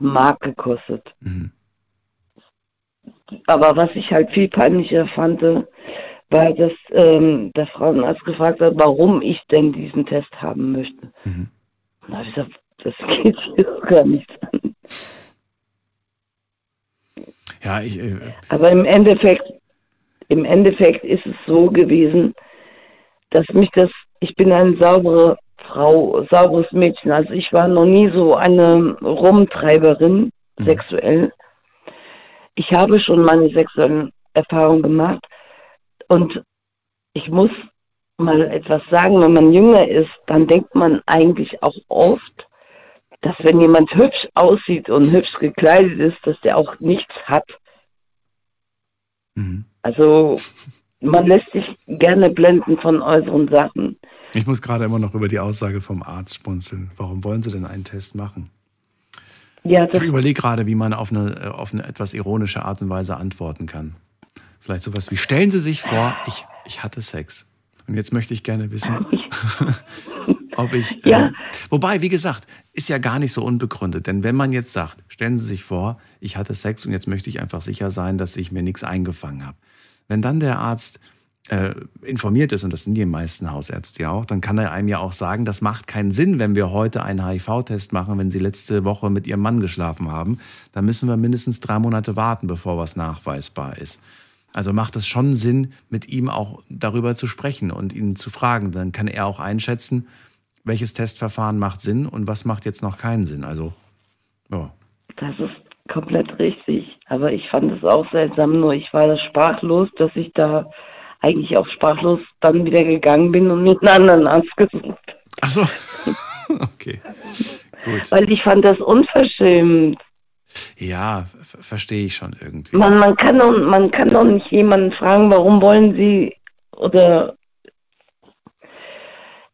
Mark gekostet. Mhm. Aber was ich halt viel peinlicher fand, war, dass ähm, der Frauenarzt gefragt hat, warum ich denn diesen Test haben möchte. Mhm. Und da habe ich gesagt, das geht hier gar nichts an. Ja, ich, äh, Aber im Endeffekt, im Endeffekt ist es so gewesen, dass mich das, ich bin eine saubere Frau, sauberes Mädchen. Also ich war noch nie so eine Rumtreiberin sexuell. Ich habe schon meine sexuellen Erfahrungen gemacht und ich muss mal etwas sagen, wenn man jünger ist, dann denkt man eigentlich auch oft, dass wenn jemand hübsch aussieht und hübsch gekleidet ist, dass der auch nichts hat. mhm. Also man lässt sich gerne blenden von äußeren Sachen. Ich muss gerade immer noch über die Aussage vom Arzt spunzeln. Warum wollen Sie denn einen Test machen? Ja, Ich überlege gerade, wie man auf eine, äh, auf eine etwas ironische Art und Weise antworten kann. Vielleicht sowas wie, stellen Sie sich vor, ich, ich hatte Sex. Und jetzt möchte ich gerne wissen, ob ich... Ja. ähm, wobei, wie gesagt, ist ja gar nicht so unbegründet. Denn wenn man jetzt sagt, stellen Sie sich vor, ich hatte Sex und jetzt möchte ich einfach sicher sein, dass ich mir nichts eingefangen habe. Wenn dann der Arzt äh, informiert ist, und das sind die meisten Hausärzte ja auch, dann kann er einem ja auch sagen, das macht keinen Sinn, wenn wir heute einen HIV-Test machen, wenn Sie letzte Woche mit Ihrem Mann geschlafen haben. Dann müssen wir mindestens drei Monate warten, bevor was nachweisbar ist. Also macht es schon Sinn, mit ihm auch darüber zu sprechen und ihn zu fragen. Dann kann er auch einschätzen, welches Testverfahren macht Sinn und was macht jetzt noch keinen Sinn. Also, ja. das ist komplett richtig. Aber ich fand es auch seltsam, nur ich war sprachlos, dass ich da eigentlich auch sprachlos dann wieder gegangen bin und mit einem anderen Arzt gesucht. Ach so. okay. Gut. Weil ich fand das unverschämt. Ja, ver- verstehe ich schon irgendwie. Man, man, kann doch, man kann doch nicht jemanden fragen, warum wollen sie oder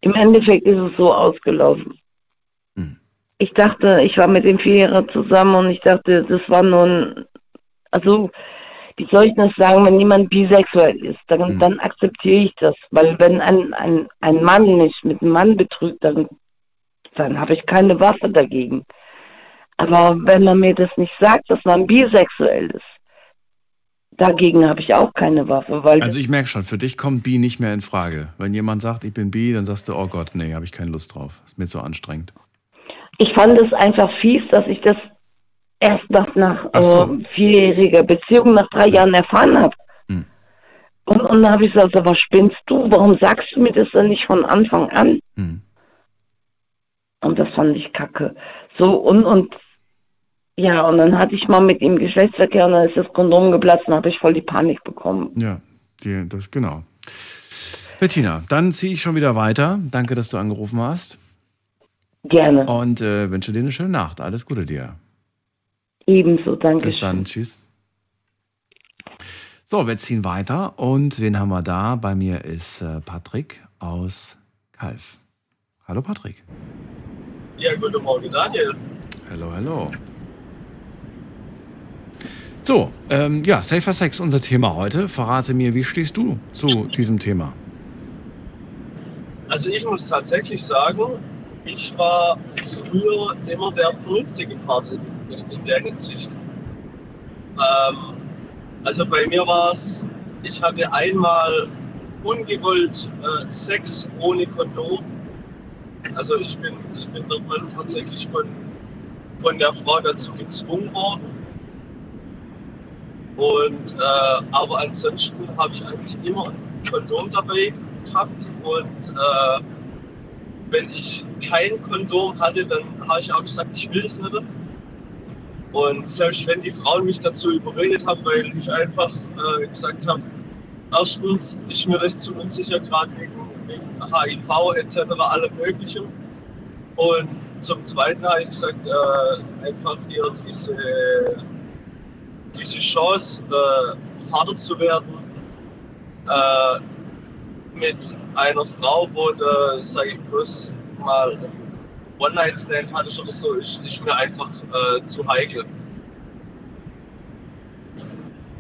im Endeffekt ist es so ausgelaufen. Hm. Ich dachte, ich war mit dem Vierjährigen zusammen und ich dachte, das war nur ein, also wie soll ich das sagen, wenn jemand bisexuell ist, dann, Hm. dann akzeptiere ich das. Weil wenn ein, ein, ein Mann mich mit einem Mann betrügt, dann, dann habe ich keine Waffe dagegen. Aber wenn man mir das nicht sagt, dass man bisexuell ist, dagegen habe ich auch keine Waffe, weil Also ich merke schon, für dich kommt Bi nicht mehr in Frage. Wenn jemand sagt, ich bin Bi, dann sagst du, oh Gott, nee, habe ich keine Lust drauf. Ist mir zu anstrengend. ich fand es einfach fies, dass ich das erst nach, nach Ach so. äh, vierjähriger Beziehung, nach drei Jahren erfahren habe. Hm. Und, und dann habe ich gesagt, aber spinnst du? Warum sagst du mir das denn nicht von Anfang an? Hm. Und das fand ich kacke. So, und, und ja, und dann hatte ich mal mit ihm Geschlechtsverkehr und dann ist das Kondom geplatzt und habe ich voll die Panik bekommen. Ja, die, das genau. Bettina, dann ziehe ich schon wieder weiter. Danke, dass du angerufen hast. Gerne. Und äh, wünsche dir eine schöne Nacht. Alles Gute dir. Ebenso, danke. Bis dann. Tschüss. So, wir ziehen weiter. Und wen haben wir da? Bei mir ist äh, Patrick aus Kalf. Hallo Patrick. Ja, guten Morgen, Daniel. Hallo, hallo. So, ähm, ja, Safer Sex, unser Thema heute. Verrate mir, wie stehst du zu diesem Thema? Also ich muss tatsächlich sagen, ich war früher immer der vernünftige Part in, in, der Hinsicht. Ähm, also bei mir war es, ich hatte einmal ungewollt äh, Sex ohne Kondom. Also ich bin, ich bin damals tatsächlich von, von der Frau dazu gezwungen worden. Und äh, aber ansonsten habe ich eigentlich immer ein Kondom dabei gehabt und äh, wenn ich kein Kondom hatte, dann habe ich auch gesagt, ich will es nicht. Und selbst wenn die Frauen mich dazu überredet haben, weil ich einfach äh, gesagt habe, erstens ist mir das zu unsicher, gerade wegen, wegen HIV etc., allem Möglichen. Und zum Zweiten habe ich gesagt, äh, einfach hier diese, diese Chance, äh, Vater zu werden, äh, mit einer Frau, wo du, sage ich bloß mal, One-Night-Stand hattest oder so, ist, ist mir einfach äh, zu heikel.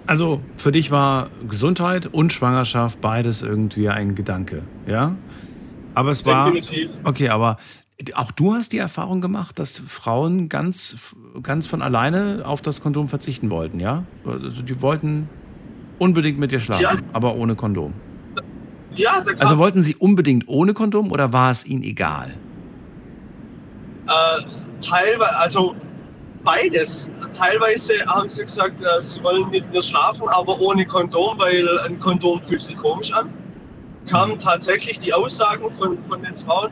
Also für dich war Gesundheit und Schwangerschaft beides irgendwie ein Gedanke, ja? Aber es war. Definitiv. Okay, aber auch du hast die Erfahrung gemacht, dass Frauen ganz, ganz von alleine auf das Kondom verzichten wollten, ja? Also die wollten unbedingt mit dir schlafen, Ja. aber ohne Kondom. Ja, Also wollten sie unbedingt ohne Kondom oder war es ihnen egal? Äh, teilweise, also beides. Teilweise haben sie gesagt, äh, sie wollen mit mir schlafen, aber ohne Kondom, weil ein Kondom fühlt sich komisch an. Kamen tatsächlich die Aussagen von, von den Frauen.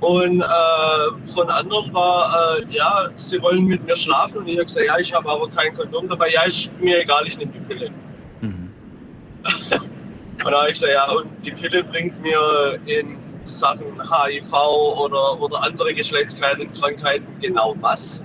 Und äh, von anderen war, äh, ja, sie wollen mit mir schlafen. Und ich habe gesagt, ja, ich habe aber kein Kondom dabei. Ja, ist mir egal, ich nehme die Pille. Und da habe ich gesagt, ja, und die Pille bringt mir in Sachen HIV oder, oder andere Geschlechtskrankheiten genau was.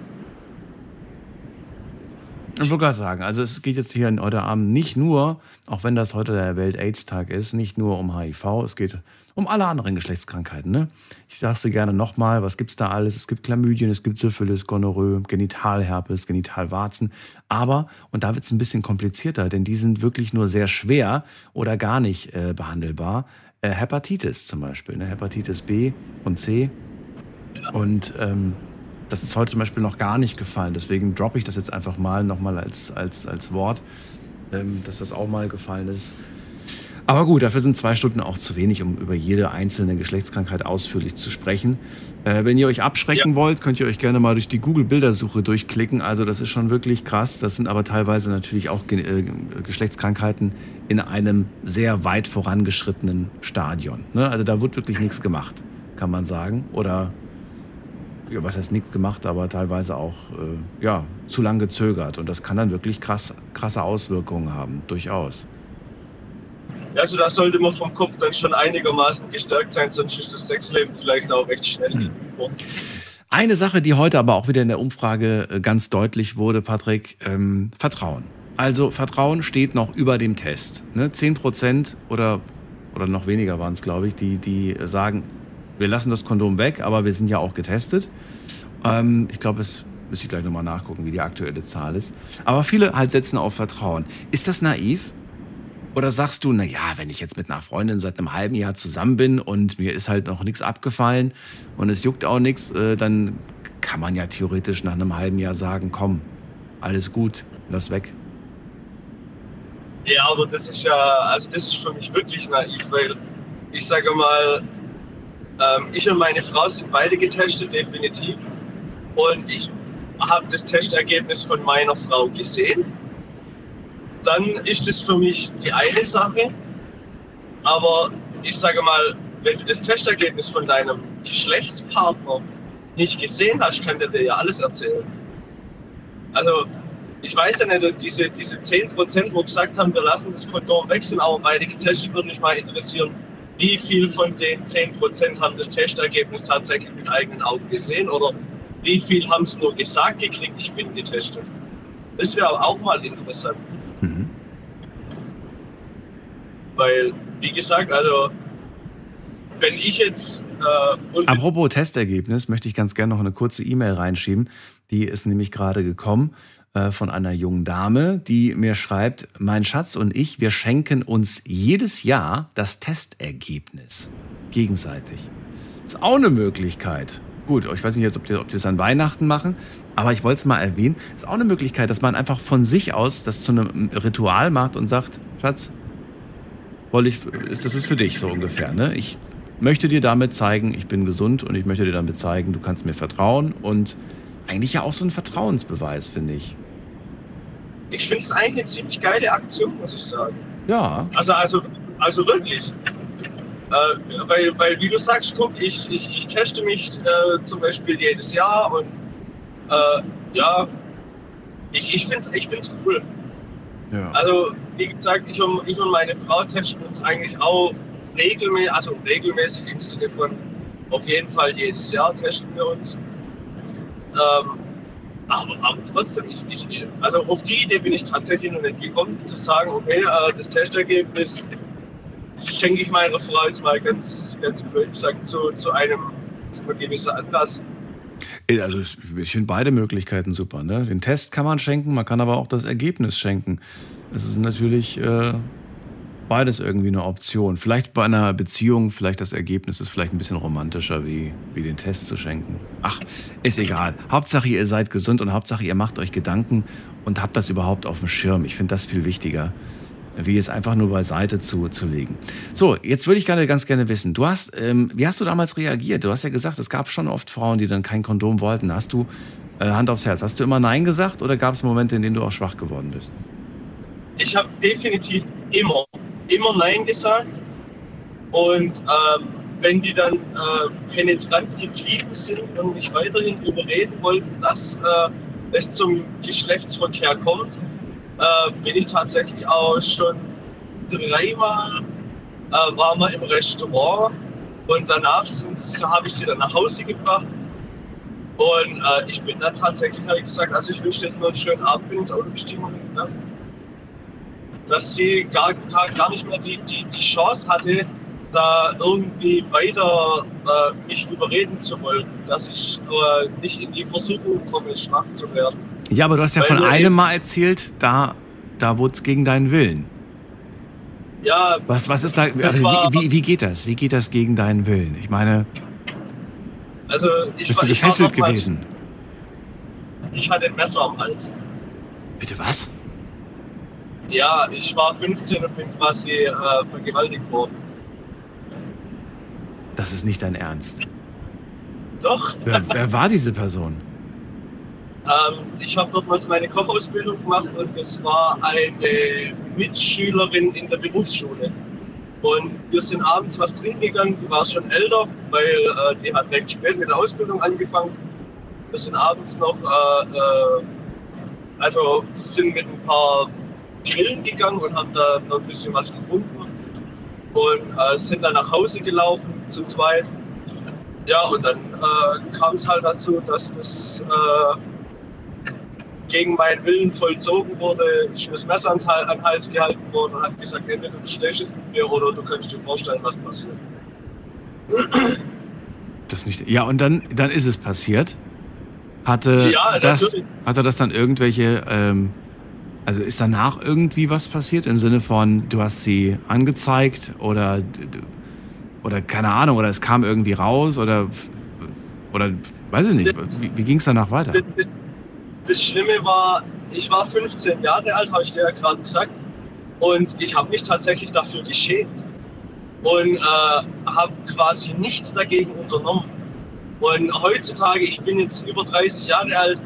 Ich wollte gerade sagen, also es geht jetzt hier heute Abend nicht nur, auch wenn das heute der Welt-Aids-Tag ist, nicht nur um HIV, es geht um alle anderen Geschlechtskrankheiten. Ne? Ich sage dir gerne nochmal, was gibt's da alles? Es gibt Chlamydien, es gibt Syphilis, Gonorrhoe, Genitalherpes, Genitalwarzen. Aber, und da wird's ein bisschen komplizierter, denn die sind wirklich nur sehr schwer oder gar nicht äh, behandelbar. Äh, Hepatitis zum Beispiel, ne? Hepatitis B und C. Und ähm, das ist heute zum Beispiel noch gar nicht gefallen. Deswegen droppe ich das jetzt einfach mal nochmal als, als, als Wort, ähm, dass das auch mal gefallen ist. Aber gut, dafür sind zwei Stunden auch zu wenig, um über jede einzelne Geschlechtskrankheit ausführlich zu sprechen. Äh, wenn ihr euch abschrecken wollt, könnt ihr euch gerne mal durch die Google-Bildersuche durchklicken. Also das ist schon wirklich krass. Das sind aber teilweise natürlich auch Ge äh, Geschlechtskrankheiten in einem sehr weit vorangeschrittenen Stadion. Ne? Also da wird wirklich nichts gemacht, kann man sagen. Oder ja, was heißt nichts gemacht, aber teilweise auch äh, ja, zu lang gezögert. Und das kann dann wirklich krass, krasse Auswirkungen haben, durchaus. Also da sollte man vom Kopf dann schon einigermaßen gestärkt sein, sonst ist das Sexleben vielleicht auch recht schnell über. Eine Sache, die heute aber auch wieder in der Umfrage äh, ganz deutlich wurde, Patrick, ähm, Vertrauen. Also Vertrauen steht noch über dem Test. Ne? 10 Prozent oder, oder noch weniger waren es, glaube ich, die, die sagen, wir lassen das Kondom weg, aber wir sind ja auch getestet. Ähm, ich glaube, es müsste ich gleich nochmal nachgucken, wie die aktuelle Zahl ist. Aber viele halt setzen auf Vertrauen. Ist das naiv? Oder sagst du, na ja, wenn ich jetzt mit einer Freundin seit einem halben Jahr zusammen bin und mir ist halt noch nichts abgefallen und es juckt auch nichts, äh, dann kann man ja theoretisch nach einem halben Jahr sagen, komm, alles gut, lass weg. Ja, aber das ist ja, also das ist für mich wirklich naiv, weil ich sage mal, ähm, ich und meine Frau sind beide getestet, definitiv. Und ich habe das Testergebnis von meiner Frau gesehen. Dann ist es für mich die eine Sache. Aber ich sage mal, wenn du das Testergebnis von deinem Geschlechtspartner nicht gesehen hast, kann der dir ja alles erzählen. Also, ich weiß ja nicht, diese, diese 10%, wo gesagt haben, wir lassen das Kondom sind aber beide getestet, würde mich mal interessieren, wie viel von den 10% haben das Testergebnis tatsächlich mit eigenen Augen gesehen oder wie viel haben es nur gesagt gekriegt, ich bin getestet. Das wäre auch mal interessant. Weil, wie gesagt, also wenn ich jetzt äh, Apropos Testergebnis, möchte ich ganz gerne noch eine kurze E-Mail reinschieben. Die ist nämlich gerade gekommen äh, von einer jungen Dame, die mir schreibt, mein Schatz und ich, wir schenken uns jedes Jahr das Testergebnis gegenseitig. Ist auch eine Möglichkeit. Gut, ich weiß nicht jetzt, ob die, ob die das an Weihnachten machen, aber ich wollte es mal erwähnen. Ist auch eine Möglichkeit, dass man einfach von sich aus das zu einem Ritual macht und sagt, Schatz, wollte ich, das ist für dich so ungefähr. Ne? Ich möchte dir damit zeigen, ich bin gesund und ich möchte dir damit zeigen, du kannst mir vertrauen und eigentlich ja auch so ein Vertrauensbeweis, finde ich. Ich finde es eigentlich eine ziemlich geile Aktion, muss ich sagen. Ja, Also, also, also wirklich. Äh, weil, weil, wie du sagst, guck, ich, ich, ich teste mich äh, zum Beispiel jedes Jahr und äh, ja, ich, ich finde es ich find's cool. Ja. Also, wie gesagt, ich und, ich und meine Frau testen uns eigentlich auch regelmäßig, also regelmäßig im Sinne von auf jeden Fall jedes Jahr testen wir uns. Ähm, aber, aber trotzdem, ich, ich, also auf die Idee bin ich tatsächlich noch nicht gekommen, zu sagen, okay, äh, das Testergebnis schenke ich meiner Frau jetzt mal ganz, ganz blöd gesagt zu, zu einem, zu einem gewissen Anlass. Also ich ich finde beide Möglichkeiten super. Ne? Den Test kann man schenken, man kann aber auch das Ergebnis schenken. Es ist natürlich äh, beides irgendwie eine Option. Vielleicht bei einer Beziehung, vielleicht das Ergebnis ist vielleicht ein bisschen romantischer, wie, wie den Test zu schenken. Ach, ist egal. Hauptsache ihr seid gesund und Hauptsache ihr macht euch Gedanken und habt das überhaupt auf dem Schirm. Ich finde das viel wichtiger, wie es einfach nur beiseite zu, zu legen. So, jetzt würde ich gerne ganz gerne wissen, du hast, ähm, wie hast du damals reagiert? Du hast ja gesagt, es gab schon oft Frauen, die dann kein Kondom wollten. Hast du, äh, Hand aufs Herz, hast du immer Nein gesagt oder gab es Momente, in denen du auch schwach geworden bist? Ich habe definitiv immer, immer Nein gesagt. Und ähm, wenn die dann äh, penetrant geblieben sind und mich weiterhin überreden wollten, dass äh, es zum Geschlechtsverkehr kommt, äh, bin ich tatsächlich auch schon dreimal äh, waren wir im Restaurant und danach habe ich sie dann nach Hause gebracht. Und äh, ich bin dann tatsächlich, habe ich gesagt, also ich wünsche jetzt noch einen schönen Abend, ins Auto gestiegen ne? dass sie gar, gar, gar nicht mehr die, die, die Chance hatte, da irgendwie weiter äh, mich überreden zu wollen, dass ich äh, nicht in die Versuchung komme, schwach zu werden. Ja, aber du hast ja Weil von einem Mal erzählt, da, da wurde es gegen deinen Willen. Ja, Was, was ist da, also war- wie, wie, wie geht das? Wie geht das gegen deinen Willen? Ich meine, also ich, bist war- du ich gefesselt damals- gewesen? Ich hatte ein Messer am Hals. Bitte was? Ja, ich war 15 und bin quasi äh, vergewaltigt worden. Das ist nicht dein Ernst. Doch. Wer, wer war diese Person? Ähm, ich habe dort mal meine Kochausbildung gemacht und es war eine Mitschülerin in der Berufsschule. Und wir sind abends was trinken gegangen, die war schon älter, weil äh, die hat recht spät mit der Ausbildung angefangen. Wir sind abends noch, äh, äh, also sind mit ein paar Grillen gegangen und haben da noch ein bisschen was getrunken und äh, sind dann nach Hause gelaufen zu zweit. Ja, und dann äh, kam es halt dazu, dass das äh, gegen meinen Willen vollzogen wurde. Ich das Messer ans an den Hals gehalten wurde und hat gesagt, entweder du schlägst jetzt mit mir oder du kannst dir vorstellen, was passiert. Das nicht. Ja, und dann, dann ist es passiert. Hatte, Ja, das, natürlich. hatte das dann irgendwelche, ähm, also ist danach irgendwie was passiert im Sinne von, du hast sie angezeigt oder, oder keine Ahnung, oder es kam irgendwie raus oder, oder weiß ich nicht, wie, wie ging es danach weiter? Das, Schlimme war, ich war 15 Jahre alt, habe ich dir ja gerade gesagt, und ich habe mich tatsächlich dafür geschämt. Und äh, habe quasi nichts dagegen unternommen. Und heutzutage, ich bin jetzt über 30 Jahre alt,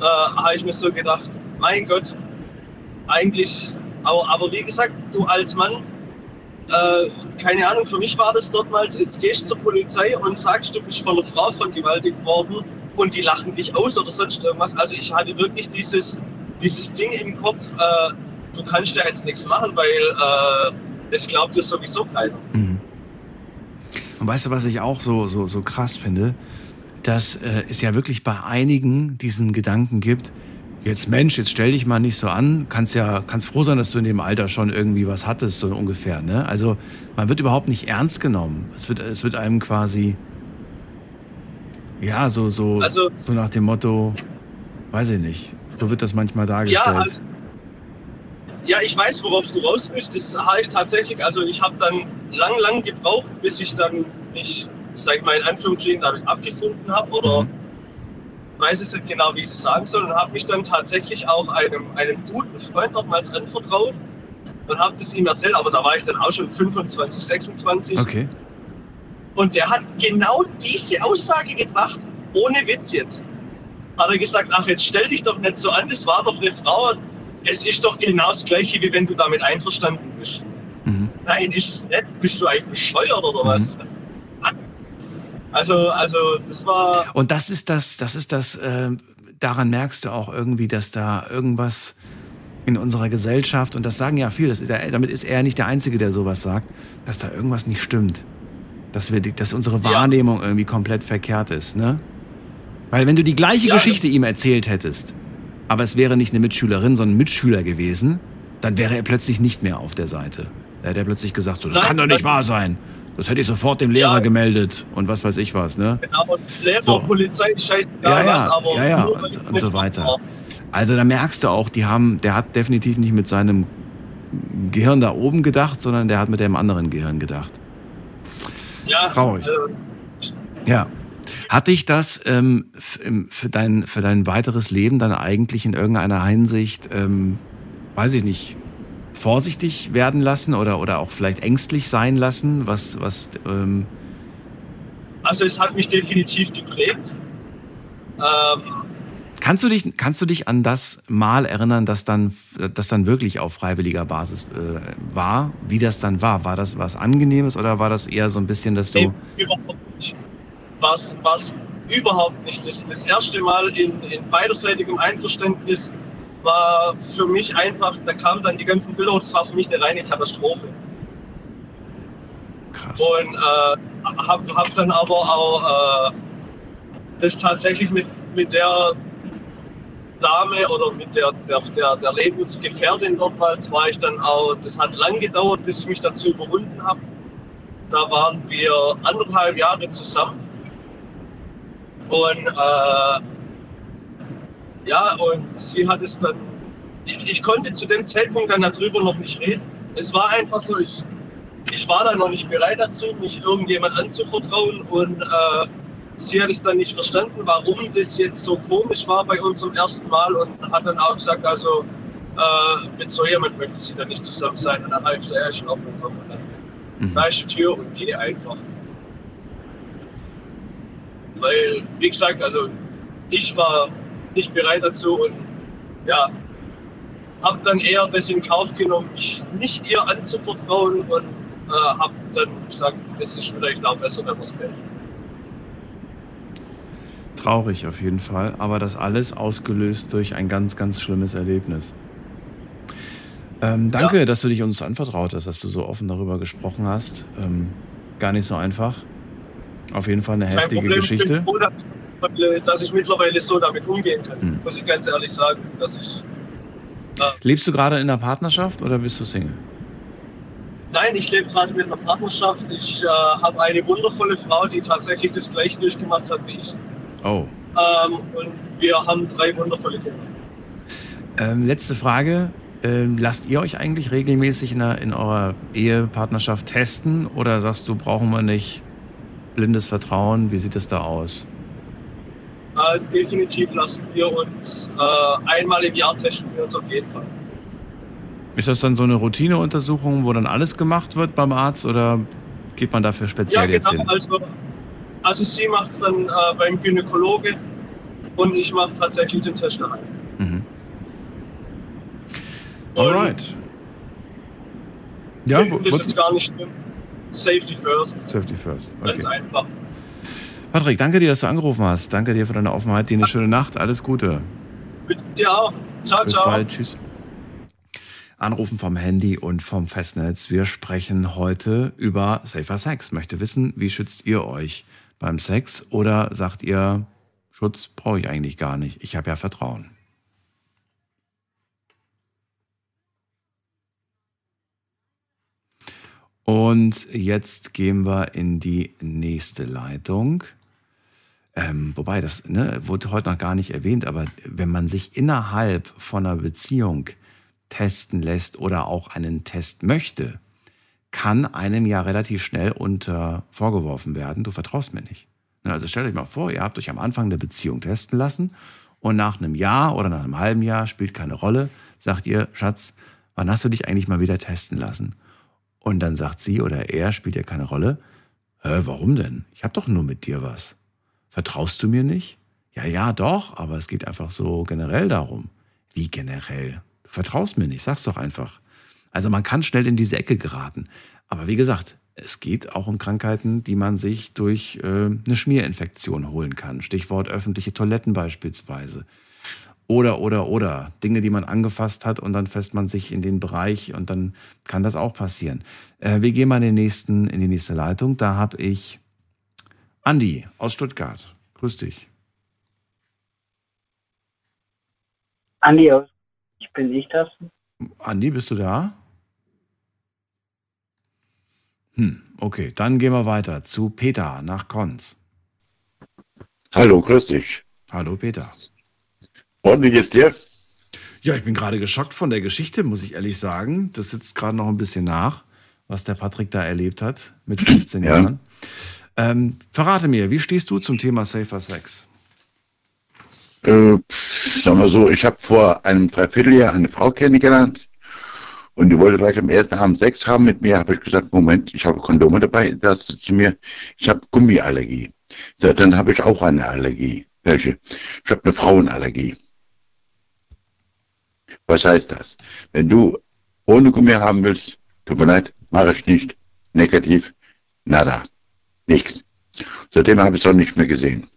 äh, habe ich mir so gedacht, mein Gott, eigentlich, aber, aber wie gesagt, du als Mann, äh, keine Ahnung, für mich war das dortmals, jetzt gehst du zur Polizei und sagst, du bist von einer Frau vergewaltigt worden und die lachen dich aus oder sonst irgendwas. Also ich hatte wirklich dieses, dieses Ding im Kopf, äh, du kannst da jetzt nichts machen, weil äh, es glaubt dir sowieso keiner. Mhm. Und weißt du, was ich auch so, so, so krass finde? Dass äh, es ja wirklich bei einigen diesen Gedanken gibt, jetzt Mensch, jetzt stell dich mal nicht so an, kannst ja, kannst froh sein, dass du in dem Alter schon irgendwie was hattest, so ungefähr. Ne? Also man wird überhaupt nicht ernst genommen. Es wird, es wird einem quasi, ja, so, so, Also- so nach dem Motto, weiß ich nicht, so wird das manchmal dargestellt. Ja, also- Ja, ich weiß, worauf du raus willst. Das habe ich tatsächlich, also ich habe dann lang, lang gebraucht, bis ich dann mich sag ich mal in Anführungsstrichen, damit abgefunden habe oder Mhm. weiß es nicht genau, wie ich das sagen soll und habe mich dann tatsächlich auch einem, einem guten Freund nochmals anvertraut und habe das ihm erzählt, aber da war ich dann auch schon 25, 26 Okay. Und der hat genau diese Aussage gebracht, ohne Witz jetzt. Hat er gesagt, ach jetzt stell dich doch nicht so an, das war doch eine Frau. Es ist doch genau das Gleiche, wie wenn du damit einverstanden bist. Mhm. Nein, ist es nicht. Bist du eigentlich bescheuert oder was? Also, also das war. Und das ist das, das ist das, äh, daran merkst du auch irgendwie, dass da irgendwas in unserer Gesellschaft, und das sagen ja viele, das ist, damit ist er nicht der Einzige, der sowas sagt, dass da irgendwas nicht stimmt. Dass, wir, dass unsere Wahrnehmung irgendwie komplett verkehrt ist. Ne? Weil wenn du die gleiche Ja, Geschichte ihm erzählt hättest, aber es wäre nicht eine Mitschülerin, sondern ein Mitschüler gewesen, dann wäre er plötzlich nicht mehr auf der Seite. Da hätte er plötzlich gesagt, so, das Nein, kann doch nicht wahr sein. Das hätte ich sofort dem Lehrer gemeldet und was weiß ich was. Ne? Genau, Lehrer, So. Polizei, scheißegal Ja, ja, was, aber ja, ja, nur, und, und so weiter. Also da merkst du auch, die haben, der hat definitiv nicht mit seinem Gehirn da oben gedacht, sondern der hat mit dem anderen Gehirn gedacht. Ja, Traurig. äh, Ja. Hat dich das ähm, im- für, dein, für dein weiteres Leben dann eigentlich in irgendeiner Hinsicht, ähm, weiß ich nicht, vorsichtig werden lassen oder, oder auch vielleicht ängstlich sein lassen? Was, was, ähm, also es hat mich definitiv geprägt. Ähm, kannst, du dich, kannst du dich an das Mal erinnern, das dann, das dann wirklich auf freiwilliger Basis äh, war? Wie das dann war? War das was Angenehmes oder war das eher so ein bisschen, dass du. Nee, überhaupt nicht. Was, was überhaupt nicht ist. Das erste Mal in, in beiderseitigem Einverständnis war für mich einfach, da kamen dann die ganzen Bilder und es war für mich eine reine Katastrophe. Krass. Und äh, habe hab dann aber auch äh, das tatsächlich mit, mit der Dame oder mit der, der, der, Lebensgefährtin dortmals war ich dann auch, das hat lang gedauert, bis ich mich dazu überwunden habe. Da waren wir anderthalb Jahre zusammen. Und äh, ja, und sie hat es dann, ich, ich konnte zu dem Zeitpunkt dann darüber noch nicht reden. Es war einfach so, ich, ich war da noch nicht bereit dazu, mich irgendjemand anzuvertrauen und äh, sie hat es dann nicht verstanden, warum das jetzt so komisch war bei unserem ersten Mal und hat dann auch gesagt, also äh, mit so jemand möchte sie dann nicht zusammen sein. Und dann habe ich gesagt, ja, ich in Ordnung, komm. Und dann Mhm. da ist die Tür und geh einfach. Weil, wie gesagt, also ich war nicht bereit dazu und ja, habe dann eher das in Kauf genommen, mich nicht ihr anzuvertrauen und äh, habe dann gesagt, es ist vielleicht auch besser, wenn wir es melden. Traurig auf jeden Fall, aber das alles ausgelöst durch ein ganz, ganz schlimmes Erlebnis. Ähm, danke, dass du dich uns anvertraut hast, dass du so offen darüber gesprochen hast. Ähm, gar nicht so einfach. Auf jeden Fall eine Kein heftige Problem, ich bin Geschichte. froh, dass ich- dass ich mittlerweile so damit umgehen kann, Mhm. muss ich ganz ehrlich sagen. Dass ich, Lebst du gerade in einer Partnerschaft oder bist du Single? nein, ich lebe gerade mit einer Partnerschaft. Ich äh, habe eine wundervolle Frau, die tatsächlich das gleiche durchgemacht hat wie ich. Oh. Ähm, und wir haben drei wundervolle Kinder. Ähm, letzte Frage. Ähm, lasst ihr euch eigentlich regelmäßig in, der, in eurer Ehepartnerschaft testen oder sagst du, brauchen wir nicht blindes Vertrauen? Wie sieht es da aus? Äh, definitiv lassen wir uns äh, einmal im Jahr testen wir uns auf jeden Fall. Ist das dann so eine Routineuntersuchung, wo dann alles gemacht wird beim Arzt oder geht man dafür Ja, speziell jetzt genau. hin? Also, also sie macht es dann äh, beim Gynäkologe und ich mache tatsächlich den Test daheim. Mhm. Alright. Ja, das ist jetzt gar nicht schlimm. Safety first. Safety first. Ganz Okay. einfach. Patrick, danke dir, dass du angerufen hast. Danke dir für deine Offenheit. Dir eine schöne Nacht. Alles Gute. Mit dir auch. Ciao, Bis ciao. bald. Tschüss. Anrufen vom Handy und vom Festnetz. Wir sprechen heute über Safer Sex. Möchte wissen, wie schützt ihr euch beim Sex oder sagt ihr, Schutz brauche ich eigentlich gar nicht. Ich habe ja Vertrauen. Und jetzt gehen wir in die nächste Leitung. Ähm, wobei, das ne, wurde heute noch gar nicht erwähnt, aber wenn man sich innerhalb von einer Beziehung testen lässt oder auch einen Test möchte, kann einem ja relativ schnell unter vorgeworfen werden, du vertraust mir nicht. Also stellt euch mal vor, ihr habt euch am Anfang der Beziehung testen lassen und nach einem Jahr oder nach einem halben Jahr spielt keine Rolle, sagt ihr, Schatz, wann hast du dich eigentlich mal wieder testen lassen? Und dann sagt sie oder er, spielt ja keine Rolle, Hä, warum denn? Ich habe doch nur mit dir was. Vertraust du mir nicht? Ja, ja, doch, aber es geht einfach so generell darum. Wie generell? Du vertraust mir nicht, sag's doch einfach. Also man kann schnell in diese Ecke geraten. Aber wie gesagt, es geht auch um Krankheiten, die man sich durch äh, eine Schmierinfektion holen kann. Stichwort öffentliche Toiletten beispielsweise. Oder, oder, oder. Dinge, die man angefasst hat und dann fässt man sich in den Bereich und dann kann das auch passieren. Äh, wir gehen mal in, den nächsten, in die nächste Leitung. Da habe ich Andi aus Stuttgart. Grüß dich. Andi aus. Ich bin ich das. Andi, bist du da? Hm, okay, dann gehen wir weiter zu Peter nach Konz. Hallo, grüß dich. Hallo, Peter. Und wie geht's dir? Ja, ich bin gerade geschockt von der Geschichte, muss ich ehrlich sagen. Das sitzt gerade noch ein bisschen nach, was der Patrick da erlebt hat mit 15 Ja. Jahren. Ähm, verrate mir, wie stehst du zum Thema Safer Sex? Äh, sag mal so, ich habe vor einem Dreivierteljahr eine Frau kennengelernt und die wollte gleich am ersten Abend Sex haben mit mir. Habe ich gesagt, Moment, ich habe Kondome dabei. Da sie zu mir, ich habe Gummiallergie. So, dann habe ich auch eine Allergie. Welche? Ich habe eine Frauenallergie. Was heißt das? Wenn du ohne Gummi haben willst, tut mir leid, mache ich nicht. Negativ, nada, nichts. Seitdem habe ich es auch nicht mehr gesehen.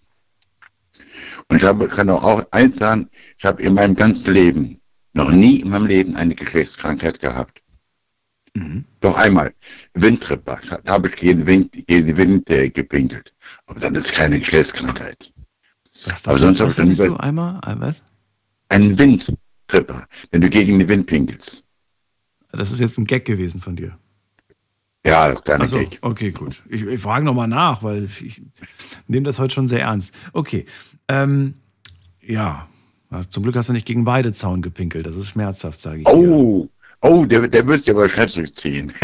Und ich habe, kann auch eins sagen, ich habe in meinem ganzen Leben, noch nie in meinem Leben eine Geschlechtskrankheit gehabt. Doch einmal, Windtripper, da habe ich gegen Wind, gegen den Wind äh, gepinkelt. Aber dann ist keine Geschlechtskrankheit. Was, Aber was, sonst habe was nie hattest du einmal? Ein Was? einen Windtripper, wenn du gegen den Wind pinkelst. Das ist jetzt ein Gag gewesen von dir. Ja, kleiner Also, Gag. okay, gut. Ich, ich frage nochmal nach, weil ich nehme das heute schon sehr ernst. Okay. Ähm, ja, zum Glück hast du nicht gegen Weidezaun gepinkelt. Das ist schmerzhaft, sage ich dir. Oh, oh, der, der wird sich aber schnell zurückziehen.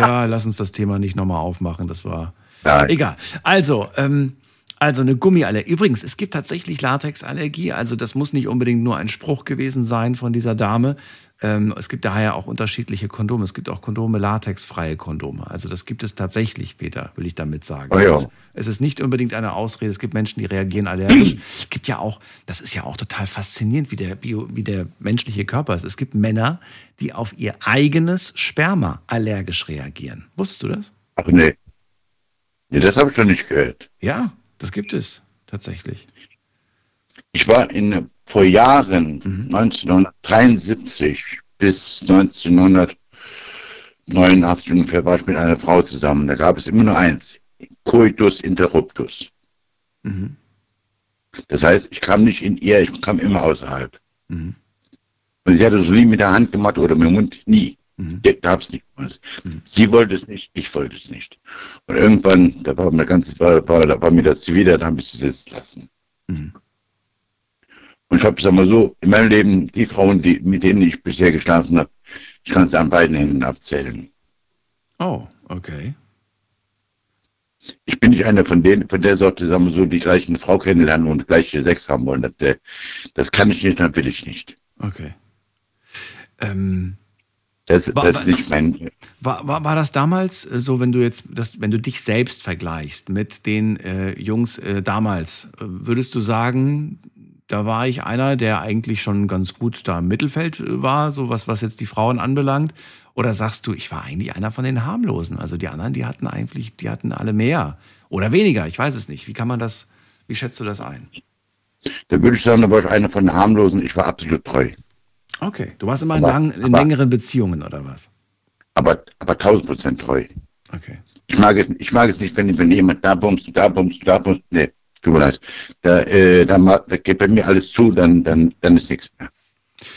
Ja, lass uns das Thema nicht nochmal aufmachen. Das war. Nein. Egal. Also, ähm, also eine Gummiallergie. Übrigens, es gibt tatsächlich Latexallergie. Also das muss nicht unbedingt nur ein Spruch gewesen sein von dieser Dame. Ähm, es gibt daher auch unterschiedliche Kondome. Es gibt auch Kondome, latexfreie Kondome. Also das gibt es tatsächlich, Peter, will ich damit sagen. Oh ja. Es ist- Es ist nicht unbedingt eine Ausrede. Es gibt Menschen, die reagieren allergisch. Es gibt ja auch, das ist ja auch total faszinierend, wie der, Bio, wie der menschliche Körper ist. Es gibt Männer, die auf ihr eigenes Sperma allergisch reagieren. Wusstest du das? Ach nee. Nee, das habe ich noch nicht gehört. Ja, das gibt es tatsächlich. Ich war in, vor Jahren, 1973 bis 1989 ungefähr, war ich mit einer Frau zusammen. Da gab es immer nur eins, Coitus interruptus. Mhm. Das heißt, ich kam nicht in ihr, ich kam immer außerhalb. Mhm. Und sie hat das nie mit der Hand gemacht oder mit dem Mund, nie. Mhm. Da gab es nicht was. Sie wollte es nicht, ich wollte es nicht. Und irgendwann, da war mir ganz, war, war, da war mir das wieder, da habe ich sie sitzen lassen. Mhm. Und ich habe, sag mal so, in meinem Leben, die Frauen, die, mit denen ich bisher geschlafen habe, ich kann es an beiden Händen abzählen. Oh, okay. Ich bin nicht einer von denen, von der Sorte, sagen wir so, die gleich eine Frau kennenlernen und gleich Sex haben wollen. Das, äh, das kann ich nicht, das will ich nicht. Okay. Ähm, Das, Wa- das ist nicht mein. war, war, war das damals äh, so, wenn du jetzt, das, wenn du dich selbst vergleichst mit den äh, Jungs äh, damals, äh, würdest du sagen, da war ich einer, der eigentlich schon ganz gut da im Mittelfeld äh, war, so was, was jetzt die Frauen anbelangt? Oder sagst du, ich war eigentlich einer von den harmlosen? Also die anderen, die hatten eigentlich, die hatten alle mehr oder weniger, ich weiß es nicht. Wie kann man das, wie schätzt du das ein? Da würde ich sagen, da war ich einer von den harmlosen. Ich war absolut treu. Okay, du warst immer in, Aber- lang, in aber- längeren Beziehungen oder was? Aber, aber 1000 Prozent treu. Okay. Ich mag es, ich mag es nicht, wenn, wenn jemand da bumst, da bumst, da bumst. Nee, tut mir leid. Da, äh, da, da geht bei mir alles zu, dann, dann, dann ist nichts mehr.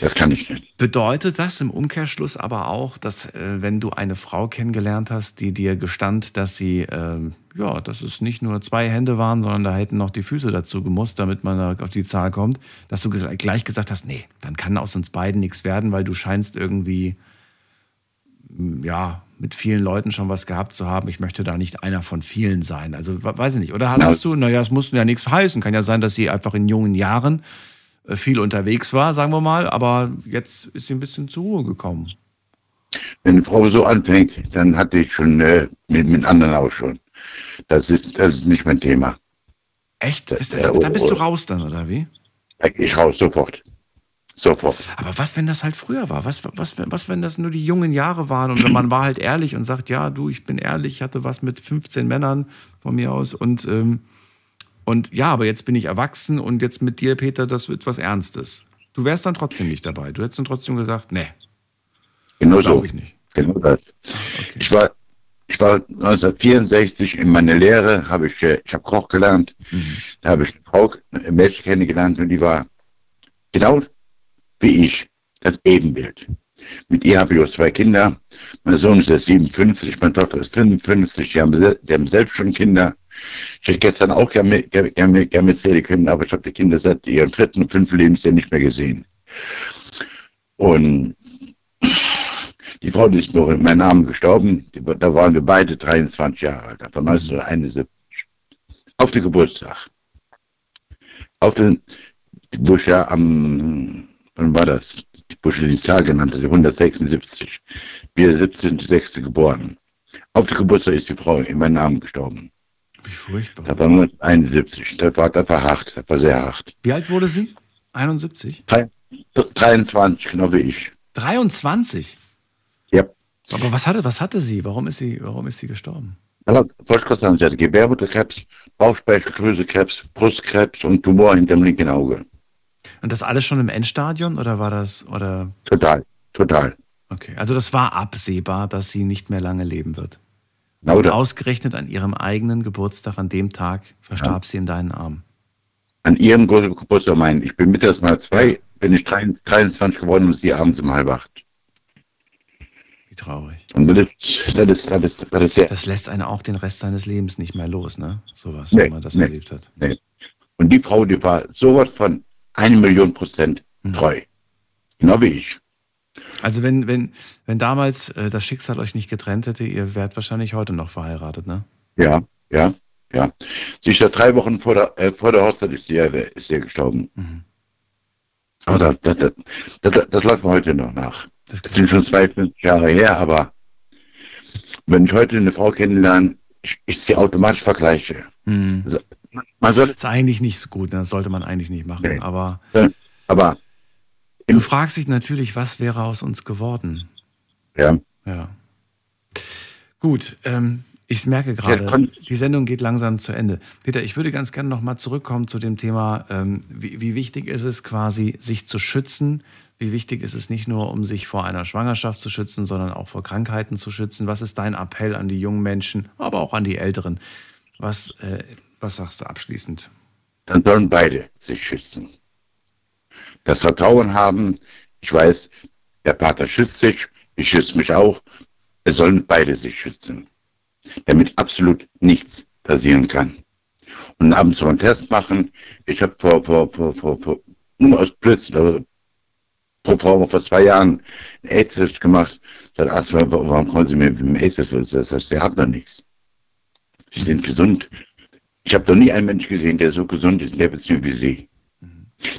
Das kann ich nicht. Bedeutet das im Umkehrschluss aber auch, dass äh, wenn du eine Frau kennengelernt hast, die dir gestand, dass sie, ähm, ja, dass es nicht nur zwei Hände waren, sondern da hätten noch die Füße dazu gemusst, damit man auf die Zahl kommt, dass du ges- gleich gesagt hast, nee, dann kann aus uns beiden nichts werden, weil du scheinst irgendwie, ja, mit vielen Leuten schon was gehabt zu haben. Ich möchte da nicht einer von vielen sein. Also weiß ich nicht. Oder hast du, naja, es muss ja nichts heißen. Kann ja sein, dass sie einfach in jungen Jahren äh, viel unterwegs war, sagen wir mal, aber jetzt ist sie ein bisschen zur Ruhe gekommen. Wenn eine Frau so anfängt, dann hatte ich schon äh, mit, mit anderen auch schon. Das ist, das ist nicht mein Thema. Echt? Bist, äh, da bist du raus dann, oder wie? Ich raus, sofort. Sofort. Aber was, wenn das halt früher war? Was, was, was, wenn das nur die jungen Jahre waren und man war halt ehrlich und sagt, ja, du, ich bin ehrlich, ich hatte was mit 15 Männern von mir aus und, ähm, und ja, aber jetzt bin ich erwachsen und jetzt mit dir, Peter, das wird was Ernstes. Du wärst dann trotzdem nicht dabei. Du hättest dann trotzdem gesagt, nee. Genau so. Ich nicht. Genau das. Okay. Ich war, ich war 1964 in meiner Lehre, habe ich, äh, ich habe Koch gelernt. Mhm. Da habe ich eine Frau, eine Mädchen kennengelernt und die war genau wie ich, das Ebenbild. Mit ihr habe ich auch zwei Kinder. Mein Sohn ist jetzt 57, meine Tochter ist 55, die haben, die haben selbst schon Kinder. Ich hätte gestern auch gerne, gerne, gerne, gerne mitreden können, aber ich habe die Kinder seit ihrem dritten und fünften Lebensjahr nicht mehr gesehen. Und die Frau, die ist nur in meinem Namen gestorben, da waren wir beide 23 Jahre alt, von 1971. Auf den Geburtstag. Auf den, wo ich ja am wann war das? Wo ich die Zahl genannt hatte, 176. Wir 17.06. geboren. Auf der Geburtstag ist die Frau in meinem Namen gestorben. Wie furchtbar. Da war 1971. Das war, das war hart, das war sehr hart. Wie alt wurde sie? 71? 23, genau wie ich. 23? Ja. Aber was hatte, was hatte sie? Warum ist sie, warum ist sie gestorben? Wollte sagen, sie hatte Gebärmutterkrebs, Bauchspeicheldrüsekrebs, Brustkrebs und Tumor hinter dem linken Auge. Und das alles schon im Endstadion oder war das oder? Total, total. Okay, also das war absehbar, dass sie nicht mehr lange leben wird. Genau Und ausgerechnet an ihrem eigenen Geburtstag, an dem Tag, verstarb ja. sie in deinen Armen. An ihrem Geburtstag, mein, ich bin mittags mal zwei, bin ich 23 geworden und sie abends um halb acht. Wie traurig. Und das, das, ist, das, ist, das, ist sehr das lässt einen auch den Rest seines Lebens nicht mehr los, ne? Sowas, nee, wenn man das nee, erlebt hat. Nee. Und die Frau, die war sowas von eine Million Prozent mhm. treu. Genau wie ich. Also wenn, wenn, wenn damals äh, das Schicksal euch nicht getrennt hätte, ihr wärt wahrscheinlich heute noch verheiratet, ne? Ja, ja, ja. Sie ist ja drei Wochen vor der, äh, vor der Hochzeit ist sie, ist sie gestorben. Mhm. Aber das, das, das, das, läuft mir heute noch nach. Das, das sind schon 52 Jahre her, aber wenn ich heute eine Frau kennenlerne, ich, ich sie automatisch vergleiche. Mhm. Man soll das ist eigentlich nicht so gut, ne? das sollte man eigentlich nicht machen. Nee. Aber, aber du fragst dich natürlich, was wäre aus uns geworden? Ja. Ja. Gut, ähm, ich merke gerade, die Sendung geht langsam zu Ende. Peter, ich würde ganz gerne nochmal zurückkommen zu dem Thema, ähm, wie, wie, wichtig ist es quasi, sich zu schützen? Wie wichtig ist es nicht nur, um sich vor einer Schwangerschaft zu schützen, sondern auch vor Krankheiten zu schützen? Was ist dein Appell an die jungen Menschen, aber auch an die Älteren? Was äh, was sagst du abschließend? Dann sollen beide sich schützen. Das Vertrauen haben, ich weiß, der Pater schützt sich, ich schütze mich auch. Es sollen beide sich schützen, damit absolut nichts passieren kann. Und abends so einen Test machen. Ich habe vor, vor, vor, vor, vor, nur aus Blitz, äh, vor, vor, vor zwei Jahren einen AIDS-Test gemacht. Sagt Arzt, warum kommen Sie mit dem AIDS-Test? Das heißt, Sie haben doch nichts. Sie sind gesund. Ich habe noch nie einen Menschen gesehen, der so gesund ist in der Beziehung wie Sie.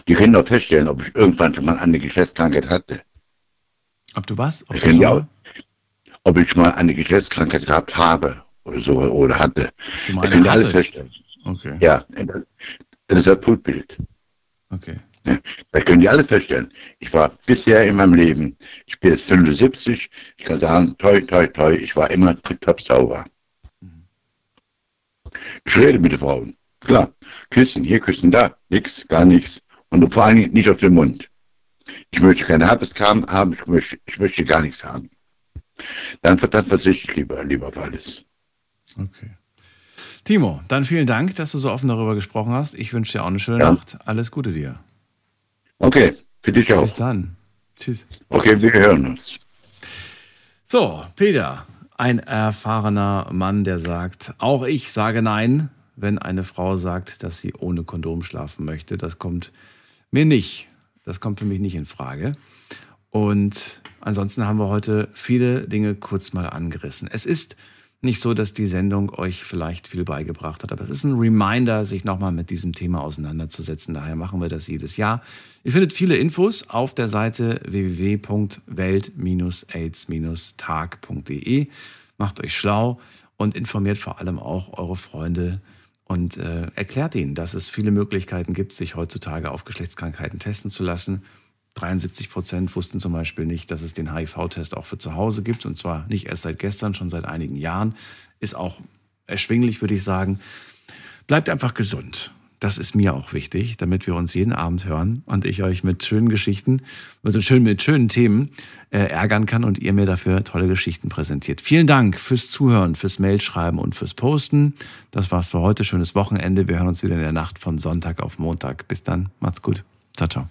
Die können doch feststellen, ob ich irgendwann schon mal eine Geschlechtskrankheit hatte. Ob du was? Ob, ich auch, ob ich mal eine Geschlechtskrankheit gehabt habe oder so oder hatte. Da können die alles feststellen. Okay. Ja, das ist das Blutbild. Okay. Da können die alles feststellen. Ich war bisher in meinem Leben, ich bin jetzt 75, ich kann sagen, toi, toi, toi, ich war immer top sauber. Ich rede mit den Frauen. Klar. Küssen hier, küssen da. Nix, gar nichts. Und vor allem nicht auf den Mund. Ich möchte keine Herpeskam haben, ich möchte, ich möchte gar nichts haben. Dann, dann verzichte ich lieber, lieber auf alles. Okay. Timo, dann vielen Dank, dass du so offen darüber gesprochen hast. Ich wünsche dir auch eine schöne ja. Nacht. Alles Gute dir. Okay, für dich auch. Bis dann. Tschüss. Okay, wir hören uns. So, Peter, ein erfahrener Mann, der sagt, auch ich sage nein, wenn eine Frau sagt, dass sie ohne Kondom schlafen möchte. Das kommt mir nicht. Das kommt für mich nicht in Frage. Und ansonsten haben wir heute viele Dinge kurz mal angerissen. Es ist nicht so, dass die Sendung euch vielleicht viel beigebracht hat, aber es ist ein Reminder, sich nochmal mit diesem Thema auseinanderzusetzen. Daher machen wir das jedes Jahr. Ihr findet viele Infos auf der Seite www.welt-aids-tag.de. Macht euch schlau und informiert vor allem auch eure Freunde und äh, erklärt ihnen, dass es viele Möglichkeiten gibt, sich heutzutage auf Geschlechtskrankheiten testen zu lassen. 73 Prozent wussten zum Beispiel nicht, dass es den HIV-Test auch für zu Hause gibt. Und zwar nicht erst seit gestern, schon seit einigen Jahren. Ist auch erschwinglich, würde ich sagen. Bleibt einfach gesund. Das ist mir auch wichtig, damit wir uns jeden Abend hören und ich euch mit schönen Geschichten, mit schönen, mit schönen Themen äh, ärgern kann und ihr mir dafür tolle Geschichten präsentiert. Vielen Dank fürs Zuhören, fürs Mailschreiben und fürs Posten. Das war's für heute. Schönes Wochenende. Wir hören uns wieder in der Nacht von Sonntag auf Montag. Bis dann. Macht's gut. Ciao, ciao.